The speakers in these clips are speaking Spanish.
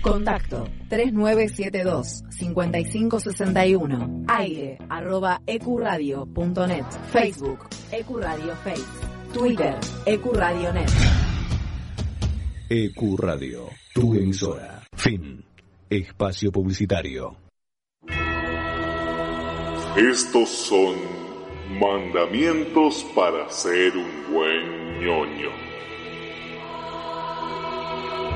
Contacto 3972-5561. Aire arroba ecuradio.net. Facebook Ecuradio Face. Twitter Ecuradionet. Ecuradio, tu emisora. Fin. Espacio publicitario. Estos son mandamientos para ser un buen ñoño.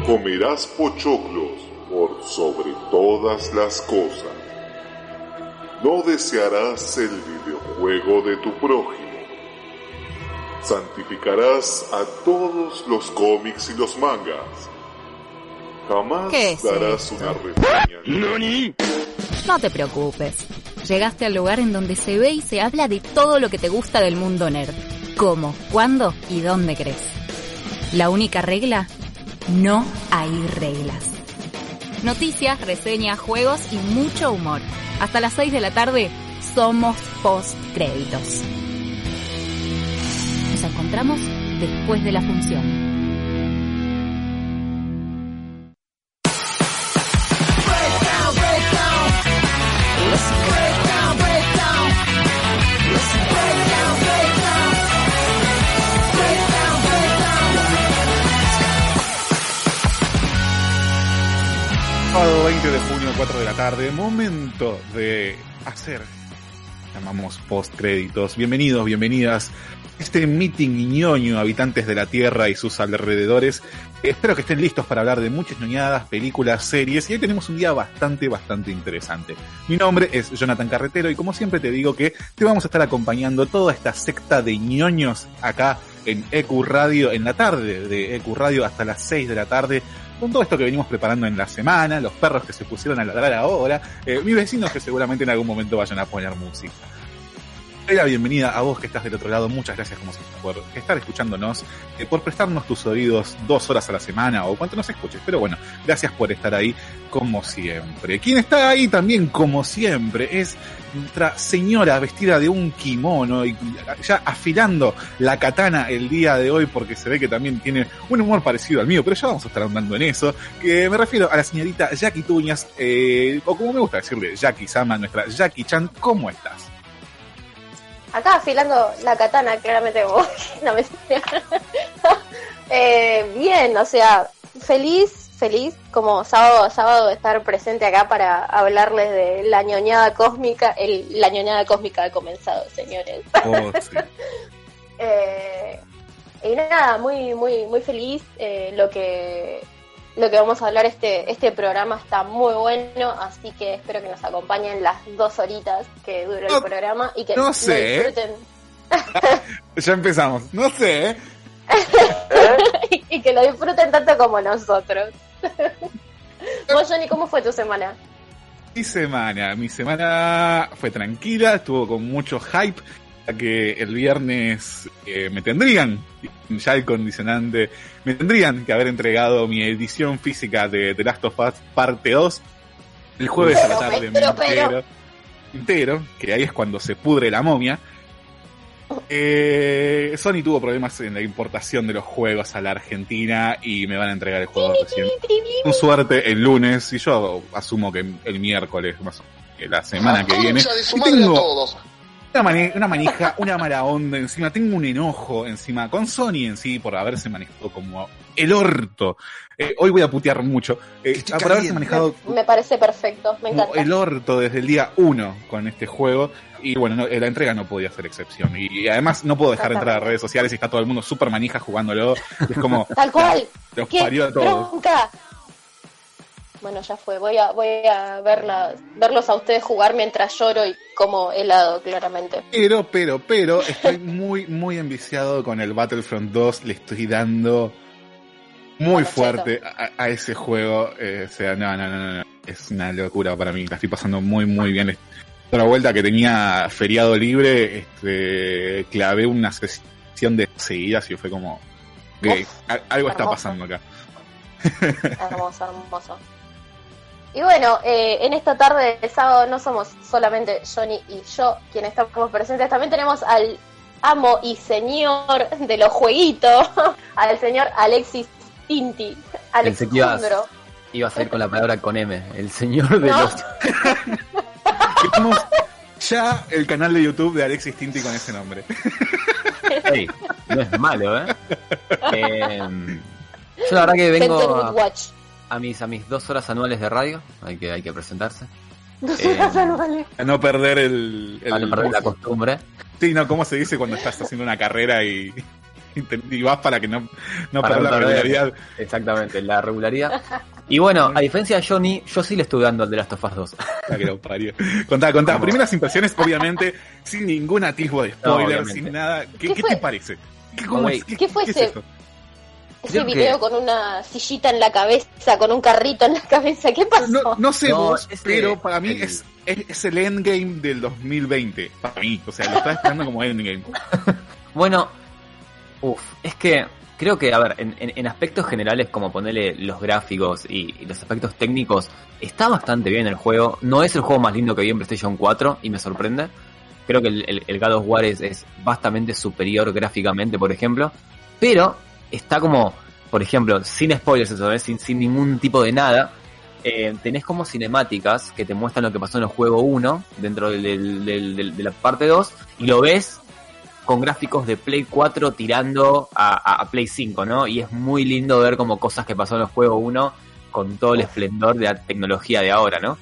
Comerás pochoclos por sobre todas las cosas. No desearás el videojuego de tu prójimo. Santificarás a todos los cómics y los mangas. Jamás ¿Qué es darás esto? una reseña. No te preocupes. Llegaste al lugar en donde se ve y se habla de todo lo que te gusta del mundo nerd. ¿Cómo, cuándo y dónde crees? La única regla, no hay reglas. Noticias, reseñas, juegos y mucho humor. Hasta las 6 de la tarde somos post créditos. Nos encontramos después de la función. 20 de junio, 4 de la tarde, momento de hacer, llamamos post créditos. Bienvenidos, bienvenidas. a Este meeting ñoño, habitantes de la Tierra y sus alrededores. Espero que estén listos para hablar de muchas ñoñadas, películas, series. Y hoy tenemos un día bastante, bastante interesante. Mi nombre es Jonathan Carretero y como siempre te digo que te vamos a estar acompañando toda esta secta de ñoños acá en EQ Radio, en la tarde de EQ Radio hasta las 6 de la tarde con todo esto que venimos preparando en la semana, los perros que se pusieron a ladrar ahora, eh, mis vecinos que seguramente en algún momento vayan a poner música. Doy la bienvenida a vos que estás del otro lado. Muchas gracias como siempre por estar escuchándonos, eh, por prestarnos tus oídos dos horas a la semana o cuanto nos escuches. Pero bueno, gracias por estar ahí como siempre. Quien está ahí también como siempre es nuestra señora vestida de un kimono y ya afilando la katana el día de hoy porque se ve que también tiene un humor parecido al mío, pero ya vamos a estar andando en eso. Que me refiero a la señorita Jackie Tuñas, eh, o como me gusta decirle, Jackie Sama, nuestra Jackie Chan, ¿cómo estás? Acá afilando la katana, claramente como no me eh, Bien, o sea, feliz, feliz como sábado a sábado de estar presente acá para hablarles de la ñoñada cósmica. El, la ñoñada cósmica ha comenzado, señores. Oh, sí. Eh, y nada, muy, muy, muy feliz. eh, lo que lo que vamos a hablar este, este programa está muy bueno, así que espero que nos acompañen las dos horitas que dura No- el programa y que no lo sé. disfruten. Ya empezamos. No sé, ¿eh? y que lo disfruten tanto como nosotros. Vos, Johnny, ¿cómo fue tu semana? Mi semana, mi semana fue tranquila, estuvo con mucho hype, ya que el viernes eh, me tendrían, ya el condicionante, me tendrían que haber entregado mi edición física de The Last of Us parte 2 el jueves a la tarde, pero, entero, que ahí es cuando se pudre la momia. Eh, Sony tuvo problemas en la importación de los juegos a la Argentina y me van a entregar el juego recién. con suerte el lunes y yo asumo que el miércoles más o menos, que la semana que viene. y tengo una, mane- una manija una mala onda encima tengo un enojo encima con Sony en sí por haberse manejado como el orto. Eh, hoy voy a putear mucho. Eh, por haberse manejado Me parece perfecto, me como encanta. el orto desde el día uno con este juego. Y bueno, no- la entrega no podía ser excepción. Y, y además no puedo dejar de entrar a redes sociales y está todo el mundo súper manija jugándolo. Es como Tal cual. los ¡Qué parió a todos bronca! Bueno, ya fue. Voy a, voy a verla, verlos a ustedes jugar mientras lloro y como helado, claramente. Pero, pero, pero, estoy muy, muy enviciado con el Battlefront 2. Le estoy dando muy Bueno, fuerte a, a ese juego. eh, o sea, no, no, no, no. Es una locura para mí. La estoy pasando muy, muy bien. Otra vuelta que tenía feriado libre, este, clavé una sesión de seguidas y fue como, ok, Uf, a- algo está pasando acá. Hermoso, hermoso. Y bueno, eh, en esta tarde de sábado no somos solamente Johnny y yo quienes estamos presentes, también tenemos al amo y señor de los jueguitos, al señor Alexis Tinti. Pensé que ibas- Alexandro. Iba a salir con la palabra con M, el señor de No. los... Tenemos ya el canal de YouTube de Alexis Tinti con ese nombre. Ey, no es malo, ¿eh? Eh, Yo la verdad que vengo a, Watch. A mis a mis dos horas anuales de radio, hay que hay que presentarse, Dos Eh, horas anuales. A no perder el... el- para no perder la costumbre. Sí, no, ¿cómo se dice cuando estás haciendo una carrera y, y, te- y vas para que no, no Para perder la regularidad? Exactamente, la regularidad. Y bueno, a diferencia de Johnny, yo sí le estuve dando al The Last of Us 2. La que lo parió. Contá, contá. ¿Cómo? Primeras impresiones, obviamente, sin ningún atisbo de spoiler, sin nada. ¿Qué, ¿Qué qué te parece? ¿Qué, cómo? ¿Qué- ¿qué fue qué es ese- que- video con una sillita en la cabeza, con un carrito en la cabeza, ¿qué pasó? No, no sé No, vos, ese- pero para mí es, es, es el endgame del 2020. Para mí, o sea, lo estaba esperando como endgame. Bueno, uff, es que creo que, a ver, en, en- en aspectos generales, como ponerle los gráficos y, y los aspectos técnicos, está bastante bien el juego. No es el juego más lindo que vi en PlayStation 4 y me sorprende. Creo que el, el- el God of War es, es bastante superior gráficamente, por ejemplo. Pero está como, por ejemplo, sin spoilers, eso, ¿eh? sin, sin ningún tipo de nada. eh, tenés como cinemáticas que te muestran lo que pasó en el juego 1, dentro del- del- del- del- de la parte 2, y lo ves con gráficos de Play 4 tirando a, a- a Play 5, ¿no? Y es muy lindo ver como cosas que pasó en el juego 1 con todo el esplendor de la tecnología de ahora, ¿no? O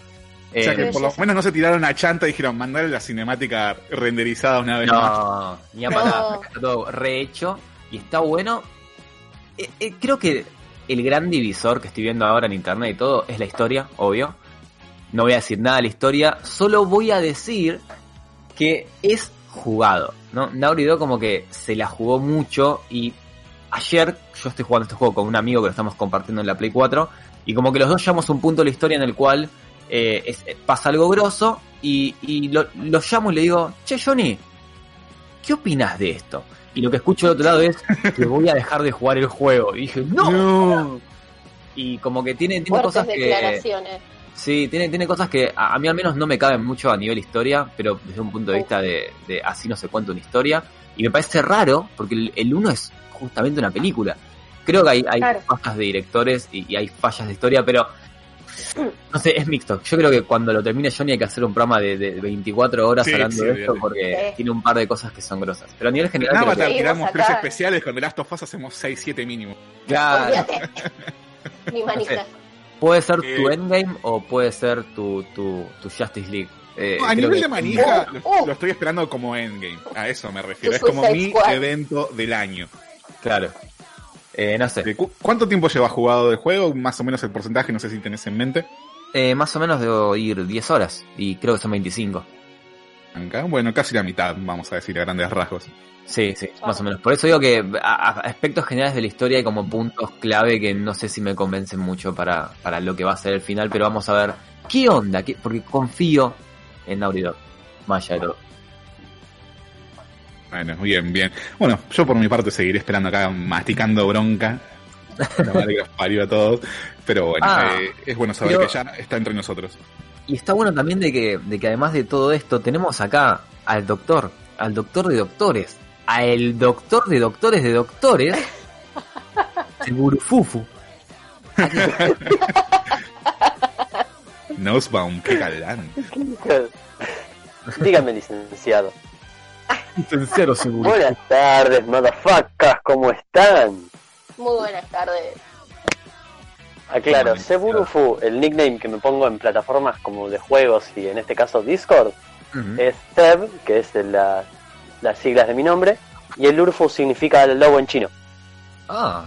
sea, Eh, que por lo menos no se tiraron a chanta y dijeron, mandale la cinemática renderizada una vez más. no, ni a parar, No. está todo rehecho y está bueno. Eh, eh, creo que el gran divisor que estoy viendo ahora en internet y todo es la historia, obvio. No voy a decir nada de la historia, solo voy a decir que es jugado, ¿no? Naughty Dog como que se la jugó mucho y ayer yo estoy jugando este juego con un amigo que lo estamos compartiendo en la Play 4 y como que los dos llegamos a un punto de la historia en el cual eh, pasa algo grosso y, y lo llamo y le digo, che Johnny, ¿qué opinas de esto? Y lo que escucho del otro lado es que voy a dejar de jugar el juego. Y dije, no. No. Y como que tiene, tiene cosas que... declaraciones. Sí, tiene, tiene cosas que a, a mí al menos no me caben mucho a nivel historia, pero desde un punto de vista de, de así no se cuenta una historia. Y me parece raro, porque el, el uno es justamente una película. Creo que hay, hay Claro. fallas de directores y, y hay fallas de historia, pero no sé, es mixto. Yo creo que cuando lo termine Johnny hay que hacer un programa de, de 24 horas Sí, hablando sí, de esto obviamente. porque Sí. tiene un par de cosas que son grosas. Pero a nivel general, En creo que- tiramos tres especiales, con The Last of Us hacemos 6, 7 mínimo. Claro. Ni manija. Puede ser Eh, tu endgame o puede ser tu, tu, tu Justice League. Eh, No, a nivel que- de manija, Oh, lo, oh. lo estoy esperando como endgame. A eso me refiero. Es como mi evento del año. Claro. Eh, no sé. ¿De cu- ¿Cuánto tiempo lleva jugado del juego? Más o menos el porcentaje, no sé si tenés en mente. Eh, más o menos debo ir 10 horas y creo que son 25. Acá, Bueno, casi la mitad, vamos a decir, a grandes rasgos. Sí, sí, más o menos. Por eso digo que a, a aspectos generales de la historia hay como puntos clave que no sé si me convencen mucho para, para lo que va a ser el final, pero vamos a ver qué onda, ¿Qué- porque confío en Naughty Dog, más allá de todo. Bueno, bien, bien. Bueno, yo por mi parte seguiré esperando acá, masticando bronca. La madre que los parió a todos. Pero bueno, Ah, eh, es bueno saber pero- que ya está entre nosotros. Y está bueno también de que, de que además de todo esto tenemos acá al doctor, al doctor de doctores, a el doctor de doctores de doctores, Segurufufu. Nosbaum, qué galán. Dígame, licenciado. Sincero Seguru. Buenas tardes, motherfuckers, ¿cómo están? Muy buenas tardes. Aclaro, Seburufu, el nickname que me pongo en plataformas como de juegos y en este caso Discord, es Seb, que es la- las siglas de mi nombre, y el Urfu significa lobo en chino. Ah,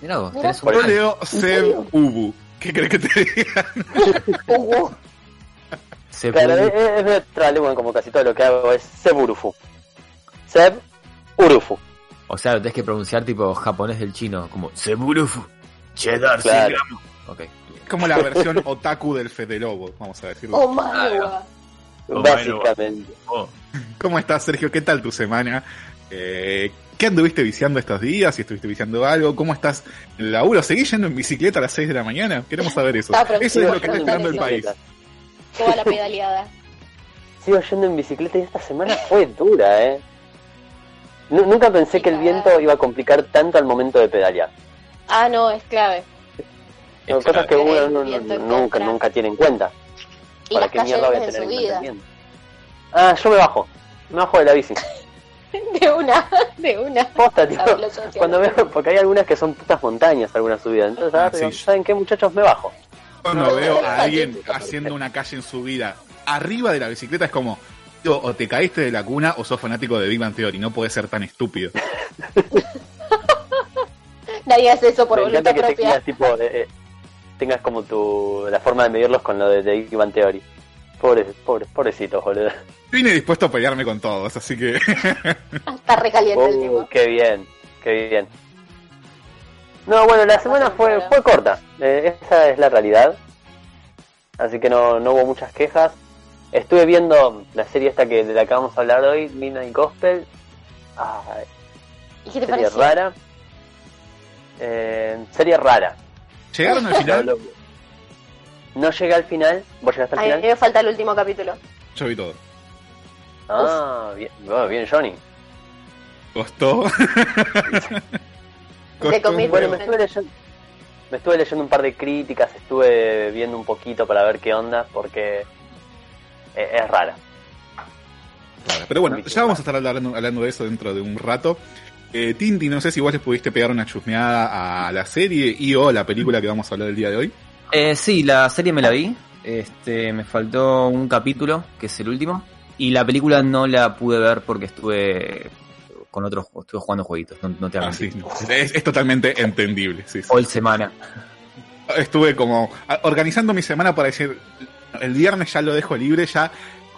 mira vos, tenés un Yo leo Seb? Ubu. ¿Qué crees que te diga? Claro, es, es neutral, bueno, como casi todo lo que hago es Seburufu. Seb Urufu. O sea, lo tenés que pronunciar tipo japonés del chino, como Seburufu, cheddar, Claro. 100 gramos. Ok. Como la versión otaku del Fede Lobo, vamos a decirlo. Oh. Oh, Básicamente. ¿Cómo estás, Sergio? ¿Qué tal tu semana? Eh, ¿Qué anduviste viciando estos días? Si estuviste viciando algo, ¿cómo estás en el laburo? ¿Seguís yendo en bicicleta a las 6 de la mañana? Queremos saber eso. Eso es lo que está esperando el país. Toda la pedaleada. Sigo yendo en bicicleta y esta semana fue dura, ¿eh? Nu- Nunca pensé que el viento iba a complicar tanto al momento de pedalear. Ah, no, es clave. Cosas que uno no- no- Viento en nunca, contra. nunca tiene en cuenta. Y ¿Para las qué mierda voy a tener en mantenimiento? Ah, yo me bajo. Me bajo de la bici. De una, de una. Posta, tío. Cuando veo, porque hay algunas que son putas montañas, algunas subidas. Entonces, Ah, digo, sí. ¿saben qué, muchachos? Me bajo. Cuando veo a alguien haciendo una calle en su vida arriba de la bicicleta es como, tío, o te caíste de la cuna o sos fanático de Big Bang Theory, no puedes ser tan estúpido. Nadie hace eso por Me voluntad que propia. tengas, tipo, eh, eh, tengas como tu la forma de medirlos con lo de, de Big Bang Theory. Pobres, pobres, pobrecitos, boludo. Vine dispuesto a pelearme con todos, así que Está recaliente el Uh, tipo. qué bien, qué bien. No, bueno, la semana fue, fue corta. Eh, esa es la realidad. Así que no, no hubo muchas quejas. Estuve viendo la serie esta que de la que vamos a hablar hoy, Midnight Gospel. Ah, ¿Y qué te serie pareció? rara. Eh, serie rara. llegaron al final, No llegué al final. ¿Vos llegaste al A mí final? me falta el último capítulo. yo vi todo. Ah, bien, bien, Johnny. Costó. Bueno, me estuve leyendo. Me estuve leyendo un par de críticas, estuve viendo un poquito para ver qué onda, porque eh, es rara. Claro, Pero bueno, ya vamos a estar hablando, hablando de eso dentro de un rato. Eh, Tinti, no sé si vos le pudiste pegar una chusmeada a la serie y o la película que vamos a hablar el día de hoy. Eh, sí, la serie me la vi. Este, me faltó un capítulo, que es el último. Y la película no la pude ver porque estuve con otros, estuve jugando jueguitos. No, no te hago Ah, sí, es, es totalmente entendible. Sí, sí. All semana. Estuve como organizando mi semana para decir, el viernes ya lo dejo libre, ya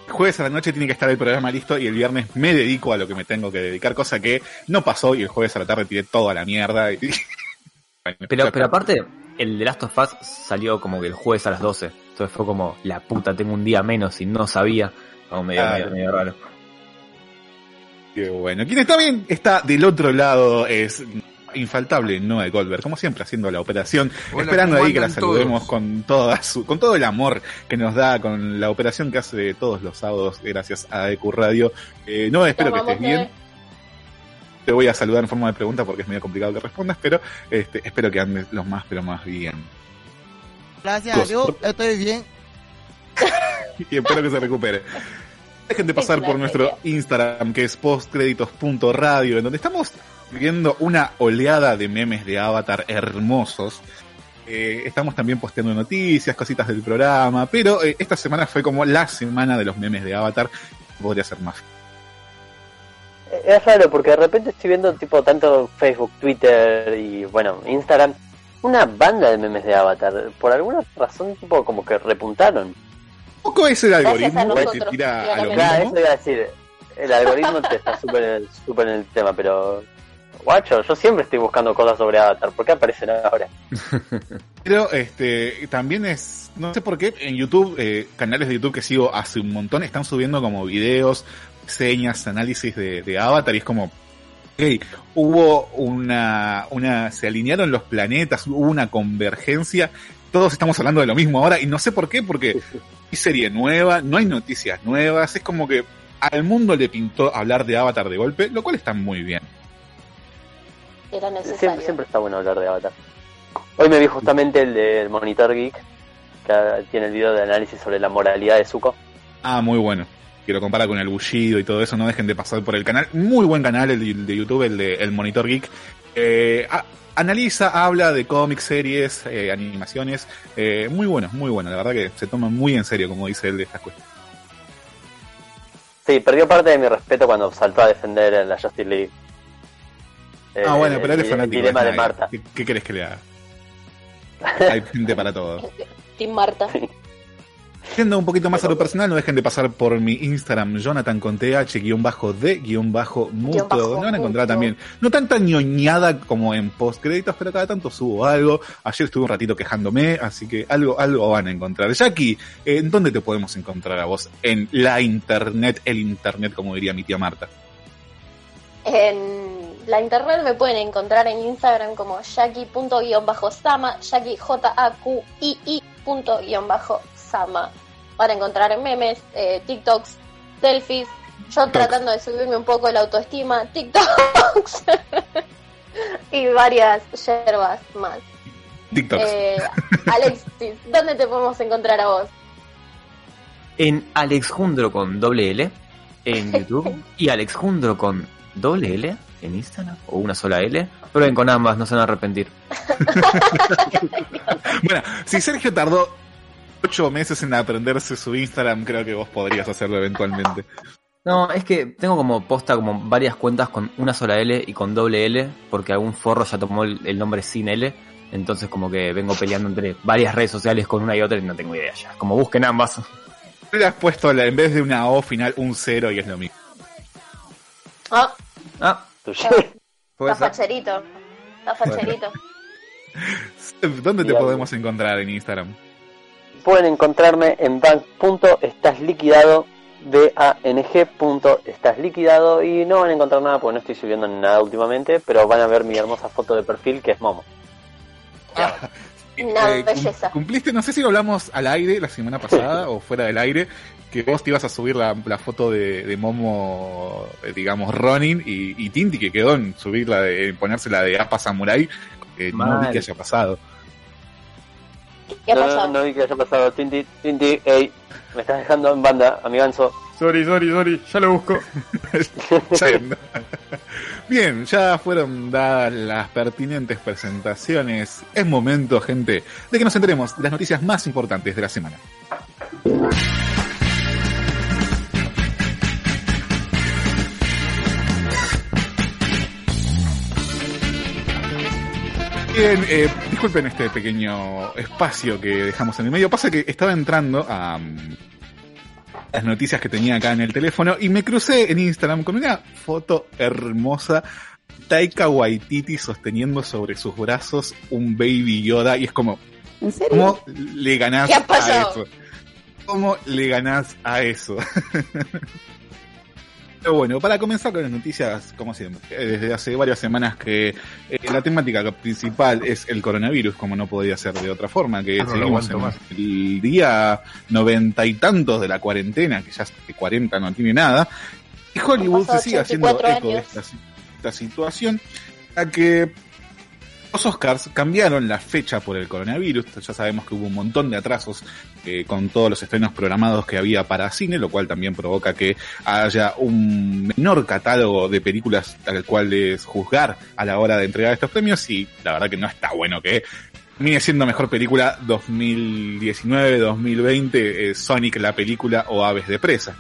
jueves a la noche tiene que estar el programa listo y el viernes me dedico a lo que me tengo que dedicar, cosa que no pasó y el jueves a la tarde tiré todo a la mierda. y- Pero, aparte, el de Last of Us salió como que el jueves a las 12. Entonces fue como, la puta, tengo un día menos y no sabía. Como medio, Claro. medio, medio raro. Qué bueno. Quien está bien está del otro lado es infaltable Noah Goldberg, como siempre haciendo la operación, Hola, esperando ¿cómo ahí que la saludemos todos? con toda su, con todo el amor que nos da con la operación que hace todos los sábados gracias a EQ Radio. Eh, Noah, espero que estés bien. Te voy a saludar en forma de pregunta porque es medio complicado que respondas, pero este, espero que andes los más pero más bien. Gracias Dios, estoy bien. y espero que se recupere. Dejen de pasar por nuestro. Instagram, que es postcréditos.radio, en donde estamos viendo una oleada de memes de Avatar hermosos. Eh, estamos también posteando noticias, cositas del programa, pero eh, esta semana fue como la semana de los memes de Avatar. Podría ser más. Eh, Es raro porque de repente estoy viendo tipo tanto Facebook, Twitter y bueno, Instagram, una banda de memes de Avatar. Por alguna razón tipo como que repuntaron. Poco es el algoritmo a que te tira a lo. Claro, mismo. eso iba a decir. El algoritmo te está súper súper en el tema, pero guacho, yo siempre estoy buscando cosas sobre Avatar. ¿Por qué aparecen ahora? Pero este también es, no sé por qué, en YouTube, eh, canales de YouTube que sigo hace un montón, están subiendo como videos, señas, análisis de, de Avatar y es como, ok, hubo una, una, se alinearon los planetas, hubo una convergencia, todos estamos hablando de lo mismo ahora y no sé por qué, porque serie nueva, no hay noticias nuevas, es como que al mundo le pintó hablar de Avatar de golpe, lo cual está muy bien. Era necesario. Siempre, siempre está bueno hablar de Avatar. Hoy me vi justamente el del Monitor Geek, que tiene el video de análisis sobre la moralidad de Zuko. Ah, muy bueno. Que lo compara con el bullido y todo eso, no dejen de pasar por el canal. Muy buen canal el de, YouTube, el de El Monitor Geek. Eh, a- analiza, habla de cómics, series, eh, animaciones. Eh, muy bueno, muy bueno. La verdad que se toma muy en serio, como dice él, de estas cuestiones. Sí, perdió parte de mi respeto cuando saltó a defender en la Justice League. Eh, ah, bueno, pero él el es fanático. dilema es de nadie. Marta. ¿Qué, qué querés que le haga? Hay gente para todo. Team Marta. Yendo un poquito más a lo personal, no dejen de pasar por mi Instagram, Jonathan con th d mutuo. bajo Me van a encontrar mutuo. también, no tanta ñoñada como en postcréditos, pero cada tanto subo algo. Ayer estuve un ratito quejándome, así que algo, algo van a encontrar. Jackie, eh, ¿en dónde te podemos encontrar a vos? En la internet, el internet, como diría mi tía Marta. En la internet me pueden encontrar en Instagram como jackie.sama, jackie j a q i i punto guion bajo sama. Para encontrar memes, eh, TikToks, selfies, yo tratando de subirme un poco la autoestima, TikToks y varias yerbas más. TikTok. Eh, Alexis, ¿dónde te podemos encontrar a vos? En Alexjundro con doble L en YouTube y Alexjundro con doble L en Instagram o una sola L. Prueben con ambas, no se van a arrepentir. bueno, si Sergio tardó ocho meses en aprenderse su Instagram, creo que vos podrías hacerlo eventualmente. No, es que tengo como posta como varias cuentas con una sola L y con doble L, porque algún forro ya tomó el, el nombre sin L. Entonces como que vengo peleando entre varias redes sociales con una y otra y no tengo idea ya. Como busquen ambas. Le has puesto la- en vez de una O final un cero y es lo mismo. Ah, Ah, Tuyo. ¿Puede está facherito. Está facherito. ¿Dónde te podemos encontrar en Instagram? Pueden encontrarme en bank.estasliquidado, B-A-N-G.estasliquidado y no van a encontrar nada porque no estoy subiendo nada últimamente, pero van a ver mi hermosa foto de perfil que es Momo. Una Eh, belleza. Cumpliste, no sé si lo hablamos al aire la semana pasada o fuera del aire, que vos te ibas a subir la, la foto de, de Momo, eh, digamos, Ronin y, y Tinti, que quedó en subirla, de, en ponérsela de Apa Samurai, que no vi que haya pasado. ¿Qué ha no, pasado? no vi que haya pasado. Tinti, Tinti, ey, me estás dejando en banda, amiganzo. sorry, sorry, sorry, ya lo busco. Bien. Bien, ya fueron dadas las pertinentes presentaciones. Es momento, gente, de que nos enteremos de las noticias más importantes de la semana. Bien, eh, disculpen este pequeño espacio que dejamos en el medio. Pasa que estaba entrando a mm, las noticias que tenía acá en el teléfono y me crucé en Instagram con una foto hermosa. Taika Waititi sosteniendo sobre sus brazos un baby Yoda y es como, ¿En serio? ¿cómo le ganás ¿Qué ha a eso? ¿Cómo le ganás a eso? Pero bueno, para comenzar con las noticias, como siempre, eh, desde hace varias semanas que eh, la temática principal es el coronavirus, como no podía ser de otra forma, que Ah, no seguimos en el día noventa y tantos de la cuarentena, que ya de 40 no tiene nada, y Hollywood se sigue haciendo 84 eco de esta, esta situación, a que los Oscars cambiaron la fecha por el coronavirus. Ya sabemos que hubo un montón de atrasos eh, con todos los estrenos programados que había para cine, lo cual también provoca que haya un menor catálogo de películas al cual es juzgar a la hora de entregar estos premios y la verdad que no está bueno que termine siendo mejor película 2019-2020 eh, Sonic la película o Aves de Presa.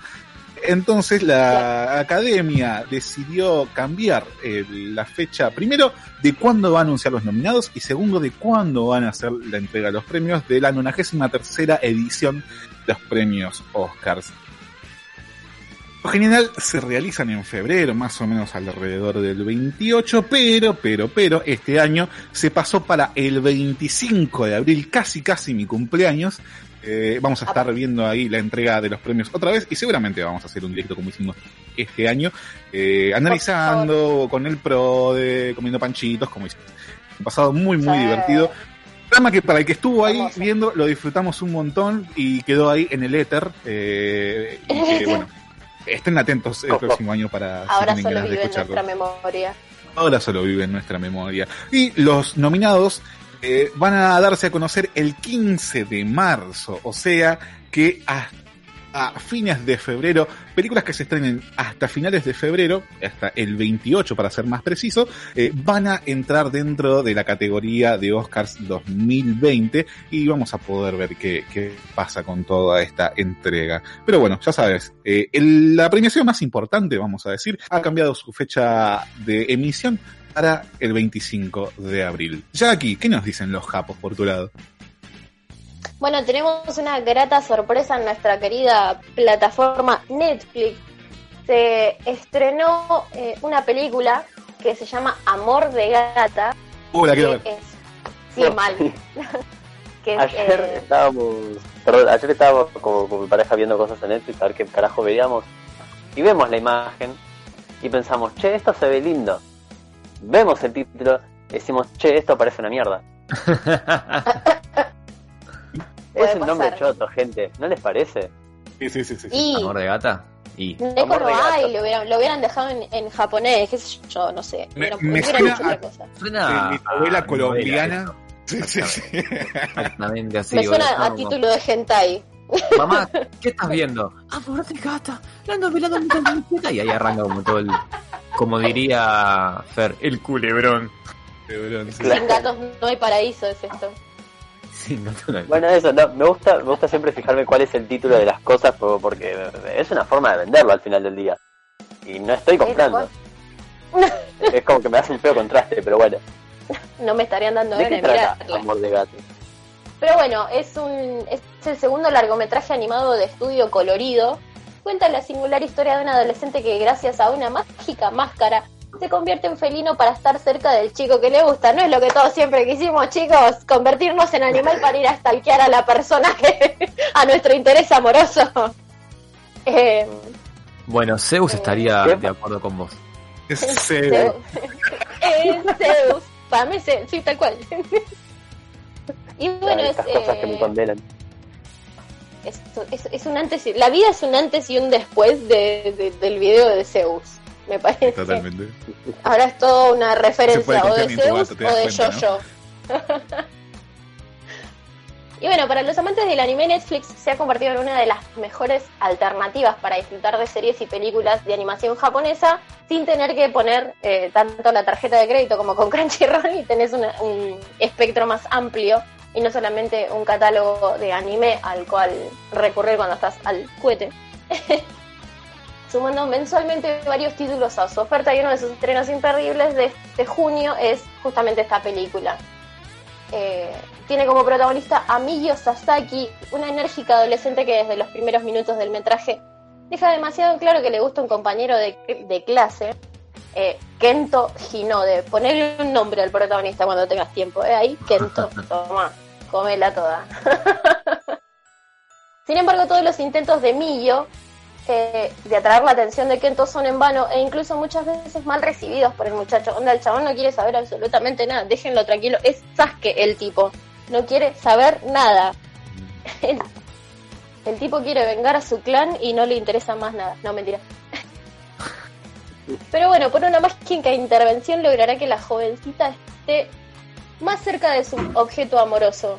Entonces la academia decidió cambiar eh, la fecha, primero, de cuándo va a anunciar los nominados y segundo, de cuándo van a hacer la entrega de los premios de la 93 tercera edición de los premios Oscars. Por general se realizan en febrero, más o menos alrededor del 28, pero, pero, pero, este año se pasó para el 25 de abril, casi, casi mi cumpleaños, eh, vamos a estar viendo ahí la entrega de los premios otra vez y seguramente vamos a hacer un directo como hicimos este año, eh, analizando con el pro de comiendo panchitos, como hicimos. Un pasado muy, muy Sí. divertido. Programa que para el que estuvo ahí viendo lo disfrutamos un montón y quedó ahí en el éter. Eh, y que, bueno, estén atentos el próximo año para si Ahora tienen solo ganas de vive en nuestra memoria. ahora solo vive en nuestra memoria. Y los nominados eh, van a darse a conocer el 15 de marzo, o sea que hasta a fines de febrero, películas que se estrenen hasta finales de febrero, hasta el 28 para ser más preciso, eh, van a entrar dentro de la categoría de Oscars 2020 y vamos a poder ver qué, qué pasa con toda esta entrega. Pero bueno, ya sabes, eh, la premiación más importante, vamos a decir, ha cambiado su fecha de emisión para el 25 de abril. Ya aquí, ¿qué nos dicen los japos por tu lado? Bueno, tenemos una grata sorpresa en nuestra querida plataforma Netflix. Se estrenó eh, una película que se llama Amor de Gata. Uh, la quiero ver. es, sí, mal. que es, Ayer eh, estábamos, perdón, ayer estábamos como con mi pareja viendo cosas en Netflix a ver qué carajo veíamos y vemos la imagen y pensamos, che, esto se ve lindo. Vemos el título y decimos, che, esto parece una mierda. Es un nombre choto, gente, ¿no les parece? Sí, sí, sí, sí. y Amor de gata. Y. Neko no hay, lo hubieran, lo hubieran dejado en, en japonés, qué sé yo, no sé. Me- Hubieran, me hubieran suena hecho a- cosa. Suena de novela a colombiana. novela Sí, sí, sí. Exactamente así. Me suena a título de hentai. Mamá, ¿qué estás viendo? Ah, por de gata, la novela de mi Y ahí arranca como todo el. Como diría Fer, el culebrón. Sí. Sin gatos no hay paraíso, es esto. Sí, no, no, no. Bueno, eso, no, me gusta me gusta siempre fijarme cuál es el título de las cosas po- porque es una forma de venderlo al final del día. Y no estoy comprando. Es como que me hace un feo contraste, pero bueno. No me estarían dando ¿De qué de trata. Amor de Gato? Pero bueno, es un es el segundo largometraje animado de estudio colorido. Cuenta la singular historia de un adolescente que gracias a una mágica máscara se convierte en felino para estar cerca del chico que le gusta. No es lo que todos siempre quisimos, chicos, convertirnos en animal para ir a stalkear a la persona que a nuestro interés amoroso. Eh, Bueno, Zeus estaría ¿Qué? de acuerdo con vos. Zeus. Eh, Zeus. Para mí, Zeus, sí, tal cual. Y bueno, es, que me eh, condenan. es, es- es un antes y, la vida es un antes y un después de, de- del video de Zeus me parece Totalmente. ahora es toda una referencia o de Zeus o de Jojo y bueno para los amantes del anime Netflix se ha convertido en una de las mejores alternativas para disfrutar de series y películas de animación japonesa sin tener que poner eh, tanto la tarjeta de crédito como con Crunchyroll y tenés una- un espectro más amplio y no solamente un catálogo de anime al cual recurrir cuando estás al cohete. Sumando mensualmente varios títulos a su oferta y uno de sus estrenos imperdibles de este junio es justamente esta película. Eh, tiene como protagonista a Miyo Sasaki, una enérgica adolescente que desde los primeros minutos del metraje deja demasiado claro que le gusta un compañero de, de clase, eh, Kento Hinode. Ponerle un nombre al protagonista cuando tengas tiempo. ¿eh? Ahí, Kento, toma, comela toda. Sin embargo, todos los intentos de Miyo eh, de atraer la atención de Kento son en vano e incluso muchas veces mal recibidos por el muchacho. Onda, el chabón no quiere saber absolutamente nada, déjenlo tranquilo. Es Sasuke el tipo, no quiere saber nada. El, el tipo quiere vengar a su clan y no le interesa más nada. No, mentira. Pero bueno, por una mágica intervención logrará que la jovencita esté más cerca de su objeto amoroso.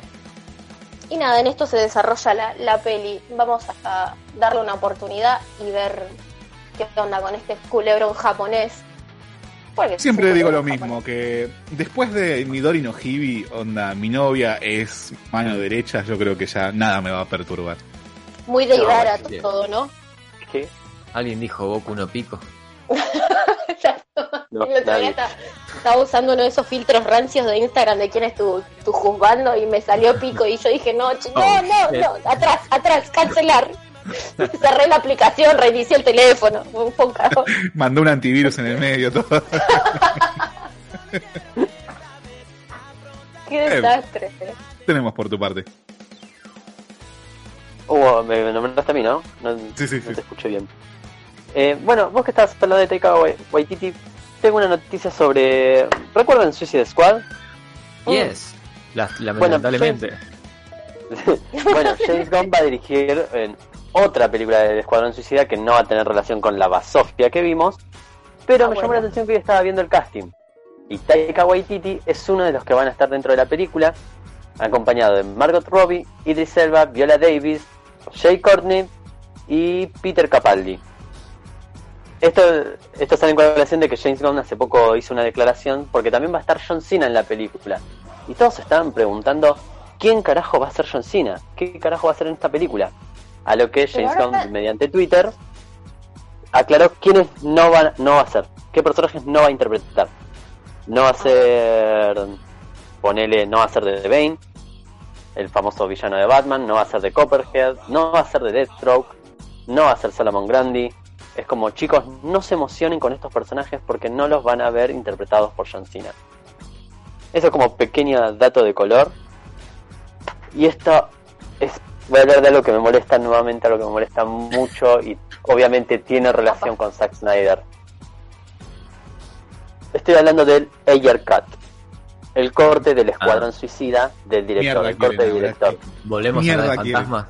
Y nada, en esto se desarrolla la, la peli. Vamos a darle una oportunidad y ver qué onda con este culebrón japonés. Porque Siempre digo lo mismo, que después de Midori no Hibi, onda, mi novia es mano derecha, yo creo que ya nada me va a perturbar. Muy de No, todo, ¿no? ¿Qué? Alguien dijo Goku no pico. No, El otro día estaba, estaba usando uno de esos filtros rancios de Instagram de quién es tu, tu juzgando y me salió pico y yo dije, no, no, Oh, no, shit. no, atrás, atrás, cancelar. Cerré la aplicación, reinicié el teléfono. Un poco. Mandó un antivirus en el medio, todo. Qué desastre. Tenemos por tu parte. Hugo, me nombraste a mí, ¿no? No, Sí, sí, no sí. te escuché bien. Eh, bueno, vos que estás hablando de Taika Wai- Waititi, tengo una noticia sobre... ¿Recuerdan Suicide Squad? Yes. La- Bueno, lamentablemente. bueno, James Gunn va a dirigir en otra película del Escuadrón Suicida que no va a tener relación con la Basofia que vimos, pero Ah, me llamó bueno. la atención que hoy estaba viendo el casting. Y Taika Waititi es uno de los que van a estar dentro de la película, acompañado de Margot Robbie, Idris Elba, Viola Davis, Jay Courtney y Peter Capaldi. Esto, esto sale en colación de que James Gunn hace poco hizo una declaración porque también va a estar John Cena en la película. Y todos se estaban preguntando quién carajo va a ser John Cena, qué carajo va a ser en esta película. A lo que James Gunn mediante Twitter aclaró quiénes no van, no va a ser, qué personajes no va a interpretar. No va a ser, ponele, no va a ser de Bane, el famoso villano de Batman, no va a ser de Copperhead, no va a ser de Deathstroke, no va a ser Solomon Grundy. Es como, chicos, no se emocionen con estos personajes porque no los van a ver interpretados por John Cena. Eso como pequeño dato de color. Y esto es, voy a hablar de algo que me molesta nuevamente, algo que me molesta mucho y obviamente tiene relación con Zack Snyder. Estoy hablando del Ayer Cut, el corte del Escuadrón Suicida del director, Mierda, el corte quieren del director. Volvemos Mierda a hablar de fantasmas.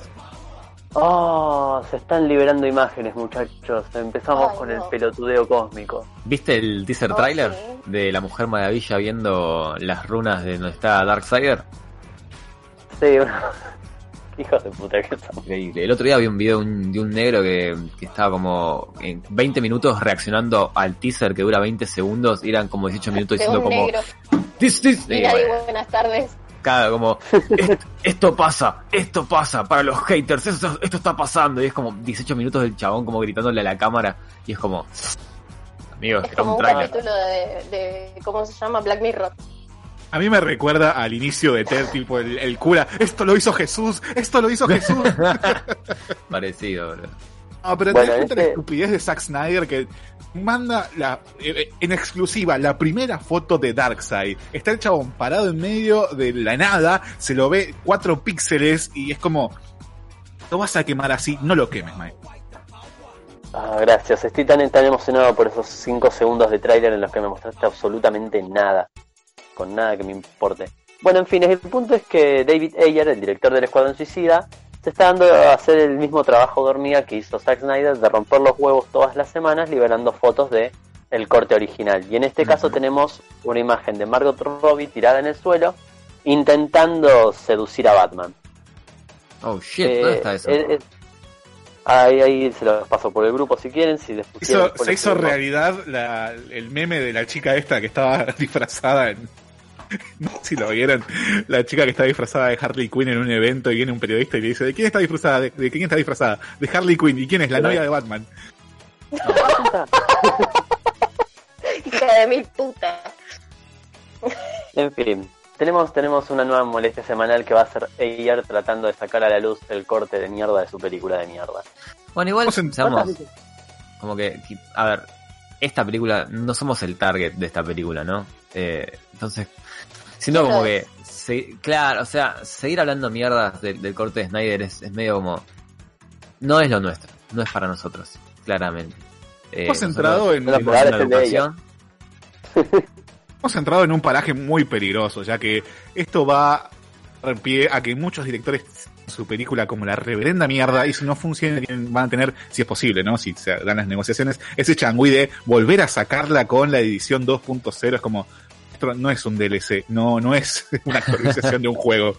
Oh, se están liberando imágenes, muchachos. Empezamos Ay, con no. el pelotudeo cósmico. ¿Viste el teaser Oh, trailer sí. de la Mujer Maravilla viendo las runas de donde está Darkseid? Sí, una... hijos de puta que son. Increíble. El otro día vi un video de un, de un negro que, que estaba como en 20 minutos reaccionando al teaser que dura 20 segundos y eran como 18 minutos diciendo como negro. this, this. Y Y nadie, bueno, buenas tardes. Cada como "Est- esto pasa, esto pasa para los haters, esto, esto está pasando y es como 18 minutos del chabón como gritándole a la cámara y es como amigos, Es era como un un trailer. capítulo de, de. ¿Cómo se llama? Black Mirror. A mí me recuerda al inicio de Ted, tipo el, el cura, esto lo hizo Jesús, esto lo hizo Jesús. Parecido, bro. No, pero Bueno, te das cuenta la este- estupidez de Zack Snyder que manda la eh, en exclusiva la primera foto de Darkseid. Está el chabón parado en medio de la nada, se lo ve cuatro píxeles y es como, lo vas a quemar así, no lo quemes, Mike. Ah, gracias. Estoy tan, tan emocionado por esos 5 segundos de tráiler en los que me mostraste absolutamente nada. Con nada que me importe. Bueno, en fin, el punto es que David Ayer, el director del Escuadrón Suicida, se está dando a hacer el mismo trabajo de hormiga que hizo Zack Snyder de romper los huevos todas las semanas liberando fotos de el corte original. Y en este caso tenemos una imagen de Margot Robbie tirada en el suelo intentando seducir a Batman. Oh shit, Eh, ¿dónde está eso? eh, eh, ahí, ahí se los paso por el grupo si quieren. Si les pusieron, Hizo- después se hizo realidad la- el meme de la chica esta que estaba disfrazada en... Si lo vieron, la chica que está disfrazada de Harley Quinn en un evento y viene un periodista y le dice, ¿de quién está disfrazada? ¿De, de quién está disfrazada? De Harley Quinn. ¿Y quién es? La novia de Batman. Hija de mil putas. En fin, tenemos, tenemos una nueva molestia semanal que va a ser Ayer tratando de sacar a la luz el corte de mierda de su película de mierda. Bueno, igual, seamos, como que, que- a ver, esta película, no somos el target de esta película, ¿no? Eh, entonces, siento ¿Quién como que, se- claro, o sea, seguir hablando mierdas del, del corte de Snyder es, es medio como, no es lo nuestro, no es para nosotros, claramente. Eh, Hemos entrado en, en- educación, hemos entrado en un paraje muy peligroso, ya que esto va a dar pie a que muchos directores su película como la reverenda mierda y si no funciona van a tener, si es posible, ¿no? Si se dan las negociaciones, ese changüí de volver a sacarla con la edición 2.0 es como no es un DLC, no, no es una actualización de un juego.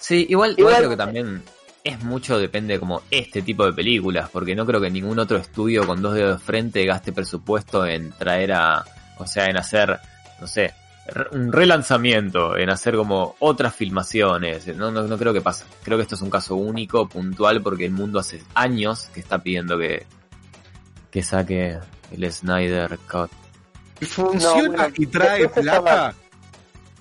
Sí, igual, igual creo que también es mucho, depende como este tipo de películas, porque no creo que ningún otro estudio con dos dedos de frente gaste presupuesto en traer a, o sea, en hacer, no sé, un relanzamiento, en hacer como otras filmaciones. No, no, no creo que pase. Creo que esto es un caso único, puntual, porque el mundo hace años que está pidiendo que, que saque el Snyder Cut. Funciona y trae plata,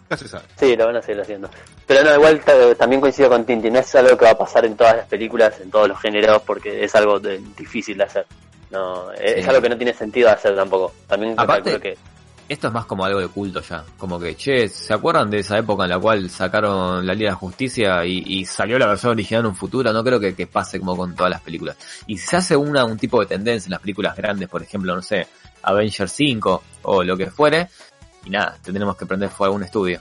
ya se sabe. Sí, lo van a seguir haciendo. Pero no, igual ta- también coincido con Tinti, no es algo que va a pasar en todas las películas, en todos los géneros, porque es algo de- difícil de hacer. No, es, Sí. es algo que no tiene sentido hacer tampoco. También Aparte- calculo que Esto es más como algo de culto ya. Como que, che, ¿se acuerdan de esa época en la cual sacaron la Liga de la Justicia y, y salió la versión original en un futuro? No creo que, que pase como con todas las películas. Y si se hace una, un tipo de tendencia en las películas grandes, por ejemplo, no sé, Avengers 5 o lo que fuere, y nada, tendremos que prender fuego a un estudio.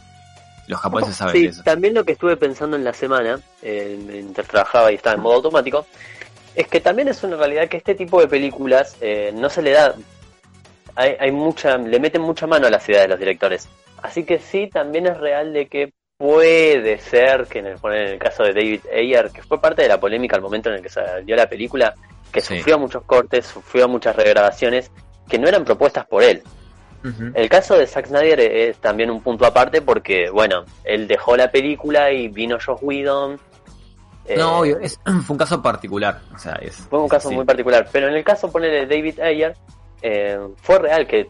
Los japoneses saben Sí, eso. también lo que estuve pensando en la semana, eh, mientras trabajaba y estaba en modo automático, es que también es una realidad que este tipo de películas eh, no se le da, hay, hay mucha, le meten mucha mano a las ideas de los directores. Así que sí, también es real de que puede ser que en el, en el caso de David Ayer, que fue parte de la polémica al momento en el que salió la película, que Sí. sufrió muchos cortes, sufrió muchas regrabaciones, que no eran propuestas por él. El caso de Zack Snyder es también un punto aparte porque, bueno, él dejó la película y vino Josh Whedon. eh, No, obvio, es, fue un caso particular. O sea, es, Fue un es caso así. muy particular. Pero en el caso, ponele David Ayer, eh, fue real que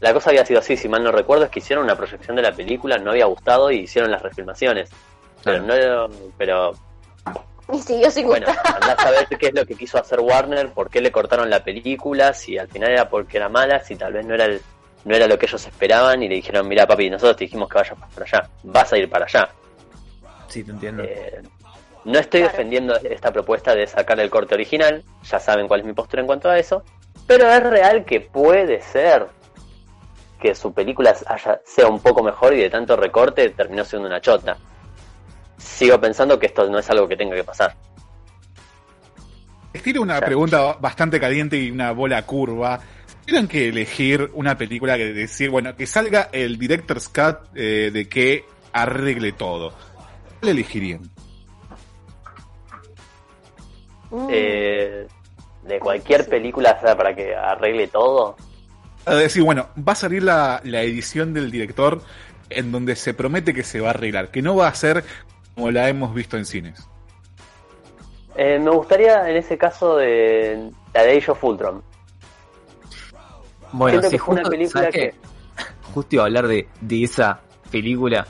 la cosa había sido así, si mal no recuerdo, es que hicieron una proyección de la película, no había gustado y hicieron las refilmaciones. Pero no pero Y siguió sin bueno, gustar. andás a ver qué es lo que quiso hacer Warner, por qué le cortaron la película, si al final era porque era mala, si tal vez no era el, no era lo que ellos esperaban y le dijeron, mira papi, nosotros te dijimos que vayas para allá, vas a ir para allá. Sí, te entiendo. Eh, no estoy Claro. defendiendo esta propuesta de sacar el corte original, ya saben cuál es mi postura en cuanto a eso, pero es real que puede ser que su película haya- sea un poco mejor y de tanto recorte terminó siendo una chota. Sigo pensando que esto no es algo que tenga que pasar. tiro una pregunta bastante caliente y una bola curva. Tienen que elegir una película que decir, bueno, que salga el director's cut eh, de que arregle todo. ¿Cuál elegirían? Eh, de cualquier película, sea, para que arregle todo. A decir, bueno, va a salir la, la edición del director en donde se promete que se va a arreglar, que no va a ser como la hemos visto en cines. Eh, me gustaría en ese caso de la de Age of Ultron. Bueno, que fue una justo, película ¿sabes que-? Justo iba a hablar de, de esa película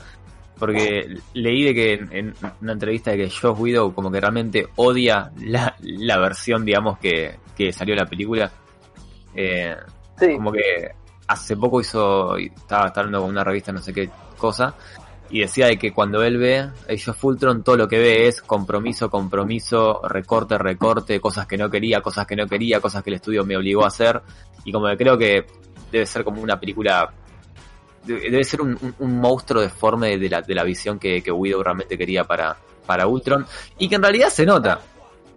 porque leí de que en, en una entrevista de que Josh Widow como que realmente odia la, la versión, digamos, que, que salió la película. Eh, Sí, como que hace poco hizo, estaba, estaba hablando con una revista, no sé qué cosa, y decía de que cuando él ve Age of Ultron, todo lo que ve es compromiso, compromiso, recorte, recorte, cosas que no quería, cosas que no quería, cosas que el estudio me obligó a hacer, y como que creo que debe ser como una película, debe ser un, un- un monstruo deforme de la, de la visión que, que Widow realmente quería para, para Ultron, y que en realidad se nota.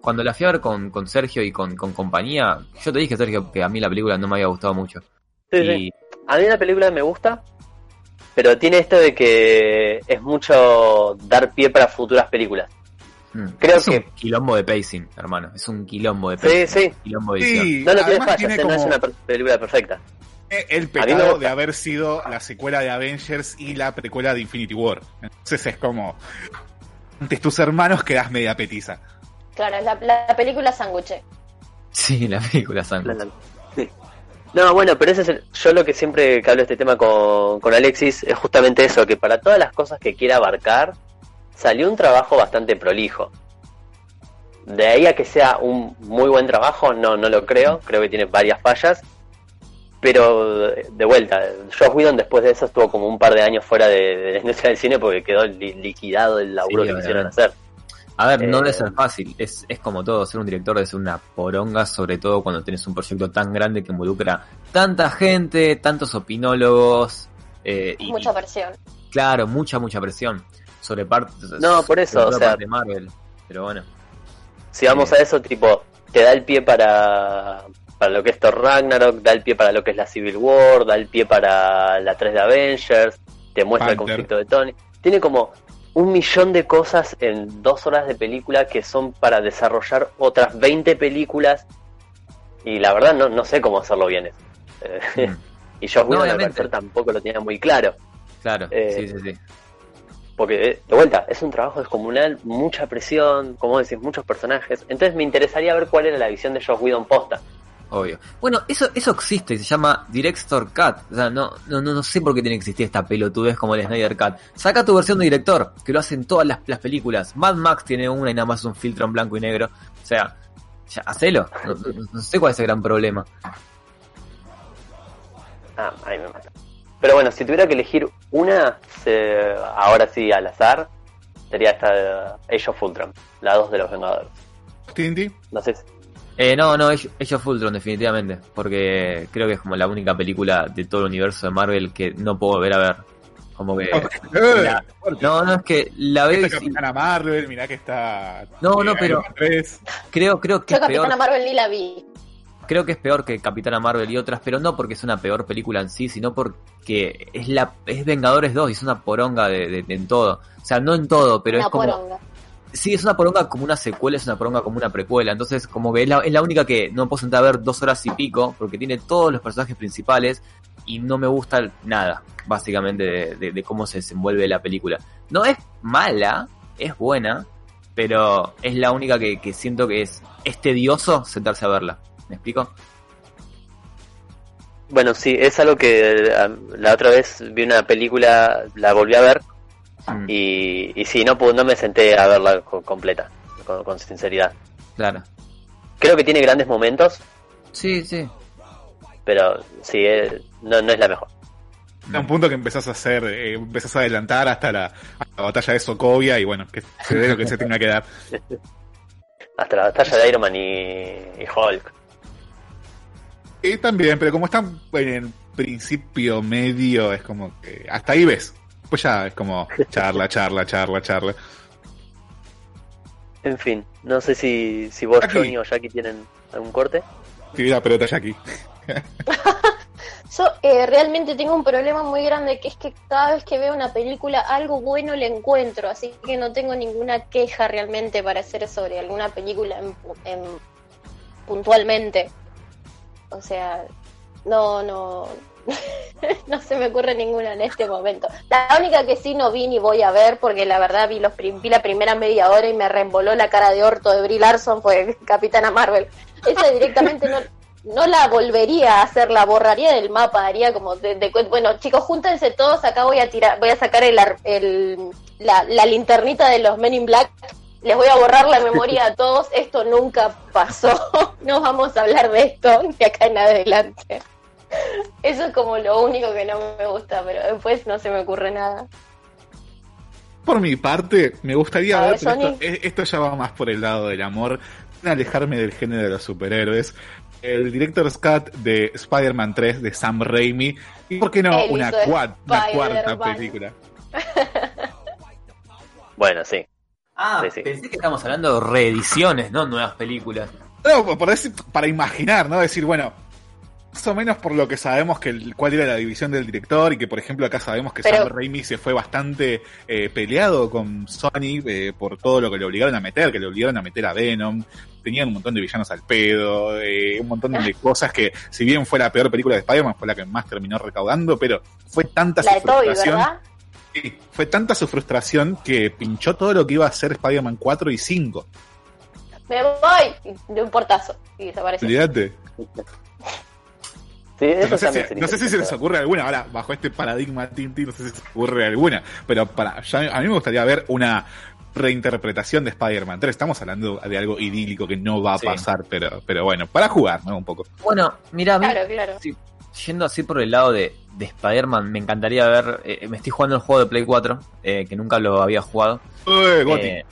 Cuando la fui a ver con, con Sergio y con, con compañía, yo te dije, Sergio, que a mí la película no me había gustado mucho. sí, y, sí. A mí la película me gusta, pero tiene esto de que es mucho dar pie para futuras películas. Mm. Creo es que- un quilombo de pacing, hermano. Es un quilombo de Sí, pacing. sí. Quilombo de. Sí, No lo tiene además fallas, tiene eh, no es como una película perfecta. el mí me pecado de haber sido la secuela de Avengers y la precuela de Infinity War. Entonces es como, ante tus hermanos quedas media petiza. Claro, es la, la película sándwich. Sí, la película la- sí. No, bueno, pero ese es el- yo lo que siempre que hablo de este tema con, con Alexis es justamente eso, que para todas las cosas que quiera abarcar, salió un trabajo bastante prolijo. De ahí a que sea un muy buen trabajo, no, no lo creo, creo que tiene varias fallas. Pero de vuelta, Josh Whedon después de eso estuvo como un par de años fuera de, de la industria del cine porque quedó li- liquidado el laburo Sí, que quisieron hacer. A ver, no Eh, debe ser fácil. Es, es como todo. Ser un director debe ser una poronga, sobre todo cuando tienes un proyecto tan grande que involucra tanta gente, tantos opinólogos. eh, y, Mucha presión. claro, mucha, mucha presión. Sobre parte. No, por eso, o sea- parte de Marvel. Pero bueno. Si vamos Eh. a eso, tipo, te da el pie para, para lo que es Thor Ragnarok, da el pie para lo que es la Civil War, da el pie para la 3 de Avengers, te muestra el conflicto de Tony. Tiene como un millón de cosas en dos horas de película que son para desarrollar otras 20 películas y la verdad no, no sé cómo hacerlo bien eso. Eh, Mm, y Josh No, Whedon al obviamente. parecer tampoco lo tenía muy claro. claro, Eh, sí, sí, sí. Porque, eh, de vuelta, es un trabajo descomunal, mucha presión, como decís, muchos personajes. Entonces me interesaría ver cuál era la visión de Josh Whedon posta. Obvio. Bueno, eso, eso existe y se llama Director Cut. O sea, no, no, no, no sé por qué tiene que existir esta pelotudez como el Snyder Cut. Saca tu versión de director, que lo hacen todas las, las películas. Mad Max tiene una y nada más un filtro en blanco y negro. O sea, ya, hacelo. No, no- no sé cuál es el gran problema. Ah, ahí me mata. Pero bueno, si tuviera que elegir una, se- ahora sí al azar, sería esta de Age of Ultron, la 2 de los Vengadores. Tinti. No sé si... Eh, no, no, Age of Ultron definitivamente. Porque creo que es como la única película de todo el universo de Marvel que no puedo volver a ver. Como que... La- no, no, es que la veo y sí- Capitana Marvel, mirá que está. No, no, pero- Iron Man 3. creo, creo que Yo es peor. Capitana Marvel ni la vi. Creo que es peor que Capitana Marvel y otras, pero no porque es una peor película en sí, sino porque es la es Vengadores 2 y es una poronga de, de- de- en todo. O sea, no en todo, pero Una es como... poronga. Sí, es una poronga como una secuela, es una poronga como una precuela. Entonces, como que es la, es la única que no puedo sentar a ver dos horas y pico, porque tiene todos los personajes principales y no me gusta nada, básicamente, de, de- de cómo se desenvuelve la película. No es mala, es buena, pero es la única que, siento que es, es tedioso sentarse a verla. ¿Me explico? Bueno, sí, es algo que eh, la otra vez vi una película, la volví a ver Mm, y, y sí, no, no me senté a verla co- completa, con, con sinceridad. claro. Creo que tiene grandes momentos, Sí, sí. pero sí, eh, no, no es la mejor. A un punto que empezás a hacer, eh, empezás a adelantar hasta la, hasta la batalla de Sokovia y bueno, que se dé lo que se tenga que dar. Hasta la batalla de Iron Man y, y Hulk. Y también, pero como están en el principio medio, es como que hasta ahí ves. Pues ya es como charla, charla, charla, charla. En fin, no sé si, si vos, Jackie. Johnny o Jackie tienen algún corte. Tiré la pelota aquí. Yo eh, realmente tengo un problema muy grande que es que cada vez que veo una película algo bueno le encuentro, así que no tengo ninguna queja realmente para hacer sobre alguna película en- en- puntualmente. O sea, no, no, no se me ocurre ninguna en este momento. La única que sí no vi ni voy a ver, porque la verdad vi, los prim- la primera media hora y me reemboló la cara de orto de Brie Larson, fue Capitana Marvel. Esa directamente no, la volvería a hacer, la borraría del mapa, haría como de, de- bueno chicos júntense todos, acá voy a tirar, voy a sacar el, el la, la linternita de los Men in Black, les voy a borrar la memoria a todos, esto nunca pasó, no vamos a hablar de esto de acá en adelante. Eso es como lo único que no me gusta, pero después no se me ocurre nada. Por mi parte, me gustaría ver, esto, eh, esto ya va más por el lado del amor, sin alejarme del género de los superhéroes. El director Scott de Spider-Man 3 de Sam Raimi, y por qué no una, cuarta película. Bueno, sí. Ah, Sí, sí. pensé que estábamos hablando de reediciones, no nuevas películas. No, por decir- para imaginar, ¿no? Decir, bueno, más o menos por lo que sabemos que el- cuál era la división del director y que, por ejemplo, acá sabemos que Pero- Sam Raimi se fue bastante eh, peleado con Sony eh, por todo lo que le obligaron a meter, que le obligaron a meter a Venom, tenían un montón de villanos al pedo, eh, un montón de cosas que, si bien fue la peor película de Spider-Man, fue la que más terminó recaudando, pero fue tanta La su de Toby, frustración. ¿verdad? Sí, fue tanta su frustración que pinchó todo lo que iba a ser Spider-Man 4 y 5. Me voy de un portazo y desaparece. Olvídate. Sí, eso No sé, si, sería no sé si se les ocurre alguna, ahora bajo este paradigma Tinti, no sé si se les ocurre alguna, pero para ya- a mí me gustaría ver una reinterpretación de Spider-Man 3. Estamos hablando de algo idílico que no va a Sí. pasar, pero, pero bueno, para jugar, ¿no? Un poco. Bueno, mira, mí, Claro, claro. sí, yendo así por el lado de, de Spider-Man, me encantaría ver. eh, me estoy jugando el juego de Play 4, eh, que nunca lo había jugado. ¡Eh, Goti! Eh,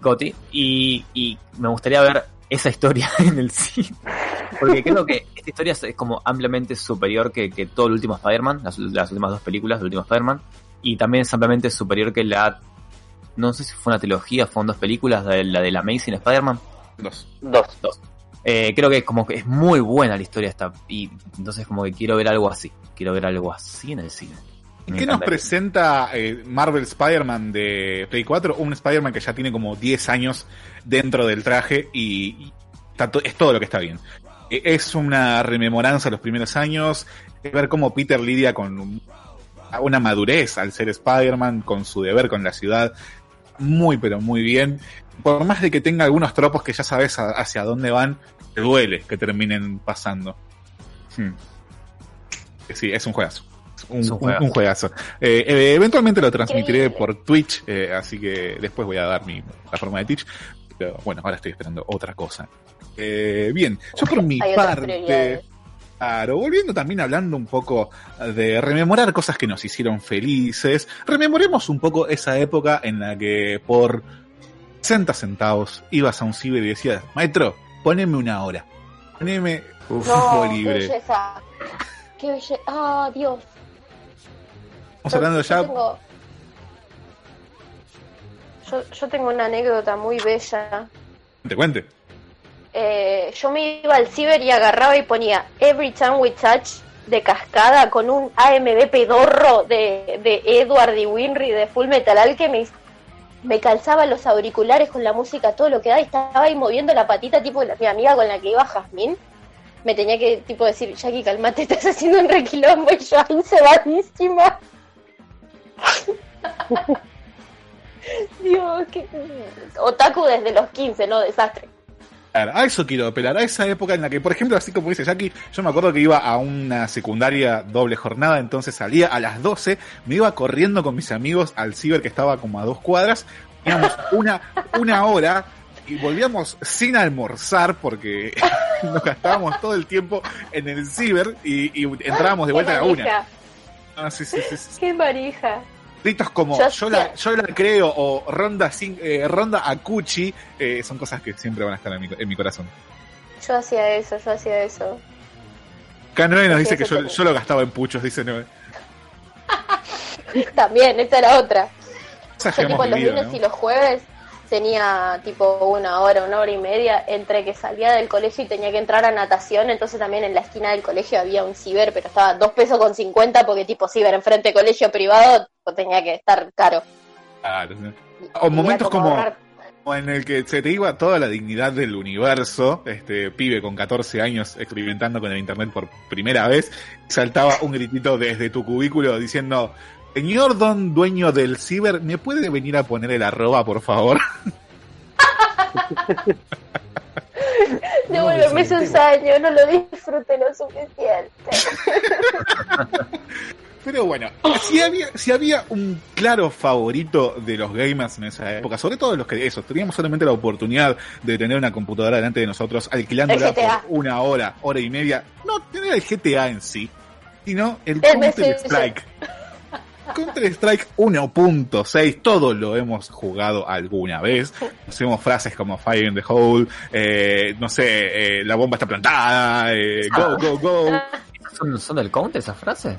Gotti, y, y me gustaría ver esa historia en el cine. Porque creo que esta historia es, es como ampliamente superior que, que todo el último Spider-Man, las, las últimas dos películas del último Spider-Man, y también es ampliamente superior que la. No sé si fue una trilogía, fueron dos películas, de la del Amazing Spider-Man. Dos. Dos. Eh, creo que como que es muy buena la historia esta, y entonces como que quiero ver algo así, quiero ver algo así en el cine. ¿Y Me ¿Qué nos presenta eh, Marvel Spider-Man de Play 4? Un Spider-Man que ya tiene como 10 años dentro del traje y, está to- es todo lo que está bien. Eh, Es una rememoranza de los primeros años, es ver cómo Peter lidia con un- una madurez al ser Spider-Man, con su deber con la ciudad, muy pero muy bien. Por más de que tenga algunos tropos que ya sabes hacia dónde van, te duele que terminen pasando. Hmm. Sí, es un juegazo. Un, Es un un- juegazo. un juegazo. Eh, eh, eventualmente lo transmitiré Increíble. por Twitch, eh, así que después voy a dar mi plataforma de Twitch. Pero bueno, ahora estoy esperando otra cosa. Eh, bien, yo por mi parte, claro, volviendo también hablando un poco de rememorar cosas que nos hicieron felices, rememoremos un poco esa época en la que por 60 centavos ibas a un ciber y decías, maestro, poneme una hora, poneme un No, tiempo qué libre. belleza. Qué belleza. Ah, Dios. Estamos hablando Yo ya tengo- Yo, yo tengo una anécdota muy bella. te cuente. Eh, yo me iba al ciber y agarraba y ponía Every Time We Touch de cascada con un AMB pedorro de, de Edward y Winry de Full Metal Alchemist. Me calzaba los auriculares con la música, todo lo que da, y estaba ahí moviendo la patita, tipo la, mi amiga con la que iba Jazmín. Me tenía que tipo decir, Jackie, calmate, estás haciendo un requilombo y yo ahí cebadísima. Dios. Otaku desde los 15, ¿no? Desastre. A eso quiero apelar, a esa época en la que, por ejemplo, así como dice Jackie, yo me acuerdo que iba a una secundaria doble jornada, entonces salía a las 12, me iba corriendo con mis amigos al ciber que estaba como a dos cuadras, teníamos una, una hora y volvíamos sin almorzar porque nos gastábamos todo el tiempo en el ciber y, y entrábamos de vuelta a la una. Ah, sí, sí, sí, sí. Qué manija. Gritos como Yo yo, la, hacía- yo la creo o ronda, cin- eh, ronda a Cuchi, eh, son cosas que siempre van a estar en mi, en mi corazón. Yo hacía eso, yo hacía eso. K9 nos dice que yo, lo gastaba en puchos, dice 9. También, esa era otra. Yo ya tipo los lunes ¿no? y los jueves, tenía tipo una hora, una hora y media entre que salía del colegio y tenía que entrar a natación, entonces también en la esquina del colegio había un ciber, pero estaba dos pesos con 50 porque tipo ciber enfrente de colegio privado pues tenía que estar caro. Claro. O momentos como, como en el que se te iba toda la dignidad del universo, este pibe con 14 años experimentando con el internet por primera vez, saltaba un gritito desde tu cubículo diciendo, señor don dueño del ciber, ¿me puede venir a poner el arroba, por favor? Devuélveme esos años, no lo disfruté lo suficiente. Pero bueno, si había, si había un claro favorito de los gamers en esa época, sobre todo los que eso, teníamos solamente la oportunidad de tener una computadora delante de nosotros, alquilándola por una hora, hora y media, no tener el GTA en sí, sino el El Counter. Strike. Counter Strike 1.6, todos lo hemos jugado alguna vez. Hacemos frases como Fire in the Hole, eh, no sé, eh, la bomba está plantada, eh, go, go, go. ¿Son, ¿Son del counter esas frases?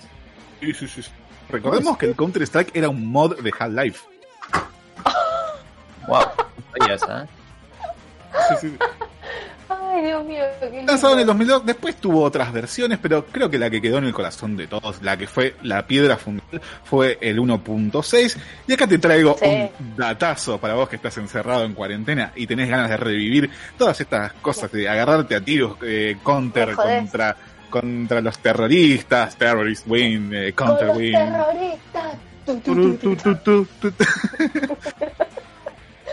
Sí, sí, sí. Recordemos que el Counter Strike era un mod de Half-Life. Wow, no sabía esa, ¿eh? Sí, sí. Ay, Dios mío. Lanzado en el 2002, después tuvo otras versiones, pero creo que la que quedó en el corazón de todos, la que fue la piedra fundamental, fue el 1.6. Y acá te traigo Sí. un datazo para vos que estás encerrado en cuarentena y tenés ganas de revivir todas estas cosas, de agarrarte a tiros, eh, counter contra, contra los terroristas, terrorist win, eh, Con counter los win. terroristas. Tu.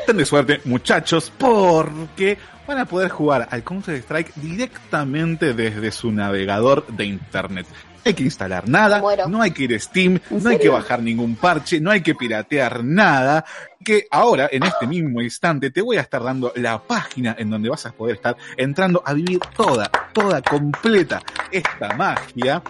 Ten de suerte, muchachos, porque van a poder jugar al Counter-Strike directamente desde su navegador de internet. No hay que instalar nada, Muero. no hay que ir a Steam, no hay que bajar ningún parche, no hay que piratear nada. Que ahora, en este mismo instante, te voy a estar dando la página en donde vas a poder estar entrando a vivir toda, toda completa esta magia.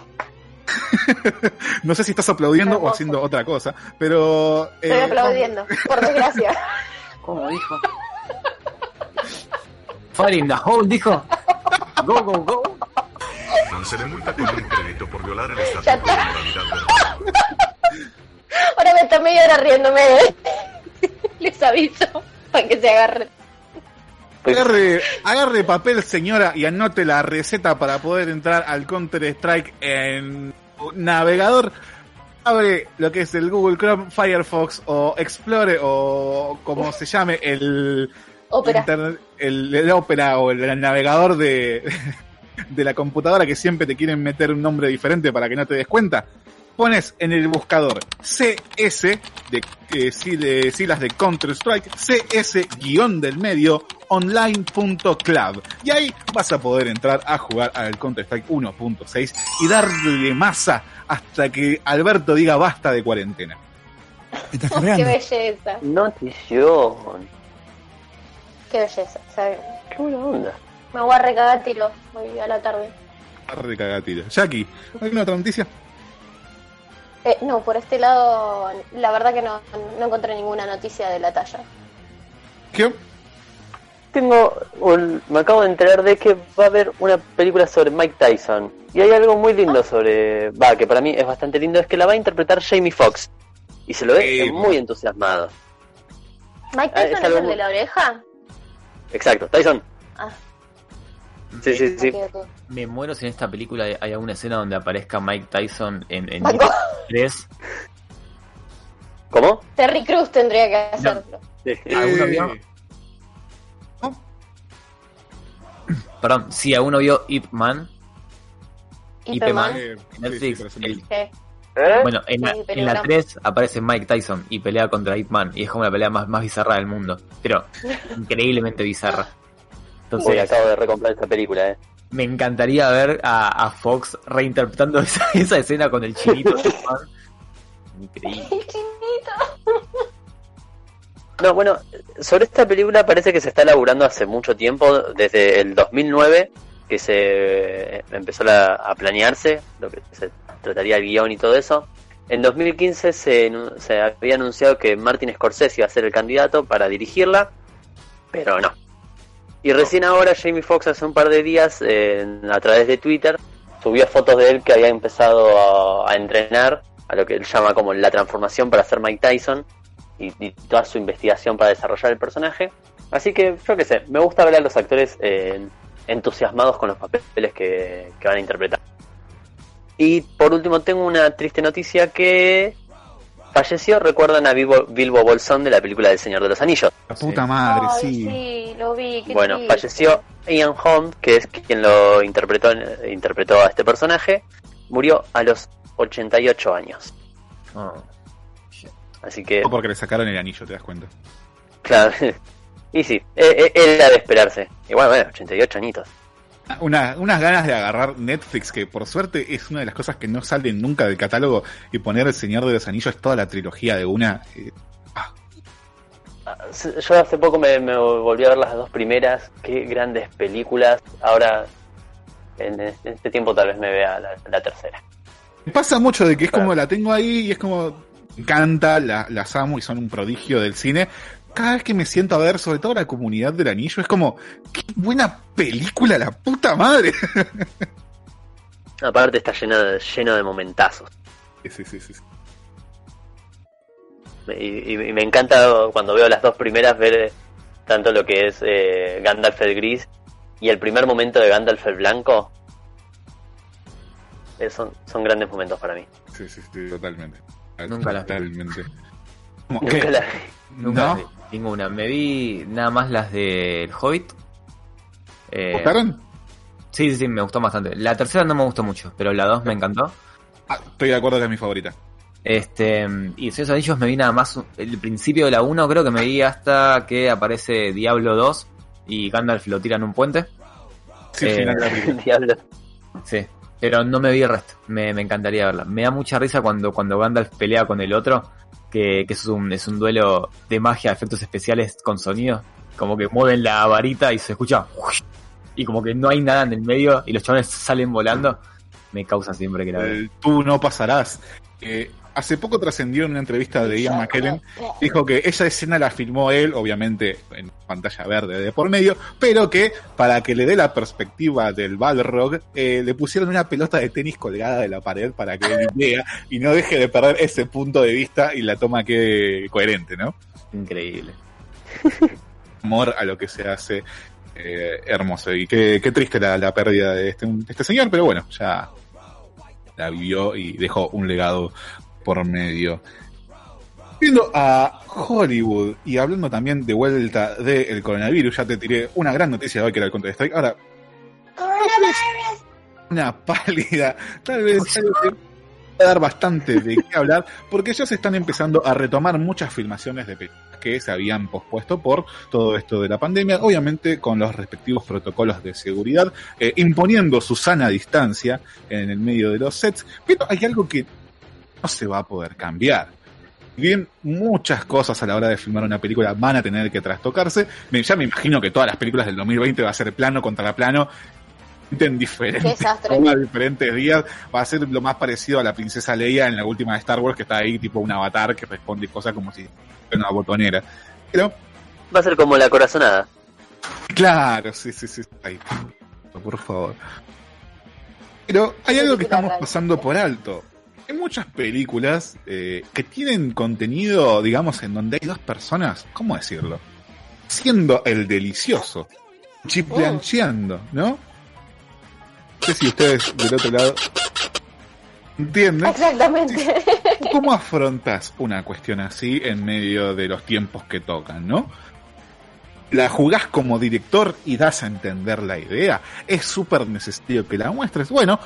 no sé si estás aplaudiendo o haciendo otra cosa, pero... Estoy eh, aplaudiendo, por desgracia. ¿Cómo dijo? Fire in the hole, dijo. Go, go, go. Se le multa con un crédito por violar el estatuto de moralidad Ahora me está medio hora riéndome. Les aviso para que se agarren. Agarre, agarre papel, señora, y anote la receta para poder entrar al Counter Strike en navegador. Abre lo que es el Google Chrome, Firefox o Explore o como se llame el Ópera. internet- el, el Opera o el, el navegador de, de la computadora que siempre te quieren meter un nombre diferente para que no te des cuenta. Pones en el buscador CS de, eh, de siglas de Counter Strike, CS guion del medio online.club. Y ahí vas a poder entrar a jugar al Counter Strike 1.6 y darle masa hasta que Alberto diga basta de cuarentena. Estás Qué belleza, Notición. Qué belleza. ¿sabes? Qué buena onda. Me voy a recagar tiro hoy a la tarde. Cagatilo. Jackie, ¿alguna otra noticia? Eh, no, por este lado, la verdad que no, no encontré ninguna noticia de la talla. ¿Qué? Tengo un- me acabo de enterar de que va a haber una película sobre Mike Tyson. Y hay algo muy lindo sobre. Va, que para mí es bastante lindo, es que la va a interpretar Jamie Foxx. Y se lo ve Eh, muy entusiasmado. ¿Mike Ah, Tyson es el muy- de la oreja? Exacto, Tyson. Ah, Sí, sí, sí. Me muero si en esta película hay- alguna escena donde aparezca Mike Tyson en, en Banco. 3. ¿Cómo? Terry Cruz tendría que hacerlo. Sí. ¿Alguno? Perdón, si alguno vio Ip Man. Ip. Man. sí, Netflix. sí, ¿Eh? Bueno, en la, Sí, en la 3 aparece Mike Tyson y pelea contra Ip Man. Y es como la pelea más, más bizarra del mundo. Pero increíblemente bizarra. Uy, Entonces, acabo de recomprar esta película, eh. me encantaría ver a, a Fox reinterpretando esa, esa escena con el chinito de Ip Man. Increíble. El chinito. No, bueno, sobre esta película parece que se está elaborando hace mucho tiempo, desde el 2009, que se empezó la- a planearse, lo que se trataría el guion y todo eso. En 2015 se, se había anunciado que Martin Scorsese iba a ser el candidato para dirigirla, pero no. Y recién ahora Jamie Foxx hace un par de días, a través de Twitter, subió fotos de él que había empezado a, entrenar, a lo que él llama como la transformación para ser Mike Tyson. y, toda su investigación para desarrollar el personaje. Así que yo qué sé, me gusta ver a los actores eh, entusiasmados con los papeles que van a interpretar. Y por último tengo una triste noticia que falleció, recuerdan a Bilbo, Bilbo Bolsón de la película del Señor de los Anillos. La puta madre, Ay, sí. sí, lo vi. qué Bueno, triste. falleció Ian Holm, que es quien lo interpretó, interpretó a este personaje, murió a los 88 años. Oh. Así que, O porque le sacaron el anillo, te das cuenta. claro, y sí, e- e- era de esperarse. Y bueno, bueno, 88 añitos. Una, unas ganas de agarrar Netflix, que por suerte es una de las cosas que no salen nunca del catálogo, y poner El Señor de los Anillos toda la trilogía de una. eh, Yo hace poco me, me volví a ver las dos primeras, qué grandes películas. Ahora, en este tiempo tal vez me vea la, la tercera. Pasa mucho de que es como la tengo ahí y es como. Encanta, la- las amo y son un prodigio del cine. Cada vez que me siento a ver, sobre todo la comunidad del anillo, es como. ¡Qué buena película, la puta madre! Aparte está lleno de, lleno de momentazos. Sí, sí, sí, sí. Y, y- y me encanta cuando veo las dos primeras ver tanto lo que es eh, Gandalf el gris y el primer momento de Gandalf el blanco. Eh, son, son grandes momentos para mí. Sí, sí, sí, totalmente. Nunca las. Totalmente. Como Nunca la- Nunca vi, ninguna. Me vi nada más las del Hobbit. Eh, ¿Gustaron? sí, sí, sí, me gustó bastante. La tercera no me gustó mucho, pero la dos me encantó. Ah, estoy de acuerdo que es mi favorita. Este, y los Anillos me vi nada más el principio de la 1, creo que me vi hasta que aparece Diablo 2 y Gandalf lo tira en un puente. Sí, Eh. Diablo. Sí, pero no me vi el resto. Me, me encantaría verla. Me da mucha risa cuando, cuando Gandalf pelea con el otro, que, que es, un, es un duelo de magia, efectos especiales con sonido. Como que mueven la varita y se escucha. Y como que no hay nada en el medio y los chavales salen volando. Me causa siempre que la veo. El Tú no pasarás. Eh, hace poco trascendió en una entrevista de Ian McKellen, dijo que esa escena la filmó él, obviamente en pantalla verde de por medio, pero que para que le dé la perspectiva del Balrog, eh, le pusieron una pelota de tenis colgada de la pared para que él vea y no deje de perder ese punto de vista y la toma que coherente, ¿no? Increíble. Amor a lo que se hace eh, hermoso. Y qué, qué triste la, la pérdida de este, de este señor, pero bueno, ya la vivió y dejó un legado por medio. Viendo a Hollywood y hablando también de vuelta del coronavirus, ya te tiré una gran noticia hoy que era el Counter Strike. Ahora, una pálida, tal vez a dar bastante de qué hablar, porque ya se están empezando a retomar muchas filmaciones de películas que se habían pospuesto por todo esto de la pandemia, obviamente con los respectivos protocolos de seguridad, eh, imponiendo su sana distancia en el medio de los sets, pero hay algo que no se va a poder cambiar. Si bien muchas cosas a la hora de filmar una película van a tener que trastocarse, ya me imagino que todas las películas del 2020 va a ser plano contra plano, en diferentes, diferentes días, va a ser lo más parecido a la princesa Leia en la última de Star Wars, que está ahí tipo un avatar que responde cosas como si fuera una botonera. Pero, Va a ser como la corazonada. claro, sí, sí, sí, ahí, por favor. Pero hay algo que estamos pasando por alto. Hay muchas películas eh, que tienen contenido, digamos, en donde hay dos personas, ¿cómo decirlo? Siendo el delicioso, chiplancheando, ¿no? No sé si ustedes del otro lado entienden. Exactamente. ¿Cómo afrontas una cuestión así en medio de los tiempos que tocan, no? La jugás como director y das a entender la idea. Es súper necesario que la muestres. Bueno,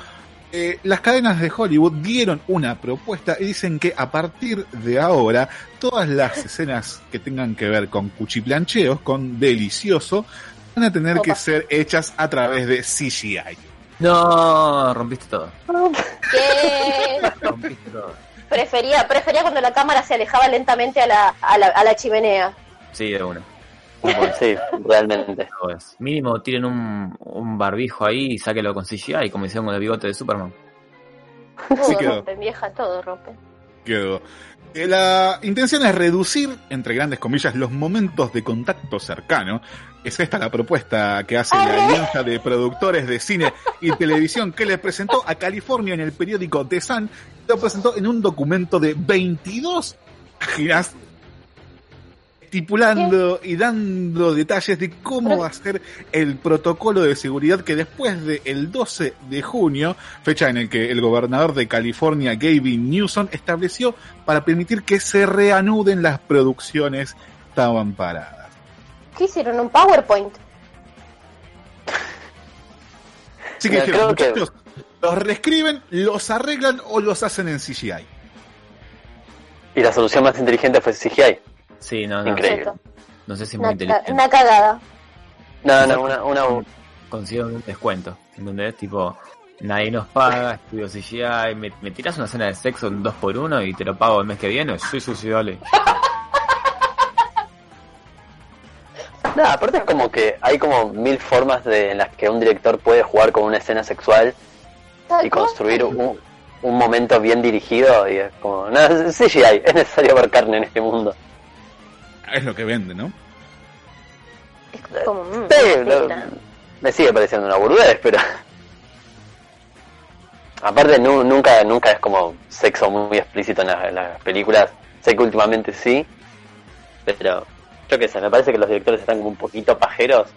eh, las cadenas de Hollywood dieron una propuesta y dicen que a partir de ahora todas las escenas que tengan que ver con cuchiplancheos, con delicioso, van a tener que ser hechas a través de CGI. No, rompiste todo. que Rompiste todo. prefería, prefería cuando la cámara se alejaba lentamente a la, a la, a la chimenea. Sí, de una. Sí, realmente. Mínimo tiren un, un barbijo ahí y sáquelo con CGI, como hicieron con el bigote de Superman. Todo Sí rompe, vieja, todo rompe. quedó. Eh, La intención es reducir, entre grandes comillas, los momentos de contacto cercano. Es esta la propuesta que hace la Alianza de Productores de Cine y Televisión que le presentó a California en el periódico The Sun. Lo presentó en un documento de 22 páginas estipulando y dando detalles de cómo va a ser el protocolo de seguridad que después del 12 de junio, fecha en el que el gobernador de California, Gavin Newsom, estableció para permitir que se reanuden las producciones estaban paradas. ¿Qué hicieron? ¿Un PowerPoint? Así que dijeron, creo que- muchachos, los reescriben, los arreglan o los hacen en CGI. Y la solución más inteligente fue CGI. Sí, no, no. Increíble. No sé si muy Una, inteligente. una cagada. No, no, una, una, Consigo un descuento. ¿Entendés? Tipo, nadie nos paga, estudio CGI. ¿Me, me tiras una escena de sexo en 2x1 y te lo pago el mes que viene? Sí, sí, sí, dale. No, aparte es como que hay como mil formas de, en las que un director puede jugar con una escena sexual y construir un, un momento bien dirigido y es como, no, CGI, es necesario ver carne en este mundo. Es lo que vende, ¿no? Es como, mm, Sí, lo- pena. me sigue pareciendo una burudez, pero... Aparte nu- nunca nunca es como sexo muy explícito en, las- en las películas. Sé que últimamente sí, pero yo qué sé, me parece que los directores están como un poquito pajeros.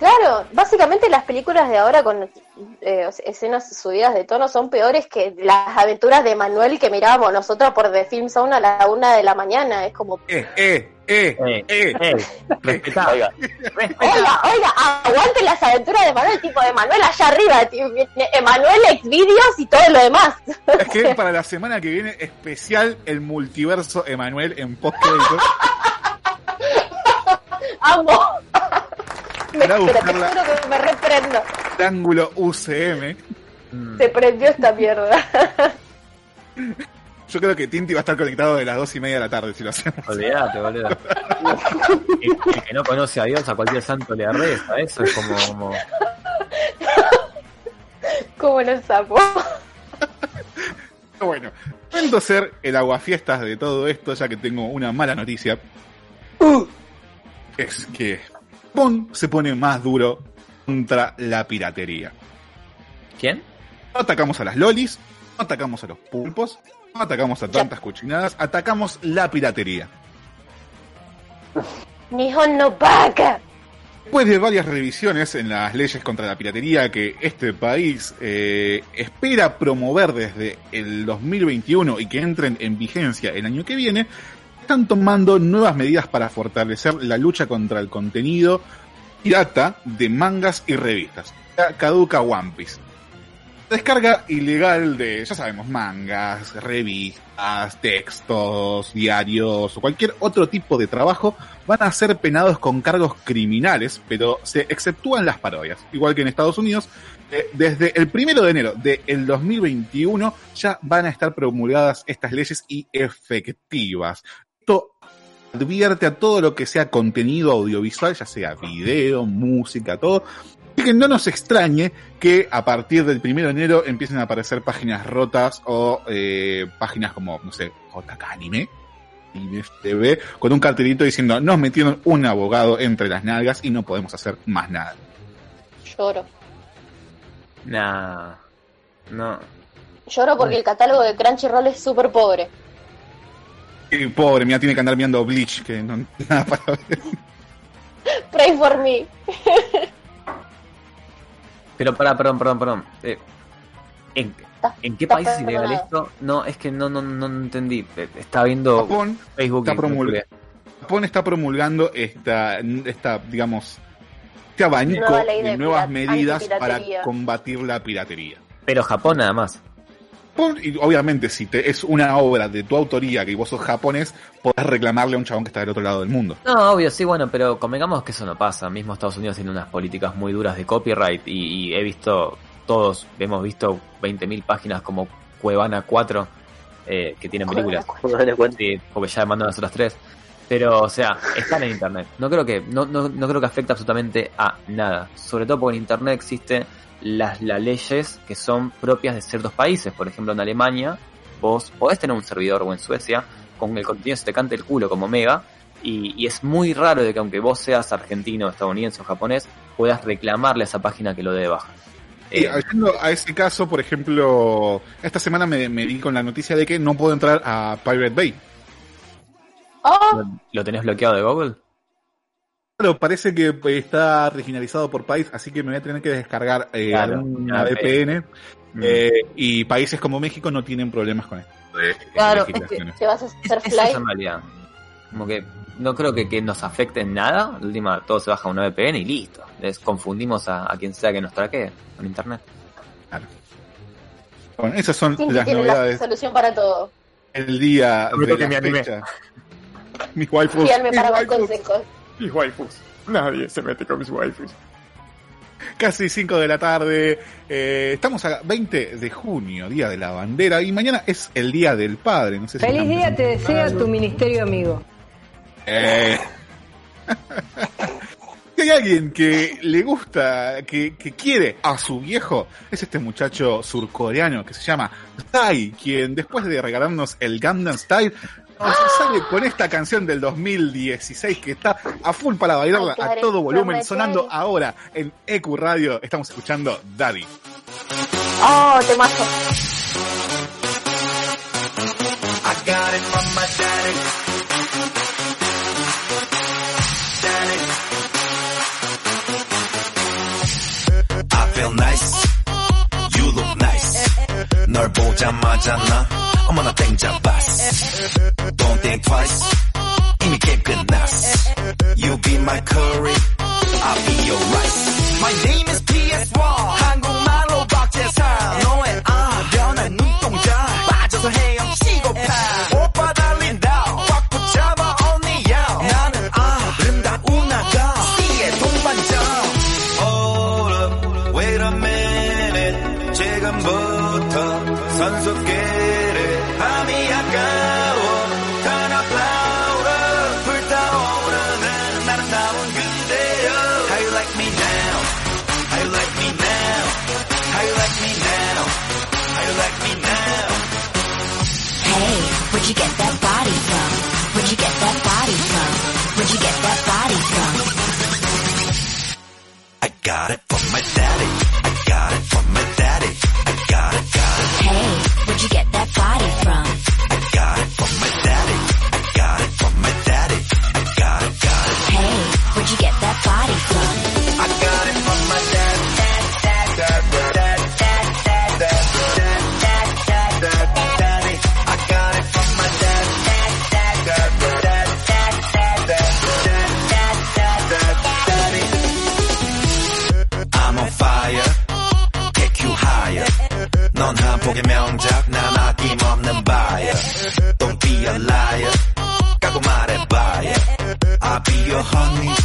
Claro, básicamente las películas de ahora con eh, escenas subidas de tono son peores que las aventuras de Manuel que mirábamos nosotros por The Film Zone a la una de la mañana. Es como, Eh, eh, eh, Eh, eh. eh, respetá, Oiga, respetá. oiga, oiga, aguante las aventuras de Manuel, tipo de Manuel allá arriba, tipo, Emanuel Xvideos y todo lo demás. Es que para la semana que viene, especial el multiverso Emanuel en post Amo. me, pero te juro que me reprendo. ángulo UCM. Se prendió esta mierda. Yo creo que Tinti va a estar conectado de las dos y media de la tarde si lo hacemos. Olvídate, boludo. el, el que no conoce a Dios, a cualquier santo le reza. Eso es como. como- Como lo sapo. Bueno, intento ser el aguafiestas de todo esto, ya que tengo una mala noticia. Es que Japón se pone más duro contra la piratería. ¿Quién? No atacamos a las lolis, no atacamos a los pulpos, no atacamos a tantas cochinadas, atacamos la piratería. Nihon no Baka. Después de varias revisiones en las leyes contra la piratería que este país eh, espera promover desde el 2021 y que entren en vigencia el año que viene, están tomando nuevas medidas para fortalecer la lucha contra el contenido pirata de mangas y revistas. Caduca One Piece. Descarga ilegal de, ya sabemos, mangas, revistas, textos, diarios o cualquier otro tipo de trabajo van a ser penados con cargos criminales, pero se exceptúan las parodias. Igual que en Estados Unidos, eh, desde el primero de enero del 2021 ya van a estar promulgadas estas leyes y efectivas. Esto advierte a todo lo que sea contenido audiovisual, ya sea video, música, todo, y que no nos extrañe que a partir del primero de enero empiecen a aparecer páginas rotas o eh, páginas como, no sé, JK Anime, Anime TV, con un cartelito diciendo nos metieron un abogado entre las nalgas y no podemos hacer más nada. Lloro. Nah. No. Lloro porque el catálogo de Crunchyroll es súper pobre. Y pobre, mía tiene que andar viendo Bleach, que no nada para ver. Pray for me. Pero para, perdón, perdón, perdón. Eh, ¿en, en qué país es ilegal esto? No, es que no, no, no entendí. Eh, Estaba viendo Japón Facebook está promulgando. Japón está promulgando esta, esta digamos, este abanico Nueva de, de nuevas medidas para combatir la piratería. Pero Japón nada más. Y obviamente, si te, es una obra de tu autoría que vos sos japonés, podés reclamarle a un chabón que está del otro lado del mundo. No, obvio, sí, bueno, pero convengamos que eso no pasa. Mismo Estados Unidos tiene unas políticas muy duras de copyright y, y he visto, todos hemos visto 20.000 páginas como Cuevana 4 eh, que tienen películas. no me cuenta. Sí, porque ya mandan las otras tres. Pero, o sea, están en internet. No creo que, no, no, no creo que afecte absolutamente a nada. Sobre todo porque en internet existen las, las leyes que son propias de ciertos países. Por ejemplo, en Alemania, vos podés tener un servidor o en Suecia con el contenido se te cante el culo como mega. Y, y es muy raro de que aunque vos seas argentino, estadounidense o japonés, puedas reclamarle a esa página que lo dé de baja. Y Eh, a ese caso, por ejemplo, esta semana me, me di con la noticia de que no puedo entrar a Pirate Bay. Oh, ¿Lo- ¿Lo tenés bloqueado de Google? Claro, parece que eh, está regionalizado por país, así que me voy a tener que descargar eh, Claro, una VPN. Mm. eh, y países como México no tienen problemas con esto. Claro, es que- te vas a hacer es fly. Como que no creo que, que nos afecte en nada. La última, todo se baja a una VPN y listo. Les confundimos a, a quien sea que nos traquee con internet. Bueno, esas son las tiene la novedades solución para todo. el día de todo que la me animé. fecha. Mis waifus. Fíjame mis para waifus. consejos. Mis waifus. Nadie se mete con mis waifus. Casi 5 de la tarde. eh, estamos a 20 de junio, Día de la Bandera. Y mañana es el Día del Padre. No sé si Feliz día te desea tu ministerio amigo. Eh. Si hay alguien que le gusta, que, que quiere a su viejo, es este muchacho surcoreano que se llama Tai, quien después de regalarnos el Gangnam Style, nos sale con esta canción del 2016 que está a full para bailarla a todo volumen, sonando ahora en EQ Radio. Estamos escuchando Daddy. Oh, te mato. I got it from my daddy. Daddy. I feel nice. You look nice. 널 보자마자 나 어머나 땡잡았어. Don't think twice. 이미 게임 끝났어. You be my curry. I'll be your rice. My name is PS1. 한국말로 박재상. 너의 아련한 눈동자. 빠져서 헤엄치 Got it from my daddy. I got it from my daddy. I got it, got it. Hey, where'd you get that body from? 넌 한폭의 명작, 난 아낌없는 buyer. Don't be a liar. 까고 말해봐요. I'll be your honey,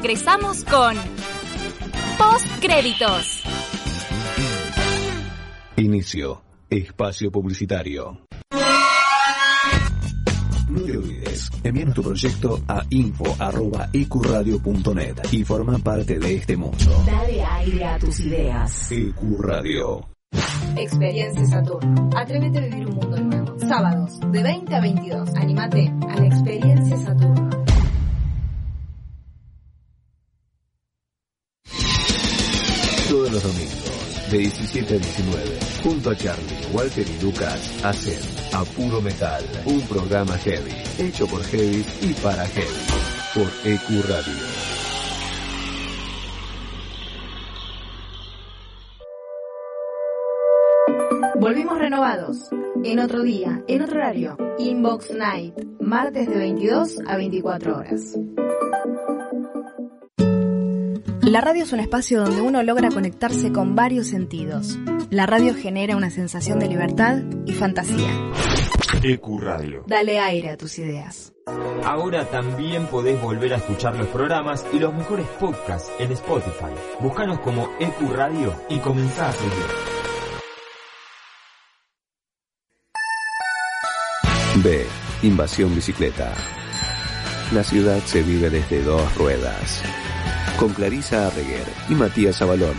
Regresamos con Post Créditos. Inicio. Espacio publicitario. No te olvides, envíanos tu proyecto a info.ecuradio.net y forma parte de este mundo. Dale aire a tus ideas. Ecuradio. Experiencia Saturno. Atrévete a vivir un mundo nuevo. Sábados, de 20 a 22. Anímate 17 a 19, junto a Charlie, Walter y Lucas, hacen A Puro Metal, un programa heavy, hecho por heavy y para heavy, por EQ Radio. Volvimos renovados. En otro día, en otro horario. Inbox Night. Martes de 22 a 24 horas. La radio es un espacio donde uno logra conectarse con varios sentidos. La radio genera una sensación de libertad y fantasía. EQ Radio. Dale aire a tus ideas. Ahora también podés volver a escuchar los programas y los mejores podcasts en Spotify. Búscanos como EQ Radio y comenzá a seguir. B. Invasión bicicleta. La ciudad se vive desde dos ruedas. Con Clarisa Arreguer y Matías Abalone.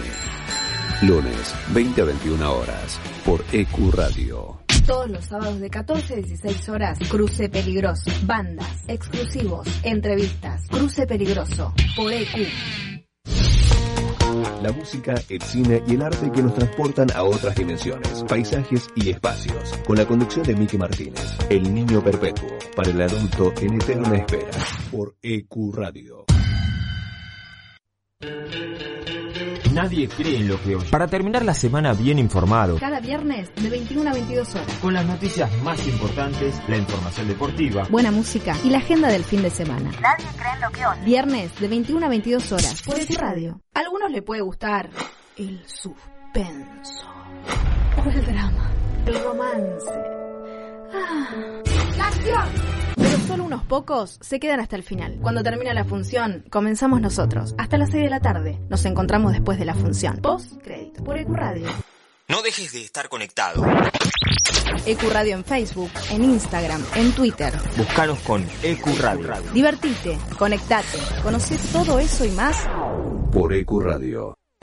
Lunes, 20 a 21 horas, por EQ Radio. Todos los sábados de 14 a 16 horas, Cruce Peligroso. Bandas, exclusivos, entrevistas. Cruce Peligroso, por EQ. La música, el cine y el arte que nos transportan a otras dimensiones, paisajes y espacios. Con la conducción de Miki Martínez, El Niño Perpetuo, para el adulto en eterna espera, por EQ Radio. Nadie cree en lo que oye. Para terminar la semana bien informado, Cada viernes de 21 a 22 horas. con las noticias más importantes, la información deportiva, Buena música y la agenda del fin de semana. Nadie cree en lo que oye. Viernes de 21 a 22 horas por EQ Radio. A algunos le puede gustar el suspenso o el drama, el romance. La acción. Pero solo unos pocos se quedan hasta el final. Cuando termina la función, comenzamos nosotros. Hasta las 6 de la tarde. Nos encontramos después de la función. Post crédito por EQ Radio. No dejes de estar conectado. EQ Radio en Facebook, en Instagram, en Twitter. Búscanos con EQ Radio. Divertite, conectate, conoce todo eso y más Por EQ Radio.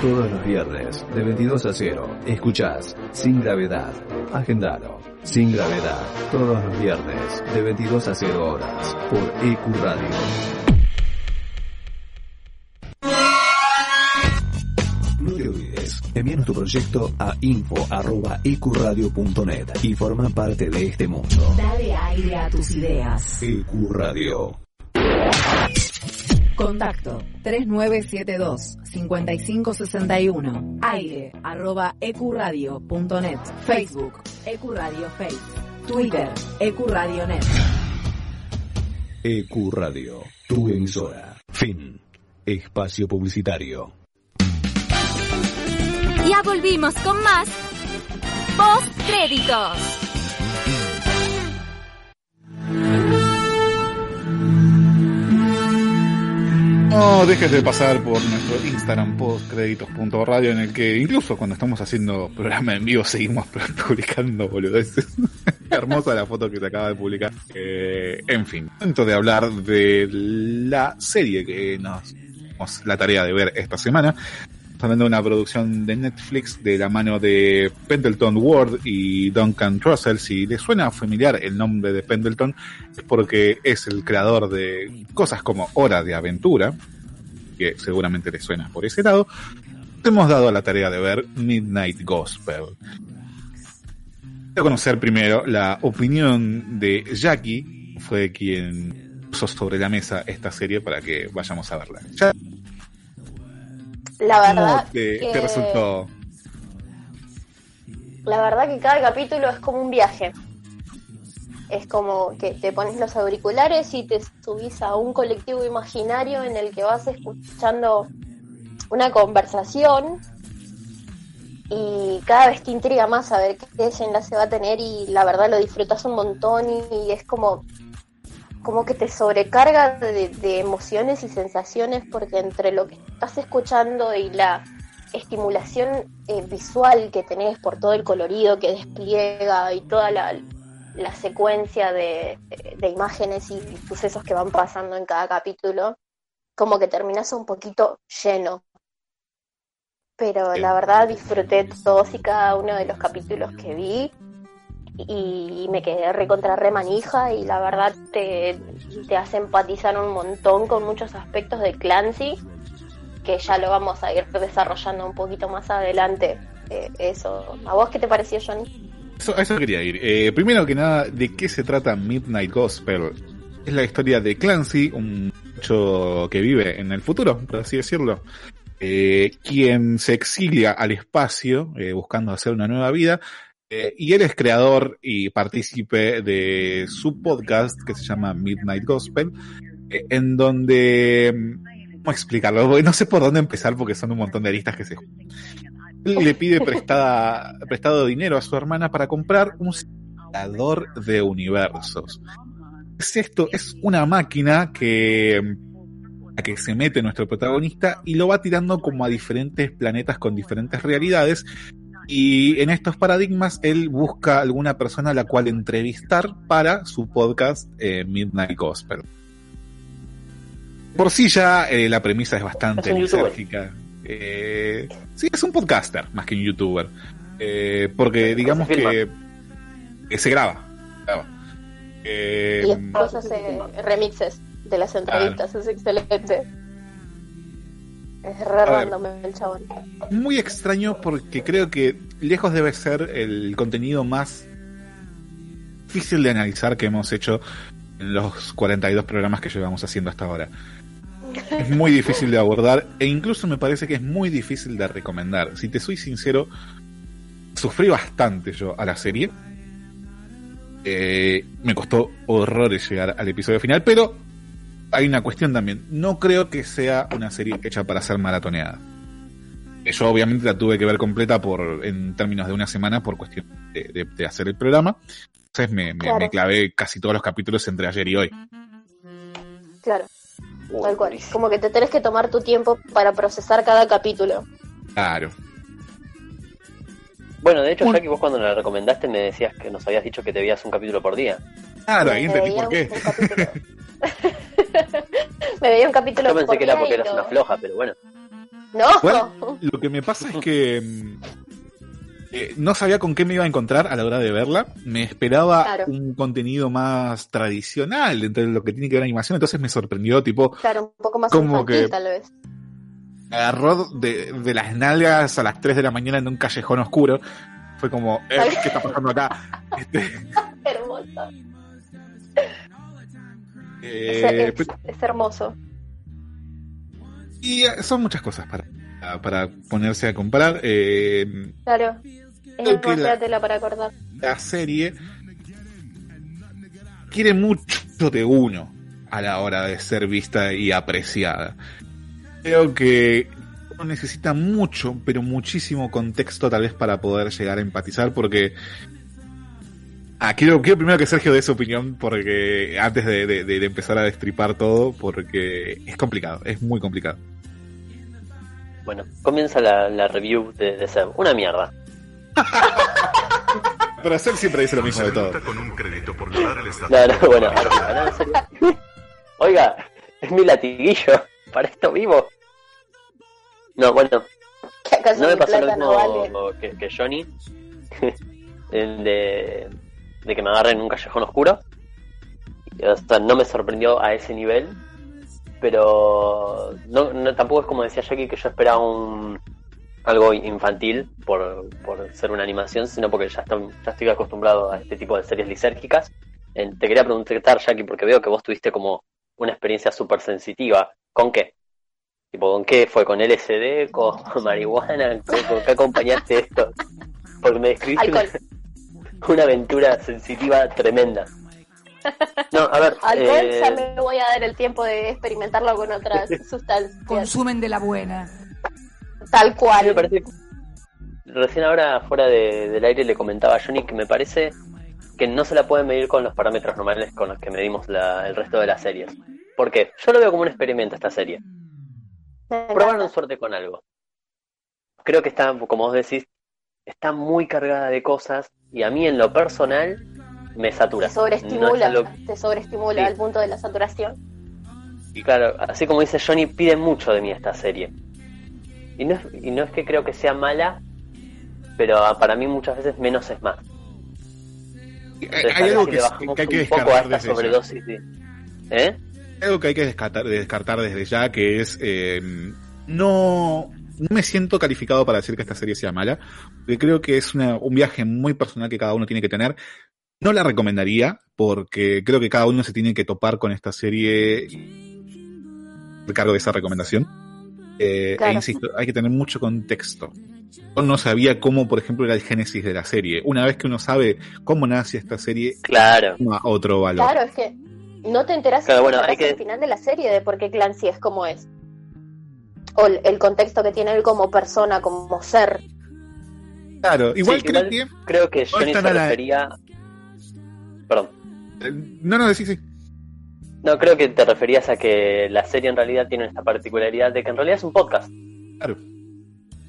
Todos los viernes, de 22 a 0, escuchás Sin Gravedad. Agendalo. Sin Gravedad. Todos los viernes, de 22 a 0 horas, por EQ Radio. No te olvides, envíanos tu proyecto a info.ecuradio.net y forma parte de este mundo. Dale aire a tus ideas. EQ Radio. Contacto 3972-5561. Aire arroba ecuradio.net. Facebook Ecuradio Face. Twitter Ecuradio.net. EQ Radio, tu emisora. Fin. Espacio publicitario. Ya volvimos con más Post Créditos. No dejes de pasar por nuestro Instagram postcréditos.radio en el que incluso cuando estamos haciendo programa en vivo seguimos publicando boludeces. Hermosa la foto que se acaba de publicar. Eh, en fin, momento de hablar de la serie que nos la tarea de ver esta semana. Hablando de una producción de Netflix de la mano de Pendleton Ward y Duncan Trussell. Si les suena familiar el nombre de Pendleton, es porque es el creador de cosas como Hora de Aventura, que seguramente les suena por ese lado. Hemos dado la tarea de ver Midnight Gospel. A conocer primero la opinión de Jackie, fue quien puso sobre la mesa esta serie para que vayamos a verla. La verdad ¿Cómo te, que- te resultó? La verdad que cada capítulo es como un viaje. Es como que te pones los auriculares y te subís a un colectivo imaginario en el que vas escuchando una conversación y cada vez te intriga más saber qué desenlace va a tener y la verdad lo disfrutas un montón y, y es como como que te sobrecarga de, de emociones y sensaciones porque entre lo que estás escuchando y la estimulación eh, visual que tenés por todo el colorido que despliega y toda la, la secuencia de, de imágenes y sucesos que van pasando en cada capítulo, como que terminas un poquito lleno. Pero la verdad disfruté todos y cada uno de los capítulos que vi y me quedé recontra re manija y la verdad te, te hace empatizar un montón con muchos aspectos de Clancy que ya lo vamos a ir desarrollando un poquito más adelante eh, eso. ¿A vos qué te pareció Johnny? Eso, a eso quería ir. Eh, primero que nada, ¿de qué se trata Midnight Gospel? Es la historia de Clancy, un muchacho que vive en el futuro, por así decirlo, eh, quien se exilia al espacio eh, buscando hacer una nueva vida. Eh, y él es creador y partícipe de su podcast que se llama Midnight Gospel, eh, en donde... ¿Cómo explicarlo? No sé por dónde empezar porque son un montón de aristas que se... Él le pide prestada, prestado dinero a su hermana para comprar un simulador de universos. ¿Qué es esto? Es una máquina que a que se mete nuestro protagonista y lo va tirando como a diferentes planetas con diferentes realidades y en estos paradigmas él busca alguna persona a la cual entrevistar para su podcast eh, Midnight Gospel. Por sí ya eh, la premisa es bastante lisérgica. Eh, sí, es un podcaster más que un youtuber. Eh, porque digamos se que, que se graba. graba. Eh, y después hace remixes de las entrevistas, es excelente. Es re random el chabón. muy extraño porque creo que lejos debe ser el contenido más difícil de analizar que hemos hecho en los 42 programas que llevamos haciendo hasta ahora. Es muy difícil de abordar e incluso me parece que es muy difícil de recomendar. Si te soy sincero, sufrí bastante yo a la serie. Eh, me costó horrores llegar al episodio final, pero hay una cuestión también. No creo que sea una serie hecha para ser maratoneada. Yo obviamente la tuve que ver completa por en términos de una semana por cuestión de, de- de hacer el programa. Entonces me, me- Claro. me clavé casi todos los capítulos entre ayer y hoy. Claro, tal cual. Como que te tenés que tomar tu tiempo para procesar cada capítulo. Claro. Bueno, de hecho, Jackie, vos cuando la recomendaste me decías que nos habías dicho que te veías un capítulo por día. Claro, ahí entendí por qué. un. Me veía un capítulo Yo pensé por que era porque eras una floja, pero bueno. No, Bueno, lo que me pasa es que mm, eh, no sabía con qué me iba a encontrar a la hora de verla. Me esperaba Claro. un contenido más tradicional dentro de lo que tiene que ver animación, entonces me sorprendió, tipo, claro, un poco más Como infantil que- tal vez. Agarró de, de las nalgas a las 3 de la mañana en un callejón oscuro. Fue como, eh, ¿qué está pasando acá? Este, Hermoso. eh, es, es- es hermoso. y eh, son muchas cosas para, para ponerse a comparar. Eh, Claro. Es que la- para acordar. la serie quiere mucho de uno a la hora de ser vista y apreciada. Creo que uno necesita mucho, pero muchísimo contexto tal vez para poder llegar a empatizar porque... Ah, quiero, quiero primero que Sergio dé su opinión porque antes de, de- de- de empezar a destripar todo, porque es complicado, es muy complicado. Bueno, comienza la, la review de, de Seb. Una mierda. Pero Ser siempre dice lo mismo de todo. Con un crédito por violar el estatuto. No, no, bueno, ahora, ahora. Oiga, es mi latiguillo. Para esto vivo. No, bueno, no me pasó lo mismo no vale. que, que Johnny. el de, de que me agarren en un callejón oscuro. Y, O sea, no me sorprendió a ese nivel. Pero no, no- tampoco es como decía Jackie que yo esperaba un algo infantil por, por ser una animación, sino porque ya, estoy- ya estoy acostumbrado a este tipo de series lisérgicas. Te quería preguntar, Jackie, porque veo que vos tuviste como una experiencia súper sensitiva. ¿Con qué? Tipo, ¿con qué fue? ¿Con LSD? ¿Con marihuana? ¿Con, con qué acompañaste esto? Porque me describiste una aventura sensitiva tremenda. No, a ver. Alcohol eh, ya me voy a dar el tiempo de experimentarlo con otras sustancias. Consumen de la buena. Tal cual. me parece- Recién ahora, fuera de- del aire, le comentaba a Johnny que me parece que no se la pueden medir con los parámetros normales con los que medimos la- el resto de las series. ¿Por qué? Yo lo veo como un experimento esta serie. Probaron suerte con algo. Creo que está, como vos decís, está muy cargada de cosas y a mí en lo personal me satura. Te sobreestimula, No te sobreestimula Sí. al punto de la saturación. Y claro, así como dice Johnny, pide mucho de mí esta serie. Y no es, y no es que creo que sea mala, pero para mí muchas veces menos es más. Hay algo que hay que descartar desde ya. sobredosis de- ¿Eh? Hay algo que hay que descartar, descartar desde ya, que es eh, no, no me siento calificado para decir que esta serie sea mala, porque creo que es una- un viaje muy personal que cada uno tiene que tener. No la recomendaría, porque creo que cada uno se tiene que topar con esta serie cargo de esa recomendación. Eh, Claro. E insisto, hay que tener mucho contexto. Yo no sabía cómo, por ejemplo, era el génesis de la serie. Una vez que uno sabe cómo nace esta serie, claro. toma otro valor. Claro, es que no te enteras Claro, bueno, hasta hay que- el final de la serie de por qué Clancy es como es. O el, el contexto que tiene él como persona, como ser. Claro, igual Sí, creo igual que creo que Johnny se la- refería... Perdón. No, no, sí, sí. No, creo que te referías a que la serie en realidad tiene esta particularidad de que en realidad es un podcast. Claro.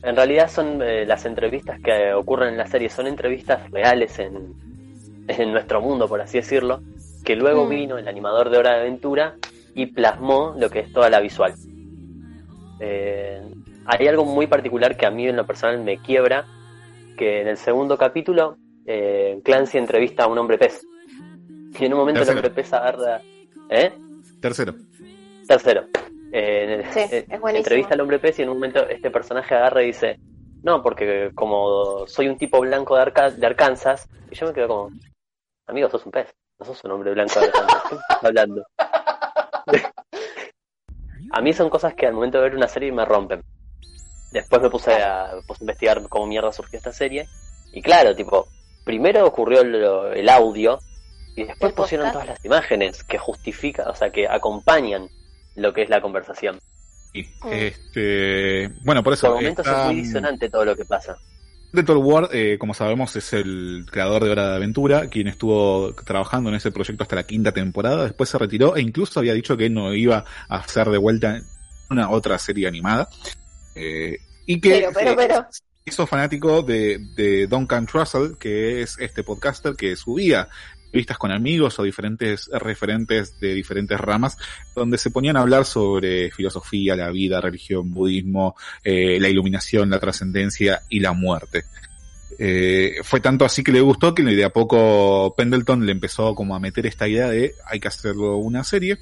En realidad son eh, las entrevistas que ocurren en la serie, son entrevistas reales en, en nuestro mundo, por así decirlo, que luego Mm. vino el animador de Hora de Aventura y plasmó lo que es toda la visual. Eh, hay algo muy particular que a mí en lo personal me quiebra, que en el segundo capítulo eh, Clancy entrevista a un hombre pez. Y en un momento Tercero. el hombre pez agarra... ¿Eh? Tercero. Tercero. Eh, en el- Sí, eh, es buenísimo. entrevista al hombre pez y en un momento este personaje agarra y dice, no, porque como soy un tipo blanco de, Arca- de Arkansas, y yo me quedo como, amigo, sos un pez, no sos un hombre blanco de Arkansas, ¿qué estás hablando? a mí son cosas que al momento de ver una serie me rompen. Después me puse a, me puse a investigar cómo mierda surgió esta serie, y claro, tipo, primero ocurrió lo- el audio, y después El pusieron todas las imágenes que justifican, o sea, que acompañan lo que es la conversación. Y, Mm. este, bueno, por eso. Por momentos está- es muy disonante todo lo que pasa. Dental Ward, eh, como sabemos, es el creador de Hora de Aventura, quien estuvo trabajando en ese proyecto hasta la quinta temporada, después se retiró e incluso había dicho que no iba a hacer de vuelta una otra serie animada. Eh, y que Pero, pero, se pero. hizo fanático de, de Duncan Trussell, que es este podcaster que subía entrevistas con amigos o diferentes referentes de diferentes ramas, donde se ponían a hablar sobre filosofía, la vida, religión, budismo, eh, la iluminación, la trascendencia y la muerte. Eh, fue tanto así que le gustó que de a poco Pendleton le empezó como a meter esta idea de hay que hacerlo una serie.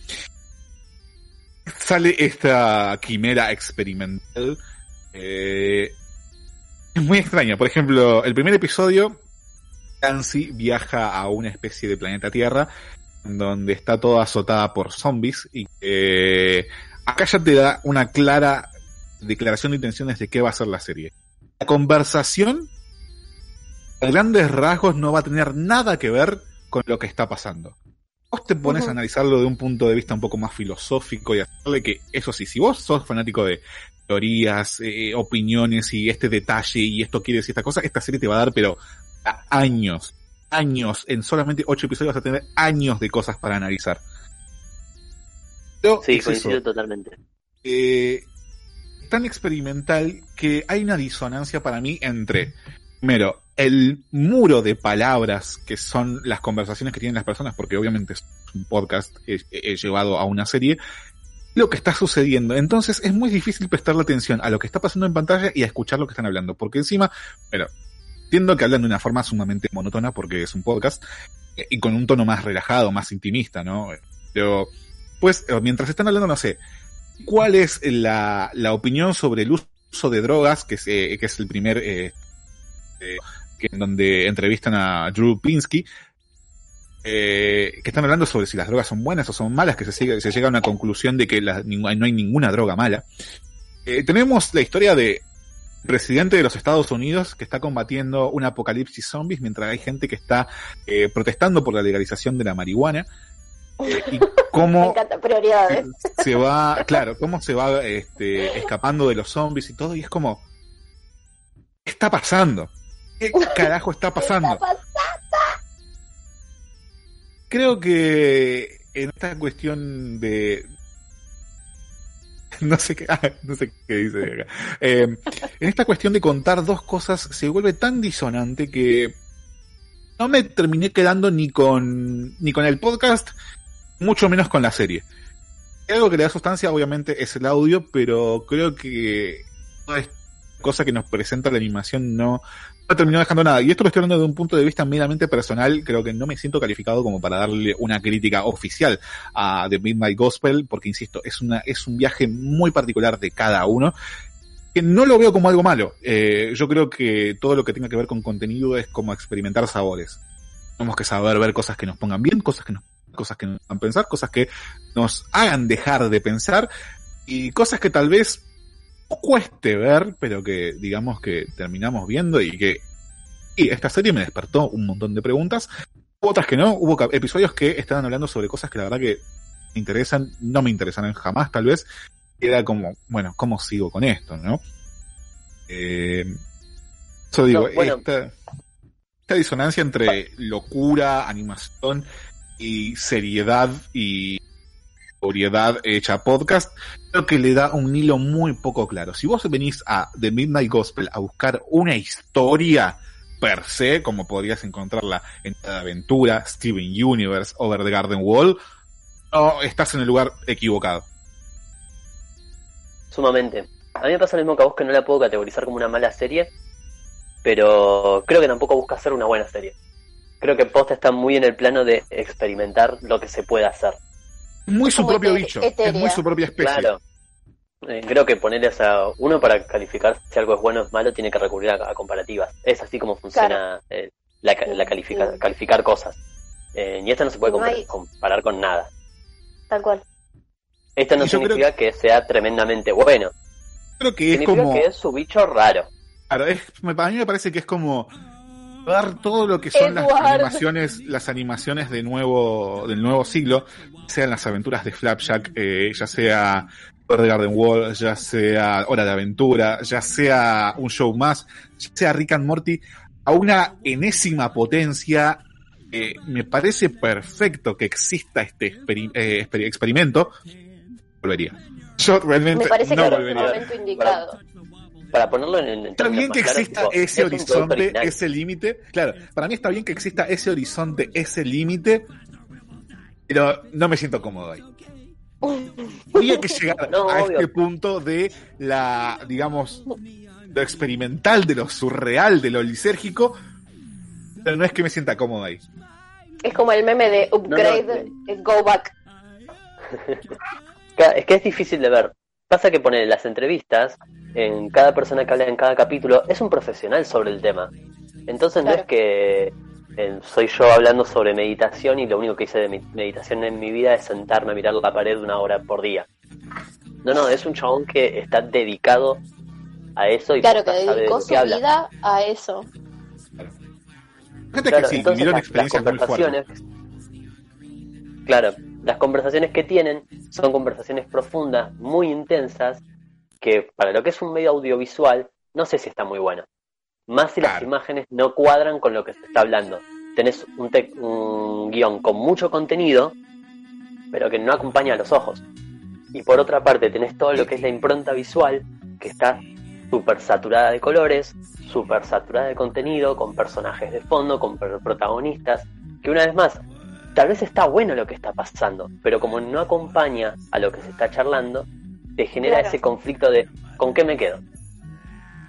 Sale esta quimera experimental. eh, es muy extraña. Por ejemplo, el primer episodio, Nancy viaja a una especie de planeta Tierra donde está toda azotada por zombies y que acá ya te da una clara declaración de intenciones de qué va a ser la serie. La conversación, a grandes rasgos, no va a tener nada que ver con lo que está pasando. Vos te pones a analizarlo de un punto de vista un poco más filosófico y hacerle que, eso sí, si vos sos fanático de teorías, eh, opiniones y este detalle y esto quiere decir esta cosa, esta serie te va a dar, pero años, años, en solamente ocho episodios vas a tener años de cosas para analizar. Pero Sí, es coincido eso totalmente. eh, tan experimental que hay una disonancia para mí entre, primero, el muro de palabras que son las conversaciones que tienen las personas, porque obviamente es un podcast eh, llevado a una serie, lo que está sucediendo. Entonces es muy difícil prestarle atención a lo que está pasando en pantalla y a escuchar lo que están hablando, porque encima, pero entiendo que hablan de una forma sumamente monótona porque es un podcast eh, y con un tono más relajado, más intimista, ¿no? Pero, pues, eh, mientras están hablando, no sé, ¿cuál es la, la opinión sobre el uso de drogas, que es, eh, que es el primer, eh, eh, que en donde entrevistan a Drew Pinsky, que están hablando sobre si las drogas son buenas o son malas, que se, llega a una conclusión de que no hay ninguna droga mala. Tenemos la historia de presidente de los Estados Unidos que está combatiendo un apocalipsis zombies mientras hay gente que está eh, protestando por la legalización de la marihuana. Eh, y cómo Me encanta, prioridades. se va, claro, cómo se va este, escapando de los zombies y todo, y es como, ¿qué está pasando? ¿Qué carajo está pasando? Creo que en esta cuestión de, no sé qué, ah, no sé qué dice acá. Eh, en esta cuestión de contar dos cosas se vuelve tan disonante que no me terminé quedando ni con ni con el podcast, mucho menos con la serie. Algo que le da sustancia, obviamente, es el audio, pero creo que toda esta cosa que nos presenta la animación no, no terminó dejando nada. Y esto lo estoy hablando de un punto de vista meramente personal. Creo que no me siento calificado como para darle una crítica oficial a The Midnight Gospel, porque insisto, es una, es un viaje muy particular de cada uno. Que no lo veo como algo malo. Eh, yo creo que todo lo que tenga que ver con contenido es como experimentar sabores. Tenemos que saber ver cosas que nos pongan bien, cosas que nos, cosas que nos hagan pensar, cosas que nos hagan dejar de pensar, y cosas que tal vez cueste ver, pero que digamos que terminamos viendo y que y esta serie me despertó un montón de preguntas. Hubo otras que no, hubo episodios que estaban hablando sobre cosas que la verdad que me interesan, no me interesarán jamás tal vez. Era como, bueno, ¿cómo sigo con esto, no? Eh, eso digo, No, bueno. esta, esta disonancia entre locura, animación y seriedad y sobriedad hecha podcast, creo que le da un hilo muy poco claro. Si vos venís a The Midnight Gospel a buscar una historia per se, como podrías encontrarla en Cada Aventura, Steven Universe, Over the Garden Wall, no, estás en el lugar equivocado. Sumamente. A mí me pasa lo mismo que a vos que no la puedo categorizar como una mala serie, pero creo que tampoco busca hacer una buena serie. Creo que Post está muy en el plano de experimentar lo que se puede hacer. Muy su propio bicho, es etérea. muy su propia especie. Claro. Eh, creo que ponerle o sea, uno para calificar si algo es bueno o es malo tiene que recurrir a, a comparativas. Es así como funciona eh, la, la califica- Sí. calificar cosas. Eh, y esto no se puede No compar- hay- comparar con nada. Tal cual. Esto no significa que sea tremendamente bueno. Creo que es Significa como... que es su bicho raro. Claro, es, me- a mí me parece que es como ver todo lo que son las animaciones, las animaciones de nuevo, del nuevo siglo, sean las aventuras de Flapjack, eh, ya sea the Garden Wall, ya sea Hora de Aventura, ya sea un show más, ya sea Rick and Morty, a una enésima potencia. eh, me parece perfecto que exista este experi- eh, exper- experimento. Volvería. Yo realmente Me parece no que es el volvería. momento indicado. Para ponerlo en, en Está bien que exista tipo, ese es horizonte, ese límite. Claro, para mí está bien que exista ese horizonte, ese límite, pero no me siento cómodo ahí. Había que llegar No, a obvio. este punto de la, digamos, lo experimental, de lo surreal, de lo lisérgico, pero no es que me sienta cómodo ahí. Es como el meme de upgrade, No, eh, go back. Es que es difícil de ver. Pasa que poner las entrevistas, en cada persona que habla en cada capítulo, es un profesional sobre el tema. Entonces no es que eh, soy yo hablando sobre meditación y lo único que hice de mi- meditación en mi vida es sentarme a mirar la pared una hora por día. No, no, es un chabón que está dedicado a eso y Claro, que posta sabe de dedicó lo su que habla. vida a eso. Gente Claro, que sí, entonces vivieron las, las experiencias muy fuertes. conversaciones, claro, las conversaciones que tienen son conversaciones profundas, muy intensas, que para lo que es un medio audiovisual, no sé si está muy bueno. Más si las imágenes no cuadran con lo que se está hablando. Tenés un, tec- un guion con mucho contenido, pero que no acompaña a los ojos. Y por otra parte tenés todo lo que es la impronta visual, que está súper saturada de colores, súper saturada de contenido, con personajes de fondo, con protagonistas, que una vez más, tal vez está bueno lo que está pasando, pero como no acompaña a lo que se está charlando, te genera Claro. ese conflicto de ¿con qué me quedo?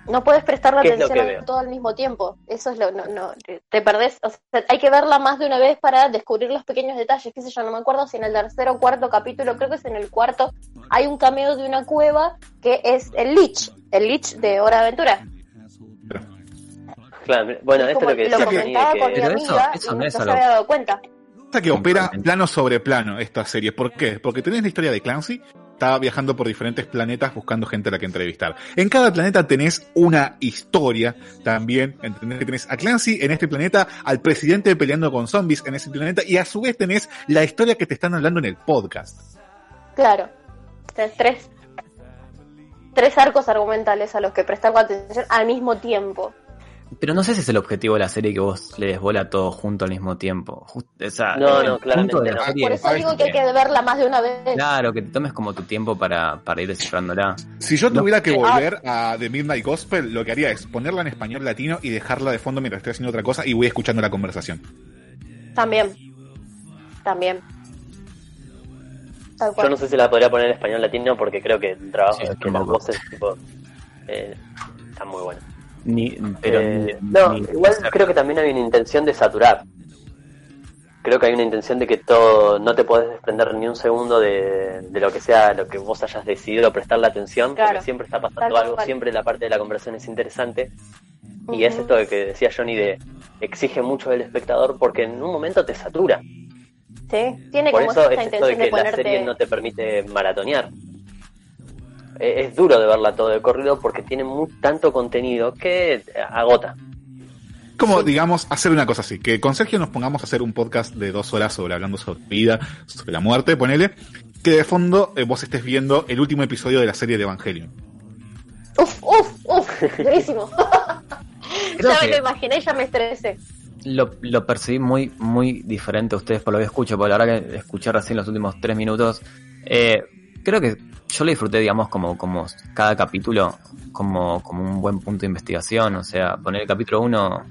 No puedes prestarle ¿Qué es lo atención que a todo al mismo tiempo. Eso es lo no, no te- perdés. O sea, hay que verla más de una vez para descubrir los pequeños detalles. Qué sé yo, no me acuerdo si en el tercer o cuarto capítulo, creo que es en el cuarto, hay un cameo de una cueva que es el Lich, el Lich de Hora de Aventura. Claro, bueno, esto es lo que lo decía Jenny, comentaba de con mi que eso- amiga eso y no es se había dado cuenta. Que opera plano sobre plano esta serie. ¿Por qué? Porque tenés la historia de Clancy, está viajando por diferentes planetas buscando gente a la que entrevistar. En cada planeta tenés una historia también, ¿entendés? Que tenés a Clancy en este planeta, al presidente peleando con zombies en ese planeta, y a su vez tenés la historia que te están hablando en el podcast. Claro. Tenés tres, tres arcos argumentales a los que prestar atención al mismo tiempo. Pero no sé si es el objetivo de la serie que vos le des bola a todo junto al mismo tiempo. Just- o sea, No, no, claramente de la no. serie Por es- eso digo que hay que verla más de una vez. Claro, que te tomes como tu tiempo para, para ir descifrándola. Si yo No, tuviera que eh, volver a The Midnight Gospel, lo que haría es ponerla en español latino y dejarla de fondo mientras estoy haciendo otra cosa y voy escuchando la conversación. También. También. Tal Yo no sé si la podría poner en español latino porque creo que el trabajo Sí, es de que las voces tipo, eh, está muy bueno. Ni, pero Eh, ni- no, ni- igual creo que también hay una intención de saturar. Creo que hay una intención de que todo no te podés desprender ni un segundo de, de lo que sea lo que vos hayas decidido prestarle atención, Claro. porque siempre está pasando Tal algo, cual. siempre la parte de la conversación es interesante. Y es esto de que decía Johnny de exige mucho del espectador porque en un momento te satura. Sí, tiene Por como eso esta es esto de de, que la serie no te permite maratonear. Eh, Es duro de verla todo de corrido porque tiene tanto contenido que eh, agota. Como, digamos, hacer una cosa así, que con Sergio nos pongamos a hacer un podcast de dos horas sobre hablando sobre vida, sobre la muerte, ponele, que de fondo eh, vos estés viendo el último episodio de la serie de Evangelion. Uf, uf, uf, durísimo. Creo ya me lo imaginé, ya me estresé. lo, lo percibí muy, muy diferente a ustedes por lo que escucho, porque la verdad que escuché recién los últimos tres minutos. Eh, creo que yo lo disfruté, digamos, como, como cada capítulo, como, como un buen punto de investigación. O sea, poner el capítulo uno,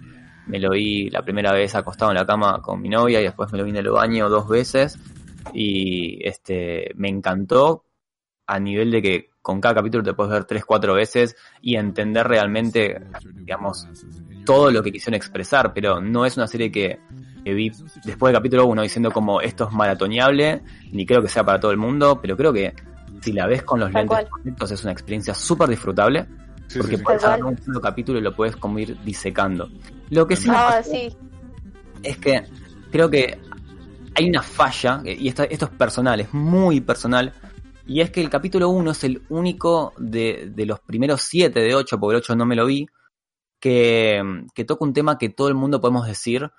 me lo vi la primera vez acostado en la cama con mi novia y después me lo vi en el baño dos veces. Y este me encantó a nivel de que con cada capítulo te puedes ver tres, cuatro veces y entender realmente, digamos, todo lo que quisieron expresar, pero no es una serie que, que vi después del capítulo 1 diciendo como esto es maratoneable, ni creo que sea para todo el mundo, pero creo que si la ves con los Tal lentes correctos es una experiencia súper disfrutable, Sí, porque sí, sí. puedes agarrar un solo capítulo y lo puedes como ir disecando. Lo que sí me Ah, es que creo que hay una falla, y esto, esto es personal, es muy personal, y es que el capítulo 1 es el único de, de los primeros 7 de 8, porque el 8 no me lo vi, que, que toca un tema que todo el mundo podemos decir,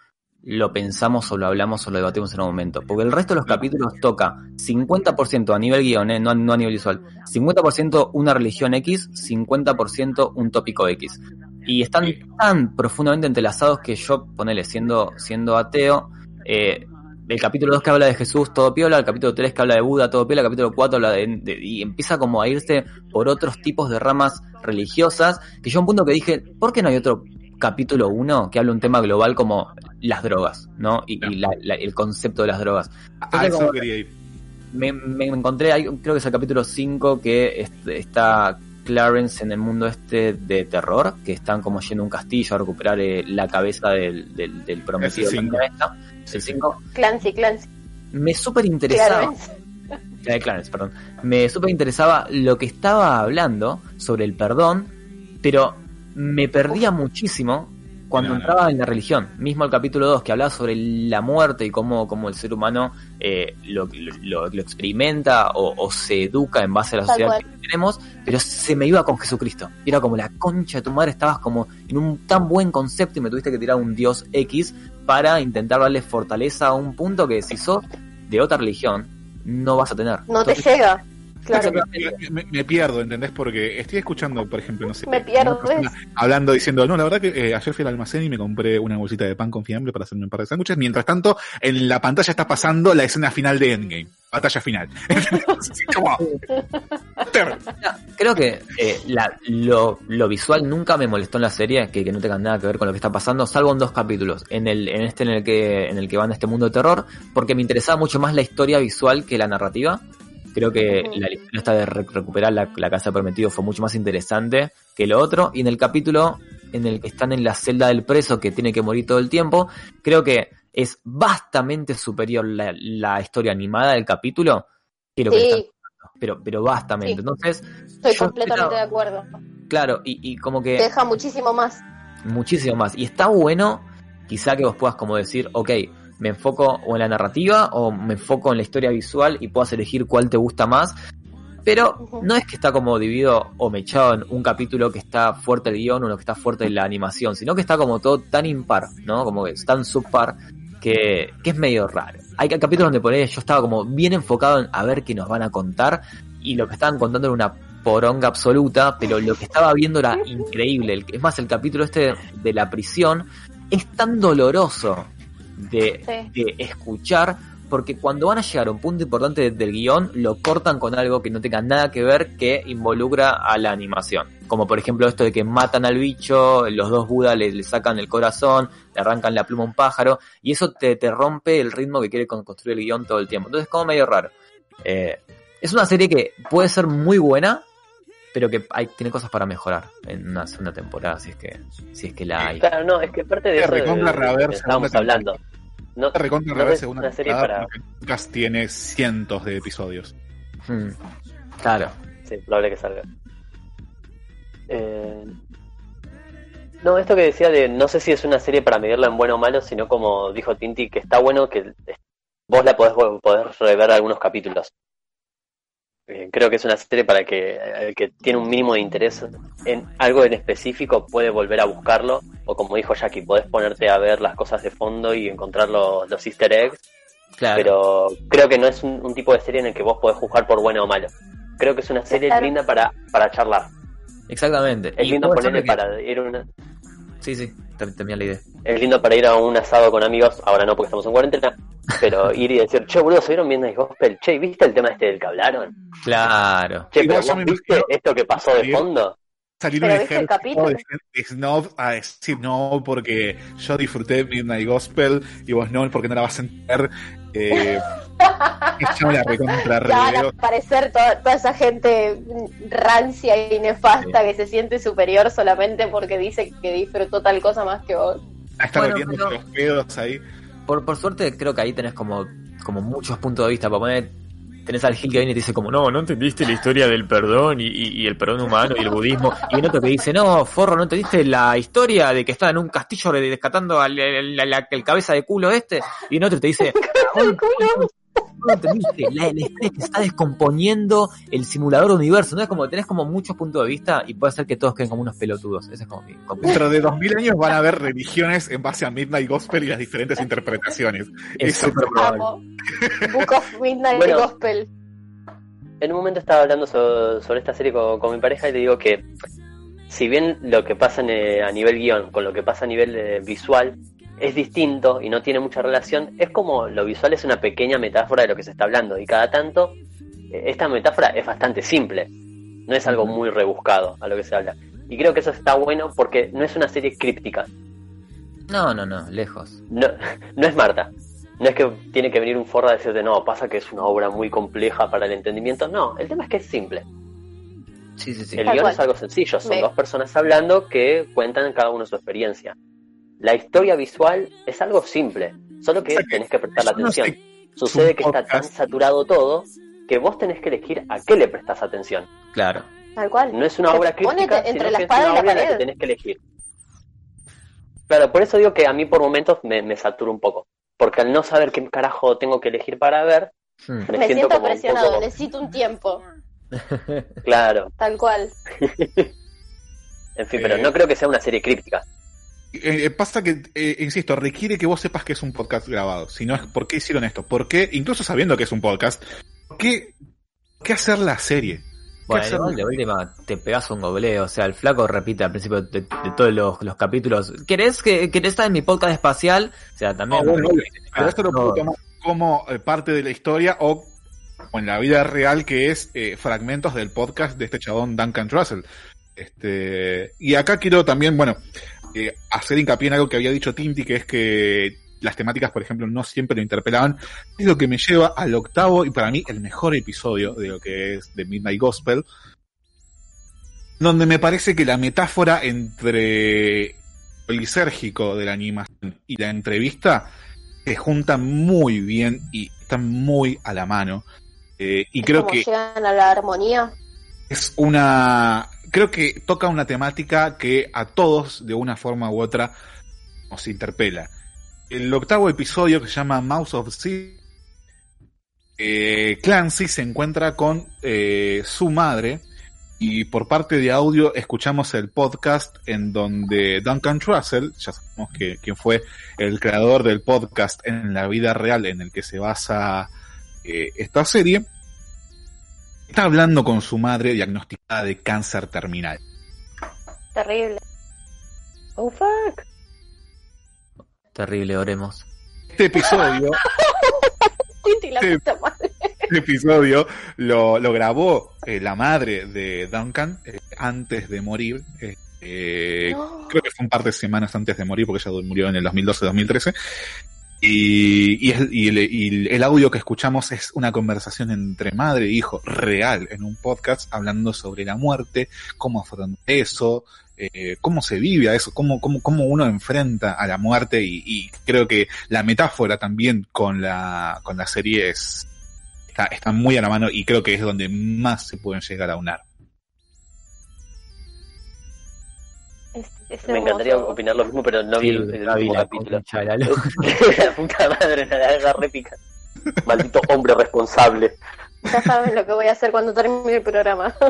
lo pensamos o lo hablamos o lo debatimos en un momento. Porque el resto de los capítulos toca 50% a nivel guion, eh, no, no a nivel visual, 50% una religión X, 50% un tópico X. Y están tan profundamente entrelazados que yo, ponele, siendo, siendo ateo, eh, el capítulo 2 que habla de Jesús, todo piola, el capítulo 3 que habla de Buda, todo piola, el capítulo 4 habla de, de- y empieza como a irse por otros tipos de ramas religiosas, que yo a un punto que dije, ¿por qué no hay otro capítulo 1 que habla un tema global como las drogas, ¿no? Y, y la- la- el concepto de las drogas. A eso como- quería ir. me, me encontré, ahí, creo que es el capítulo 5 que es- está Clarence en el mundo este de terror, que están como yendo a un castillo a recuperar eh, la cabeza del, del, del prometido. Es el cinco. de la novia esta. Es el 5. Clancy, Clancy. Me súper interesaba. Clarence. Eh, Clarence, perdón. Me súper interesaba lo que estaba hablando sobre el perdón, pero me perdía muchísimo cuando No, no. entraba en la religión. Mismo el capítulo 2, que hablaba sobre la muerte y cómo, cómo el ser humano eh, lo, lo- lo experimenta o, o se educa en base a la Tal sociedad cual. que tenemos, pero se me iba con Jesucristo. Era como la concha de tu madre, estabas como en un tan buen concepto y me tuviste que tirar un Dios X para intentar darle fortaleza a un punto que si sos de otra religión, no vas a tener. No te llega. Claro. Me, pierdo, ¿entendés? Porque estoy escuchando, por ejemplo, no sé, Me pierdo, hablando, diciendo, no, la verdad que eh, ayer fui al almacén y me compré una bolsita de pan con fiambre para hacerme un par de sándwiches. Mientras tanto, en la pantalla está pasando la escena final de Endgame. Batalla final. Creo que eh, la- lo, lo visual nunca me molestó en la serie, que, que no tenga nada que ver con lo que está pasando, salvo en dos capítulos, en el, en este en el que, en el que van a este mundo de terror, porque me interesaba mucho más la historia visual que la narrativa. Creo que la historia esta de re- recuperar la, la casa prometido fue mucho más interesante que lo otro. Y en el capítulo en el que están en la celda del preso que tiene que morir todo el tiempo, creo que es vastamente superior la, la historia animada del capítulo que lo que están Sí, pero, pero vastamente. Sí. Entonces, estoy completamente de acuerdo. claro, y, y como Te que deja muchísimo más. muchísimo más. Y está bueno, quizá que vos puedas como decir, ok, me enfoco o en la narrativa o me enfoco en la historia visual y puedas elegir cuál te gusta más. Pero no es que está como dividido o mechado en un capítulo que está fuerte el guion o uno que está fuerte la animación, sino que está como todo tan impar, ¿no? Como que es tan subpar que, que es medio raro. Hay capítulos donde por ahí yo estaba como bien enfocado en a ver qué nos van a contar y lo que estaban contando era una poronga absoluta, pero lo que estaba viendo era increíble. Es más, el capítulo este de la prisión es tan doloroso de, Sí. de escuchar porque cuando van a llegar a un punto importante de- del guion lo cortan con algo que no tenga nada que ver que involucra a la animación. Como por ejemplo esto de que matan al bicho, los dos Budas le, le sacan el corazón, le arrancan la pluma a un pájaro y eso te, te rompe el ritmo que quiere con- construir el guion todo el tiempo. Entonces es como medio raro. Eh, es una serie que puede ser muy buena, pero que hay, tiene cosas para mejorar en una segunda temporada, si es que, si es que la hay. Claro, no, es que parte de eso de- de- estábamos segunda hablando. No, Recontra no es segunda una serie para... porque el podcast tiene cientos de episodios. Hmm, Claro. Sí, probable que salga. Eh, No, esto que decía de no sé si es una serie para medirla en bueno o malo, sino como dijo Tinti, que está bueno que vos la podés poder rever algunos capítulos. Eh, creo que es una serie para que el que tiene un mínimo de interés en algo en específico puede volver a buscarlo, o como dijo Jackie, podés ponerte a ver las cosas de fondo y encontrar los, los easter eggs, Claro. pero creo que no es un, un tipo de serie en el que vos podés juzgar por bueno o malo. Creo que es una serie Claro. linda para, para charlar. Exactamente. Es Y ser ponerle que- para ir a una, Sí, sí, también tenía la idea. es lindo para ir a un asado con amigos, ahora no porque estamos en cuarentena, pero ir y decir, che boludo, ¿se vieron bien Nice Gospel? Che, ¿viste el tema este del que hablaron? Claro. Che, pero yo ¿vos me viste esto que pasó de fondo? Salir un ejército de, de snob a decir no porque yo disfruté Midnight Gospel y vos no porque no la vas a entender. Eh, yo me la recontra Ya van a reveo. aparecer toda, toda esa gente rancia y nefasta que se siente superior solamente porque dice que disfrutó tal cosa más que vos. Está Bueno, metiendo pero- los pedos ahí. Por, por suerte creo que ahí tenés como, como muchos puntos de vista. Para poner, tenés al Gil que viene y te dice como, no, no entendiste la historia del perdón y, y- y el perdón humano y el budismo. Y en otro que dice, no, forro, no entendiste la historia de que estaba en un castillo re- rescatando al al- al- al- el cabeza de culo este. Y en otro te dice, no, la, la historia es que está descomponiendo el simulador universo. No es como, tenés como muchos puntos de vista y puede ser que todos queden como unos pelotudos. Ese es como mi. Dentro de 2000 años van a haber religiones en base a Midnight Gospel y las diferentes interpretaciones. Es súper probable. Book of Midnight Bueno. Gospel. En un momento estaba hablando so- sobre esta serie con, con mi pareja y le digo que si bien lo que pasa en, eh, a nivel guion con lo que pasa a nivel eh, visual es distinto y no tiene mucha relación, es como lo visual es una pequeña metáfora de lo que se está hablando y cada tanto eh, esta metáfora es bastante simple, no es algo muy rebuscado a lo que se habla. Y creo que eso está bueno porque no es una serie críptica, No, no, no, lejos. no, no es Marta. No es que tiene que venir un forro a decirte, no, pasa que es una obra muy compleja para el entendimiento. No, el tema es que es simple. Sí, sí, sí. El guion es algo sencillo, son Me- dos personas hablando que cuentan cada uno su experiencia. La historia visual es algo simple, solo que O sea que tenés que prestar la no atención. sé Sucede que está tan saturado todo que vos tenés que elegir a qué le prestás atención. Claro. Tal cual. No es una obra crítica, entre sino la que es una obra la que tenés que elegir. Claro, por eso digo que a mí por momentos me, me satura un poco. Porque al no saber qué carajo tengo que elegir para ver, Hmm. me, Me siento como un presionado, poco- necesito un tiempo. Claro, Tal cual. en fin, pero Eh, no creo que sea una serie críptica. Eh, eh, pasa que, eh, insisto, requiere que vos sepas que es un podcast grabado. Si no es, ¿por qué hicieron esto? ¿Por qué, incluso sabiendo que es un podcast, ¿por qué, qué hacer la serie? ¿Qué Bueno, de última te pegas un gobleo, o sea, el flaco repite al principio de, de todos los, los capítulos, ¿querés que querés estar en mi podcast espacial? O sea, también... Bueno. Pero esto lo no, puedo tomar como eh, parte de la historia o, o en la vida real que es eh, fragmentos del podcast de este chabón Duncan Russell. Este, y acá quiero también, bueno, eh, hacer hincapié en algo que había dicho Tinti, que es que las temáticas, por ejemplo, no siempre lo interpelaban. Es lo que me lleva al octavo y para mí el mejor episodio de lo que es The Midnight Gospel, donde me parece que la metáfora entre lo lisérgico de la animación y la entrevista se juntan muy bien y están muy a la mano. Eh, y creo que llegan a la armonía. es una creo que toca una temática que a todos de una forma u otra nos interpela. El octavo episodio que se llama Mouse of Sea eh, Clancy se encuentra con eh, su madre y por parte de audio escuchamos el podcast en donde Duncan Trussell, ya sabemos que, quién fue el creador del podcast en la vida real en el que se basa eh, esta serie, está hablando con su madre diagnosticada de cáncer terminal. Terrible. Oh fuck. Terrible, oremos. Este episodio, madre. este episodio lo, lo grabó eh, la madre de Duncan eh, antes de morir. eh, eh, No. Creo que fue un par de semanas antes de morir porque ella murió en el 2012-2013. Y, y, el, y el- y el audio que escuchamos es una conversación entre madre e hijo real en un podcast hablando sobre la muerte, cómo afrontar eso, eh, cómo se vive a eso, cómo, cómo, cómo uno enfrenta a la muerte y, y creo que la metáfora también con la, con la serie es, está, está muy a la mano y creo que es donde más se pueden llegar a unar. Me encantaría hermoso. opinar lo mismo, pero no vi el, el último la capítulo. la puta madre, la réplica. Maldito hombre responsable. Ya saben lo que voy a hacer cuando termine el programa.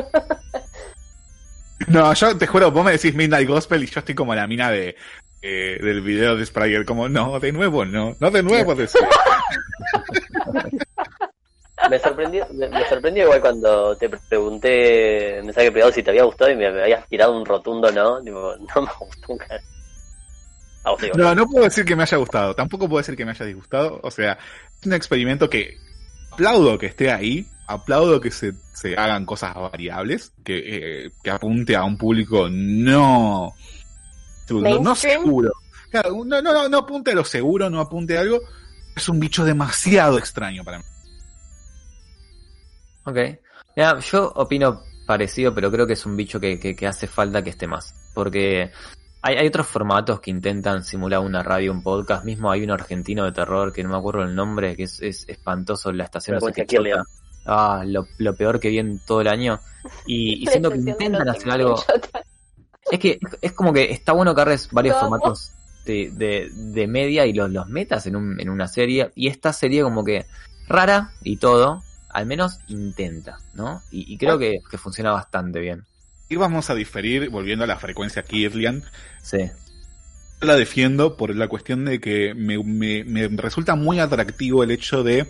No, yo te juro, vos me decís Midnight Gospel y yo estoy como la mina de eh, del video de Sprayer, como no, de nuevo no, no de nuevo decís. Me sorprendió, me, me sorprendió igual cuando te pregunté en mensaje privado si te había gustado y me, me habías tirado un rotundo no. Digo, no me gustó un cara. A vos digo, No, no puedo decir que me haya gustado, tampoco puedo decir que me haya disgustado, o sea, es un experimento que aplaudo que esté ahí, aplaudo que se, se hagan cosas variables, que, eh, que apunte a un público no, no, no seguro. Claro, no, no, no, no apunte a lo seguro, no apunte a algo, es un bicho demasiado extraño para mí. Ok. Yo opino parecido, pero creo que es un bicho que, que, que hace falta que esté más. Porque hay, hay otros formatos que intentan simular una radio, un podcast. Mismo hay un argentino de terror que no me acuerdo el nombre, que es, es espantoso. La estación. Ah, lo, lo peor que vi en todo el año. Y, y siento que intentan hacer algo. Es que es como que está bueno que agarres varios ¿Cómo? formatos de, de, de media y los, los metas en, un, en una serie. Y esta serie como que rara y todo, al menos intenta, ¿no? Y, y creo que, que funciona bastante bien. Y vamos a diferir, volviendo a la frecuencia Kirlian, Sí. Yo la defiendo por la cuestión de que me, me- me resulta muy atractivo el hecho de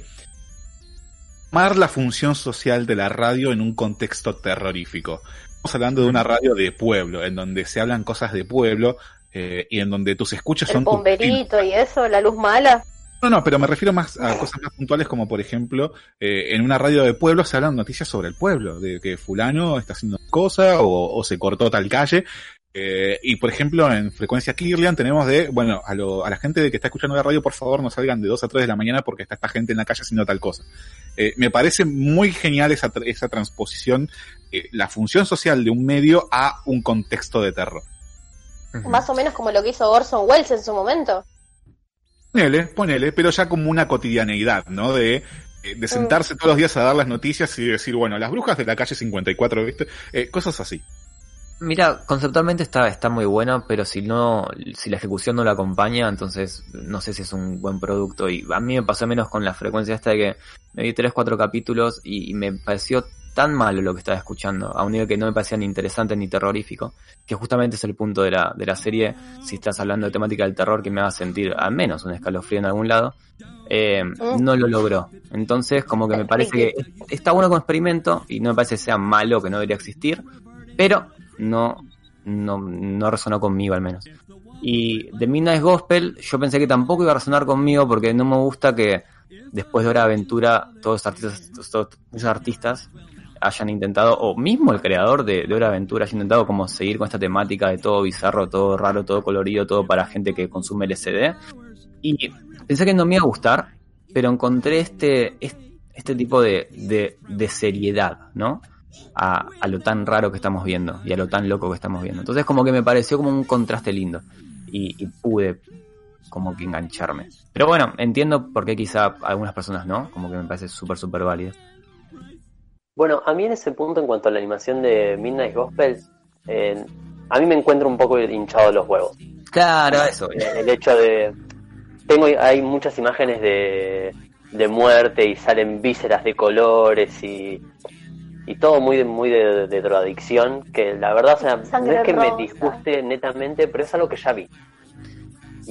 tomar la función social de la radio en un contexto terrorífico. Estamos hablando de una radio de pueblo, en donde se hablan cosas de pueblo eh, y en donde tus escuchas El son vecinos. bomberito y eso, la luz mala. No, no, pero me refiero más a cosas más puntuales como por ejemplo, eh, en una radio de pueblo se hablan noticias sobre el pueblo, de que fulano está haciendo cosa o, o se cortó tal calle. Eh, y por ejemplo, en frecuencia Kirlian tenemos de, bueno, a, lo- a la gente que está escuchando la radio, por favor no salgan de 2 a 3 de la mañana porque está esta gente en la calle haciendo tal cosa. Eh, me parece muy genial esa, esa transposición, la función social de un medio a un contexto de terror. Más o menos como lo que hizo Orson Welles en su momento. Ponele, ponele, pero ya como una cotidianeidad, ¿no? De, eh, de sentarse todos los días a dar las noticias y decir, bueno, las brujas de la calle 54, ¿viste? Eh, cosas así. Mira, conceptualmente está, está muy bueno, pero si no, si la ejecución no la acompaña, entonces no sé si es un buen producto. Y a mí me pasó menos con la frecuencia esta de que me vi tres, cuatro capítulos y, y me pareció tan malo lo que estaba escuchando, a un nivel que no me parecía ni interesante ni terrorífico, que justamente es el punto de la, de la serie, si estás hablando de temática del terror que me haga sentir al menos un escalofrío en algún lado, eh, no lo logró. Entonces, como que me parece que está bueno como experimento y no me parece que sea malo, que no debería existir, pero no, no, no resonó conmigo al menos. Y The Midnight Gospel, yo pensé que tampoco iba a resonar conmigo porque no me gusta que después de Hora de Aventura todos los artistas, todos muchos artistas hayan intentado, o mismo el creador de, de Hora Aventura haya intentado como seguir con esta temática de todo bizarro, todo raro, todo colorido, todo para gente que consume LCD. Y pensé que no me iba a gustar, pero encontré este, este, tipo de, seriedad, ¿no? A, a lo tan raro que estamos viendo y a lo tan loco que estamos viendo. Entonces como que me pareció como un contraste lindo y, y pude como que engancharme. Pero bueno, entiendo por qué quizá algunas personas no, como que me parece súper, súper válido. Bueno, a mí en ese punto, en cuanto a la animación de Midnight Gospel, eh, a mí me encuentro un poco hinchado los huevos. Claro, eso. El, el hecho de... Tengo, hay muchas imágenes de, de muerte y salen vísceras de colores y, y todo muy de, muy de, de drogadicción, que la verdad, o sea, no es que me disguste netamente, pero es algo que ya vi.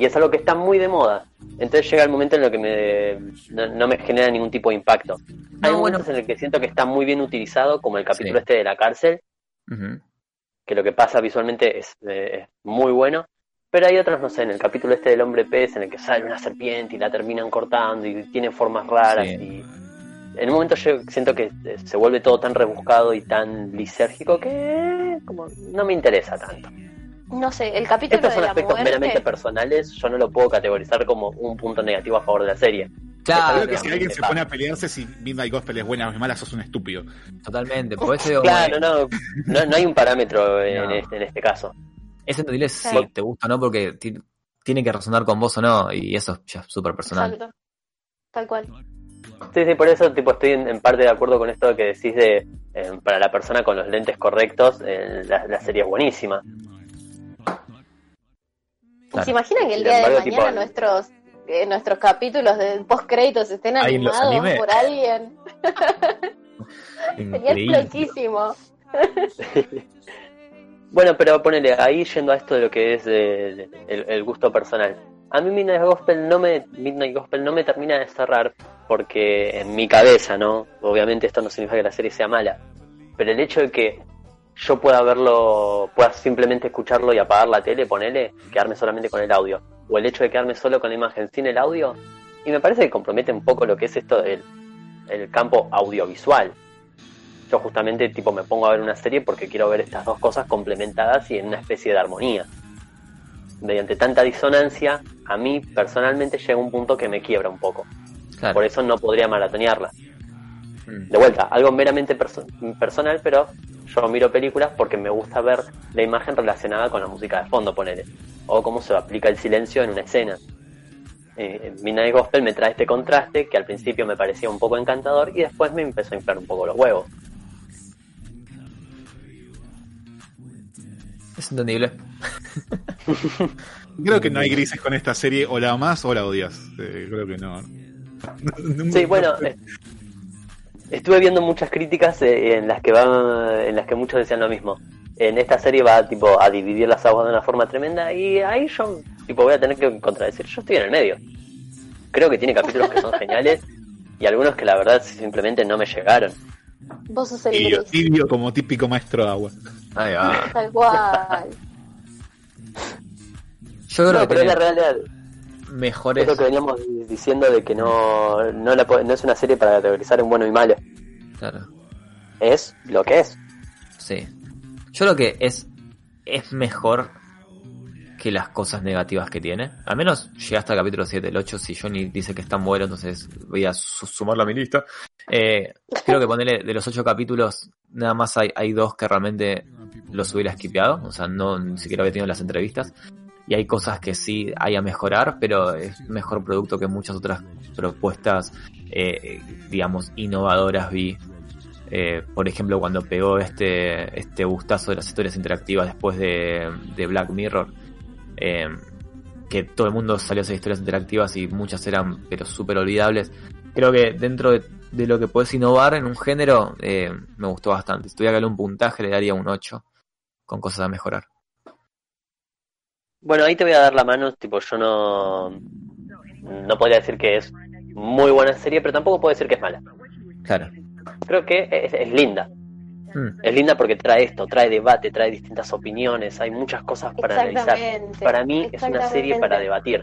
Y es algo que está muy de moda. Entonces llega el momento en el que me, no, no me genera ningún tipo de impacto. Hay momentos en el que siento que está muy bien utilizado, como el capítulo Sí. este de la cárcel, que lo que pasa visualmente es, eh, es muy bueno. Pero hay otros, no sé, en el capítulo este del hombre pez, en el que sale una serpiente y la terminan cortando y tiene formas raras. Sí. Y en un momento yo siento que eh, se vuelve todo tan rebuscado y tan lisérgico que como no me interesa tanto. No sé, el capítulo Estos de son la aspectos muerte. meramente personales, yo no lo puedo categorizar como un punto negativo a favor de la serie. Claro, Creo que si alguien se pone a pelearse si Midnight Gospel es buena o es mala, sos un estúpido. Totalmente, por eso digo, Claro, no, no, no hay un parámetro en, No. este, en este caso. es entendible si Claro. te gusta o no, porque ti- tiene que resonar con vos o no, y eso es ya súper personal. Exacto. Tal cual. Sí, sí, por eso tipo estoy en, en parte de acuerdo con esto que decís de eh, para la persona con los lentes correctos, eh, la, la serie es buenísima. Claro. ¿Se imaginan que el día de mañana nuestros eh, nuestros capítulos de post créditos estén ¿Alguien los animados por alguien? Sería loquísimo. Bueno, pero ponele ahí yendo a esto de lo que es eh, el, el gusto personal. A mí Midnight Gospel no me Midnight Gospel no me termina de cerrar porque en mi cabeza, ¿no? Obviamente esto no significa que la serie sea mala, pero el hecho de que yo pueda verlo, pueda simplemente escucharlo y apagar la tele, ponele, quedarme solamente con el audio, o el hecho de quedarme solo con la imagen sin el audio, y me parece que compromete un poco lo que es esto del el campo audiovisual. Yo justamente tipo me pongo a ver una serie porque quiero ver estas dos cosas complementadas y en una especie de armonía. Mediante tanta disonancia, a mí personalmente llega un punto que me quiebra un poco. Claro. Por eso no podría maratonearla. Mm. De vuelta, algo meramente perso- personal, pero yo miro películas porque me gusta ver la imagen relacionada con la música de fondo, ponele. O cómo se aplica el silencio en una escena. Eh, Midnight Gospel me trae este contraste que al principio me parecía un poco encantador y después me empezó a inflar un poco los huevos. Es entendible. Creo que no hay grises con esta serie, o la amas o la odias. Eh, creo que no. Sí, bueno, eh, estuve viendo muchas críticas eh, en las que van, en las que muchos decían lo mismo. En esta serie va tipo a dividir las aguas de una forma tremenda y ahí yo tipo voy a tener que contradecir. Yo estoy en el medio. Creo que tiene capítulos que son geniales y algunos que la verdad simplemente no me llegaron. Vos sos el Tibio, tibio como típico maestro de agua. Ahí va. tal cual. Yo creo No, que pero es la realidad. Mejores. Es lo que veníamos diciendo de que no, no, la no es una serie para categorizar en bueno y malo. Claro. Es lo que es. Sí. Yo creo que es, es mejor que las cosas negativas que tiene. Al menos llegué hasta el capítulo 7. El 8, si Johnny dice que es tan bueno, entonces voy a su- sumarlo a mi lista. Eh, creo que ponerle de los 8 capítulos, nada más hay, hay dos que realmente los hubiera skipeado. O sea, no ni siquiera había tenido las entrevistas. Y hay cosas que sí hay a mejorar, pero es mejor producto que muchas otras propuestas, eh, digamos, innovadoras vi eh, por ejemplo, cuando pegó este, este gustazo de las historias interactivas después de, de Black Mirror, eh, que todo el mundo salió a hacer historias interactivas y muchas eran pero súper olvidables. Creo que dentro de, de lo que puedes innovar en un género, me gustó bastante. Si tuviera que darle un puntaje, le daría un 8, con cosas a mejorar. Bueno, ahí te voy a dar la mano, tipo, yo no, no podría decir que es muy buena serie, pero tampoco puedo decir que es mala. Claro. Creo que es, es linda. Mm. Es linda porque trae esto, trae debate, trae distintas opiniones, hay muchas cosas para analizar. Para mí es una serie para debatir.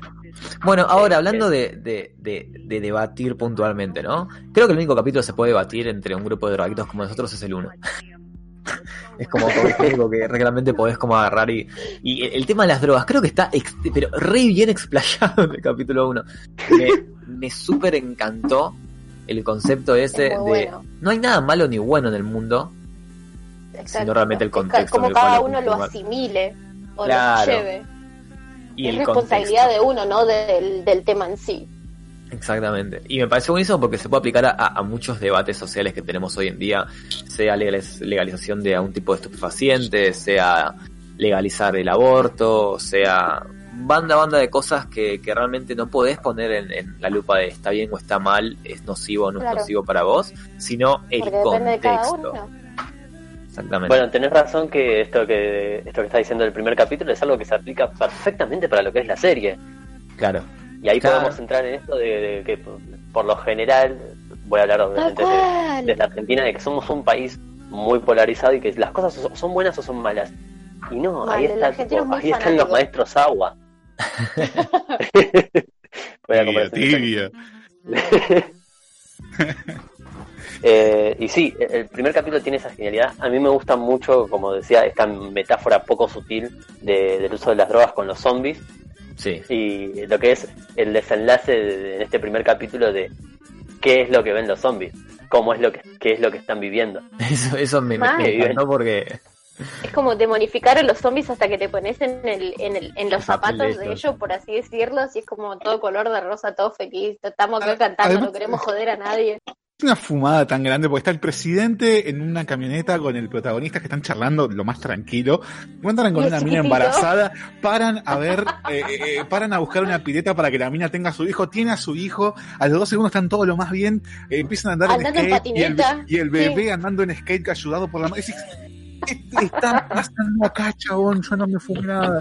Bueno, ahora hablando de, de, de, de debatir puntualmente, ¿no? Creo que el único capítulo que se puede debatir entre un grupo de drogadictos como nosotros es el uno. Es como como único que realmente podés como agarrar y, y el tema de las drogas, creo que está ex- pero re bien explayado en el capítulo 1. Me, me súper encantó el concepto ese Es de bueno. no hay nada malo ni bueno en el mundo, Exacto. sino realmente el Es contexto. Como en el cual cada uno lo asimile o Claro. lo lleve. y es el responsabilidad contexto. de uno, no del, del tema en sí. Exactamente. Y me parece buenísimo porque se puede aplicar a, a muchos debates sociales que tenemos hoy en día, sea legaliz- legalización de un tipo de estupefacientes, sea legalizar el aborto, sea banda, banda de cosas que, que realmente no podés poner en, en la lupa de está bien o está mal, es nocivo o no Claro. es nocivo para vos, sino el Porque contexto. Exactamente. Bueno, tenés razón que esto que esto que está diciendo el primer capítulo es algo que se aplica perfectamente para lo que es la serie. Claro. Y ahí Claro. podemos entrar en esto de, de que por lo general, voy a hablar obviamente de- desde Argentina, de que somos un país muy polarizado y que las cosas so- son buenas o son malas. Y no, ahí, está, tipo, es ahí están los maestros agua. Voy a Tibia, tibia. Eh, y sí, el el primer capítulo tiene esa genialidad. A mí me gusta mucho, como decía, esta metáfora poco sutil de- del uso de las drogas con los zombies. Sí. Y lo que es el desenlace de- en este primer capítulo de qué es lo que ven los zombies, cómo es lo que, qué es lo que están viviendo. Eso, eso me, me, me encantó porque Es como demonificar a los zombies hasta que te pones en, el, en, el, en los zapatos de ellos, por así decirlo, así es como todo color de rosa, todo feliz, estamos acá cantando, además- no queremos joder a nadie. Es una fumada tan grande porque está el presidente en una camioneta con el protagonista que están charlando lo más tranquilo. Encuentran con una mina embarazada, paran a ver, eh, eh, eh, paran a buscar una pileta para que la mina tenga a su hijo, tiene a su hijo, a los dos segundos están todo lo más bien, eh, empiezan a andar Andando en en skate y el, patineta, y el bebé sí. andando en skate ayudado por la madre. ¿Qué está pasando acá, chabón? Yo no me fumo nada.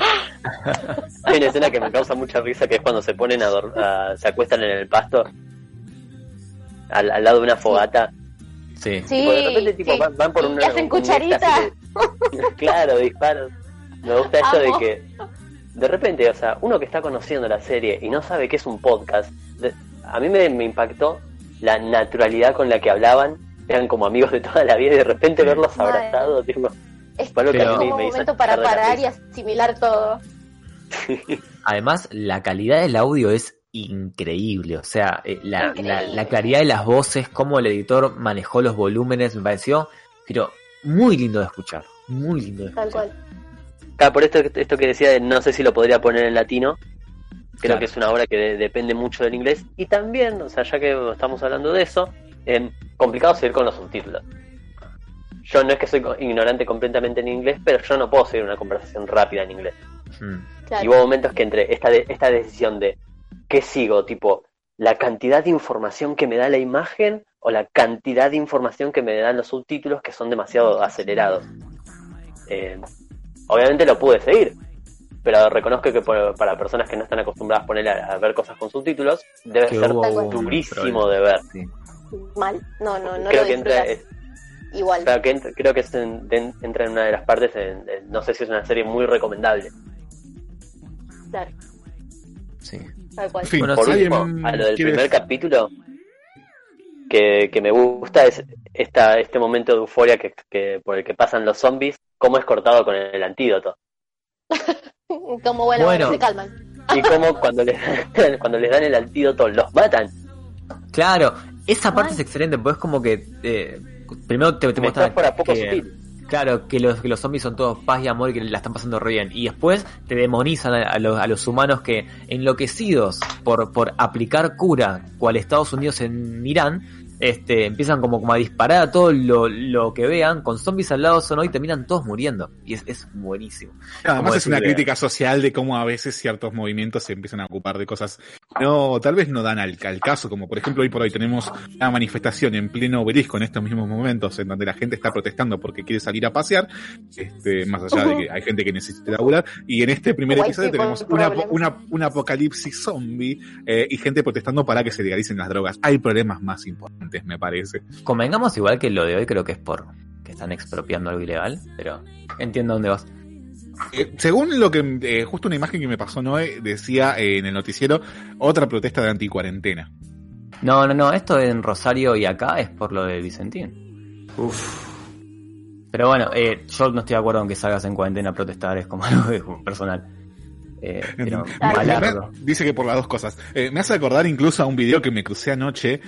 Hay una escena que me causa mucha risa que es cuando se ponen a, a- se acuestan en el pasto al, al lado de una fogata. sí. Sí, Tipo, de repente tipo, sí. van, van por Y una hacen un cucharita. de- claro, disparan. Me gusta esto Amo. de que de repente, o sea, uno que está conociendo la serie y no sabe qué es un podcast, de- a mí me, me impactó la naturalidad con la que hablaban, eran como amigos de toda la vida y de repente verlos abrazados, tipo, Es algo que Pero- a mí como me hizo momento para parar y asimilar todo. Además, la calidad del audio es increíble. O sea, eh, la, Increíble. la- la claridad de las voces, cómo el editor manejó los volúmenes, me pareció, pero muy lindo de escuchar. Muy lindo de Tal escuchar. cual. Claro, por esto, esto que decía, de no sé si lo podría poner en latino. Creo Claro. que es una obra que de- depende mucho del inglés. Y también, o sea, ya que estamos hablando de eso, eh, complicado seguir con los subtítulos. Yo no es que soy ignorante completamente en inglés, pero yo no puedo seguir una conversación rápida en inglés. Mm. Claro. Y hubo momentos que entre esta, de- esta decisión de ¿qué sigo? Tipo, la cantidad de información que me da la imagen o la cantidad de información que me dan los subtítulos que son demasiado acelerados. Eh, obviamente lo pude seguir, pero reconozco que por- para personas que no están acostumbradas a poner a, a ver cosas con subtítulos, debe Que ser durísimo de ver. Sí. Mal. No, no, no creo lo que entra, disfrutas. Igual. creo que entra, creo que es en- de- entra en una de las partes, en- en- no sé si es una serie muy recomendable. Claro, Sí. Tal cual. En fin, Bueno, Por sí, último, ¿alguien a lo del primer capítulo, que, que me gusta es esta, este momento de euforia que, que por el que pasan los zombies, cómo es cortado con el antídoto. Como bueno, se calman. Y cómo cuando les, cuando les dan el antídoto los matan. Claro, esa parte es excelente, pues es como que eh, primero te, te muestran que, sutil. Claro, que los, que los zombies son todos paz y amor y que la están pasando re bien. Y después te demonizan a, a los, a los humanos que, enloquecidos por, por aplicar cura, cual Estados Unidos en Irán, este, empiezan como, como a disparar a todo lo, lo que vean, con zombies al lado son hoy y terminan todos muriendo. Y es, es buenísimo. Además Como es una crítica social de cómo a veces ciertos movimientos se empiezan a ocupar de cosas no, tal vez no dan al, al caso, como por ejemplo hoy por hoy tenemos una manifestación en pleno obelisco en estos mismos momentos en donde la gente está protestando porque quiere salir a pasear, este, más allá de que hay gente que necesita laburar, y en este primer episodio tenemos una, una, un apocalipsis zombie eh, y gente protestando para que se legalicen las drogas. Hay problemas más importantes, me parece. Convengamos igual que lo de hoy creo que es por que están expropiando algo ilegal, pero entiendo dónde vas. Eh, según lo que, eh, justo una imagen que me pasó Noé, decía eh, en el noticiero, otra protesta de anticuarentena. No, no, no, esto en Rosario y acá es por lo de Vicentín. Uf. Pero bueno, eh, yo no estoy de acuerdo en que salgas en cuarentena a protestar, es como algo de- personal. Eh, pero dice que por las dos cosas. Eh, me hace acordar incluso a un video que me crucé anoche,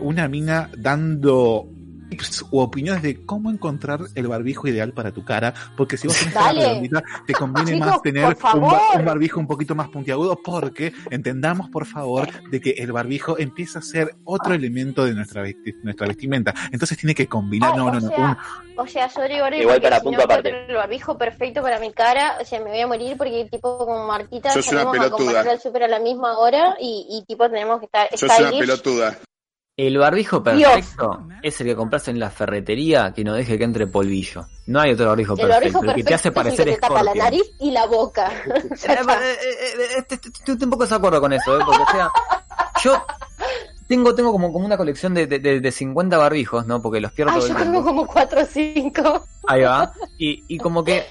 una mina dando tips u opiniones de cómo encontrar el barbijo ideal para tu cara, porque si vos tenés cara redondita, te conviene Chicos, más tener un, un barbijo un poquito más puntiagudo, porque entendamos por favor de que el barbijo empieza a ser otro elemento de nuestra, vesti- nuestra vestimenta, entonces tiene que combinar, Ay, no, no, no, sea, un- O sea, yo digo ahora Igual porque para si punto no aparte. el barbijo perfecto para mi cara, o sea, me voy a morir porque tipo como Martita una salimos a pelotuda. comprar al súper a la misma hora y, y tipo tenemos que estar Sos una stylish. pelotuda. El barbijo Dios. perfecto es el que compras en la ferretería que no deje que entre polvillo. No hay otro barbijo El perfecto. el perfecto que te hace es el parecer que te tapa la nariz y la boca. Ya está. Estoy un poco de acuerdo con eso, ¿eh? porque o sea, yo tengo, tengo como, como una colección de, de, de- de 50 barbijos, ¿no? Porque los pierdo Ay, todo yo tengo como cuatro o cinco. Ahí va. Y, y como que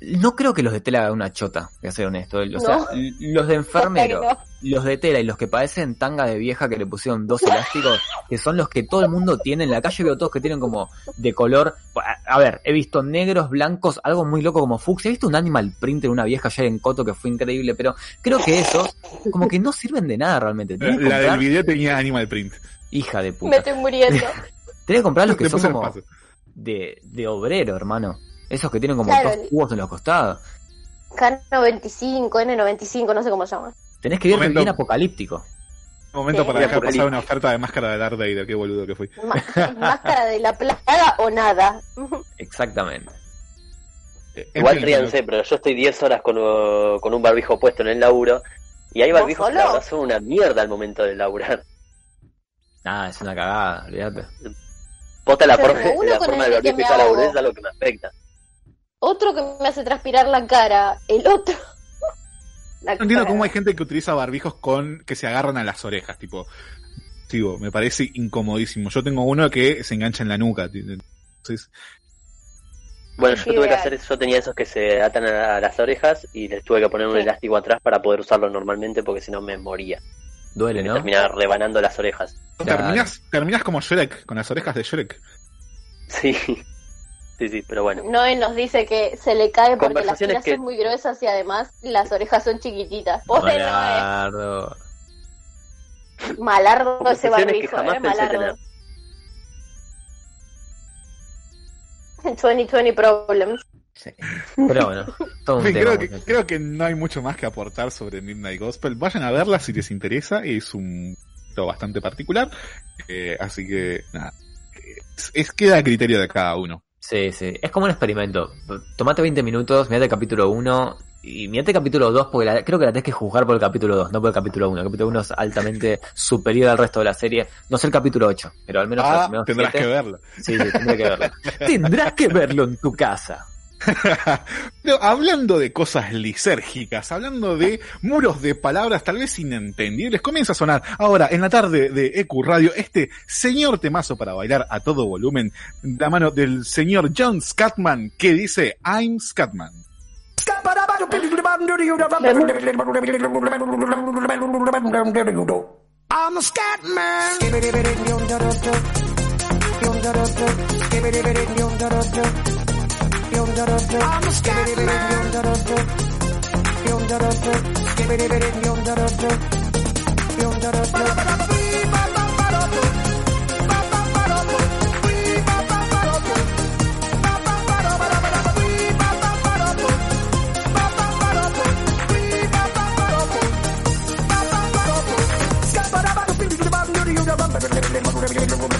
no creo que los de tela hagan una chota, voy a ser honesto. O sea, No. l- los de enfermero, los de tela y los que parecen tanga de vieja que le pusieron dos elásticos, que son los que todo el mundo tiene. En la calle veo todos que tienen como de color. A ver, he visto negros, blancos, algo muy loco como fucsia. He visto un animal print en una vieja ayer en Coto que fue increíble, pero creo que esos como que no sirven de nada realmente. Que la del video tenía Animal Print. Hija de Me puta. estoy muriendo. Tenés que comprar los que Después son como de, de obrero, hermano. Esos que tienen como Claro, dos cubos en los costados. K95, N95, no sé cómo se llama. Tenés que Momento. bien apocalíptico. Momento Sí. para dejar pasar una oferta de máscara de Darth Vader, qué boludo que fui. Ma- Máscara de la plaga o nada. Exactamente. Igual En fin, ríanse, pero yo estoy 10 horas con, uh, con un barbijo puesto en el laburo y hay ¿Vos barbijos que solo? la verdad son una mierda al momento de laburar. Nada, es una cagada, olvídate. Posta la uno la forma el del barbijo y toda la es algo que me afecta. Otro que me hace transpirar la cara. El otro. La No entiendo cara. cómo hay gente que utiliza barbijos con que se agarran a las orejas, tipo. Digo, me parece incomodísimo. Yo tengo uno que se engancha en la nuca. Entonces, Bueno, yo tuve que hacer eso, yo tenía esos que se atan a, a las orejas y les tuve que poner un Sí. elástico atrás para poder usarlo normalmente porque si no me moría. Duele, Me ¿no? terminaba rebanando las orejas. Terminas, terminas como Shrek, con las orejas de Shrek. Sí, sí, sí, pero bueno. Noé nos dice que se le cae porque las tiras que- son muy gruesas y además las orejas son chiquititas. Pobre Noé. Malardo. Malardo ese que barbijo, jamás eh, malardo. 2020 problems. Sí. Pero bueno, todo un En fin, tema. creo, que, muchachos. creo que no hay mucho más que aportar sobre Midnight Gospel. Vayan a verla si les interesa. Es un bastante particular. Eh, así que, nada. Es, es- queda a criterio de cada uno. Sí, sí. Es como un experimento. Tomate 20 minutos, mirate el capítulo 1 y mirate el capítulo 2 porque la- creo que la tenés que juzgar por el capítulo 2, no por el capítulo 1. El capítulo 1 es altamente superior al resto de la serie. No sé el capítulo 8, pero al menos Ah, tendrás siete- que verlo. Sí, sí, tendré que verlo. tendrás que verlo en tu casa. Pero hablando de cosas lisérgicas, hablando de muros de palabras tal vez inentendibles, comienza a sonar ahora en la tarde de EQ Radio este señor temazo para bailar a todo volumen, de la mano del señor John Scatman, que dice I'm Scatman. I'm a I'm you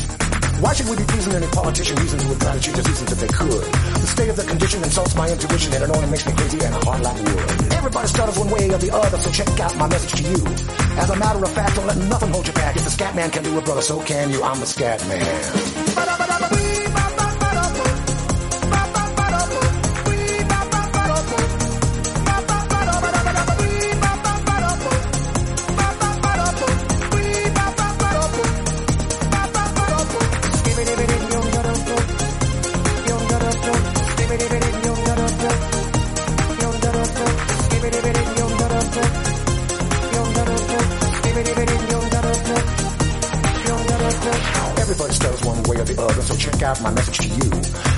Why should we be pleasing any politician reasons would try to cheat the seasons if they could? The state of the condition insults my intuition and it only makes me crazy and a heart like wood. Everybody stutters one way or the other, so check out my message to you. As a matter of fact, don't let nothing hold you back. If the scat man can do it, brother, so can you. I'm the scat man. Out my message to you.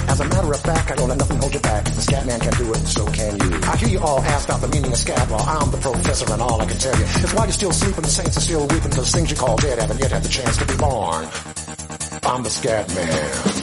As a matter of fact, I don't let nothing hold you back. The scat man can do it, so can you. I hear you all ask about the meaning of scat, well, I'm the professor, and all I can tell you is why you're still sleeping, the saints are still weeping, those things you call dead haven't yet had the chance to be born. I'm the scat man.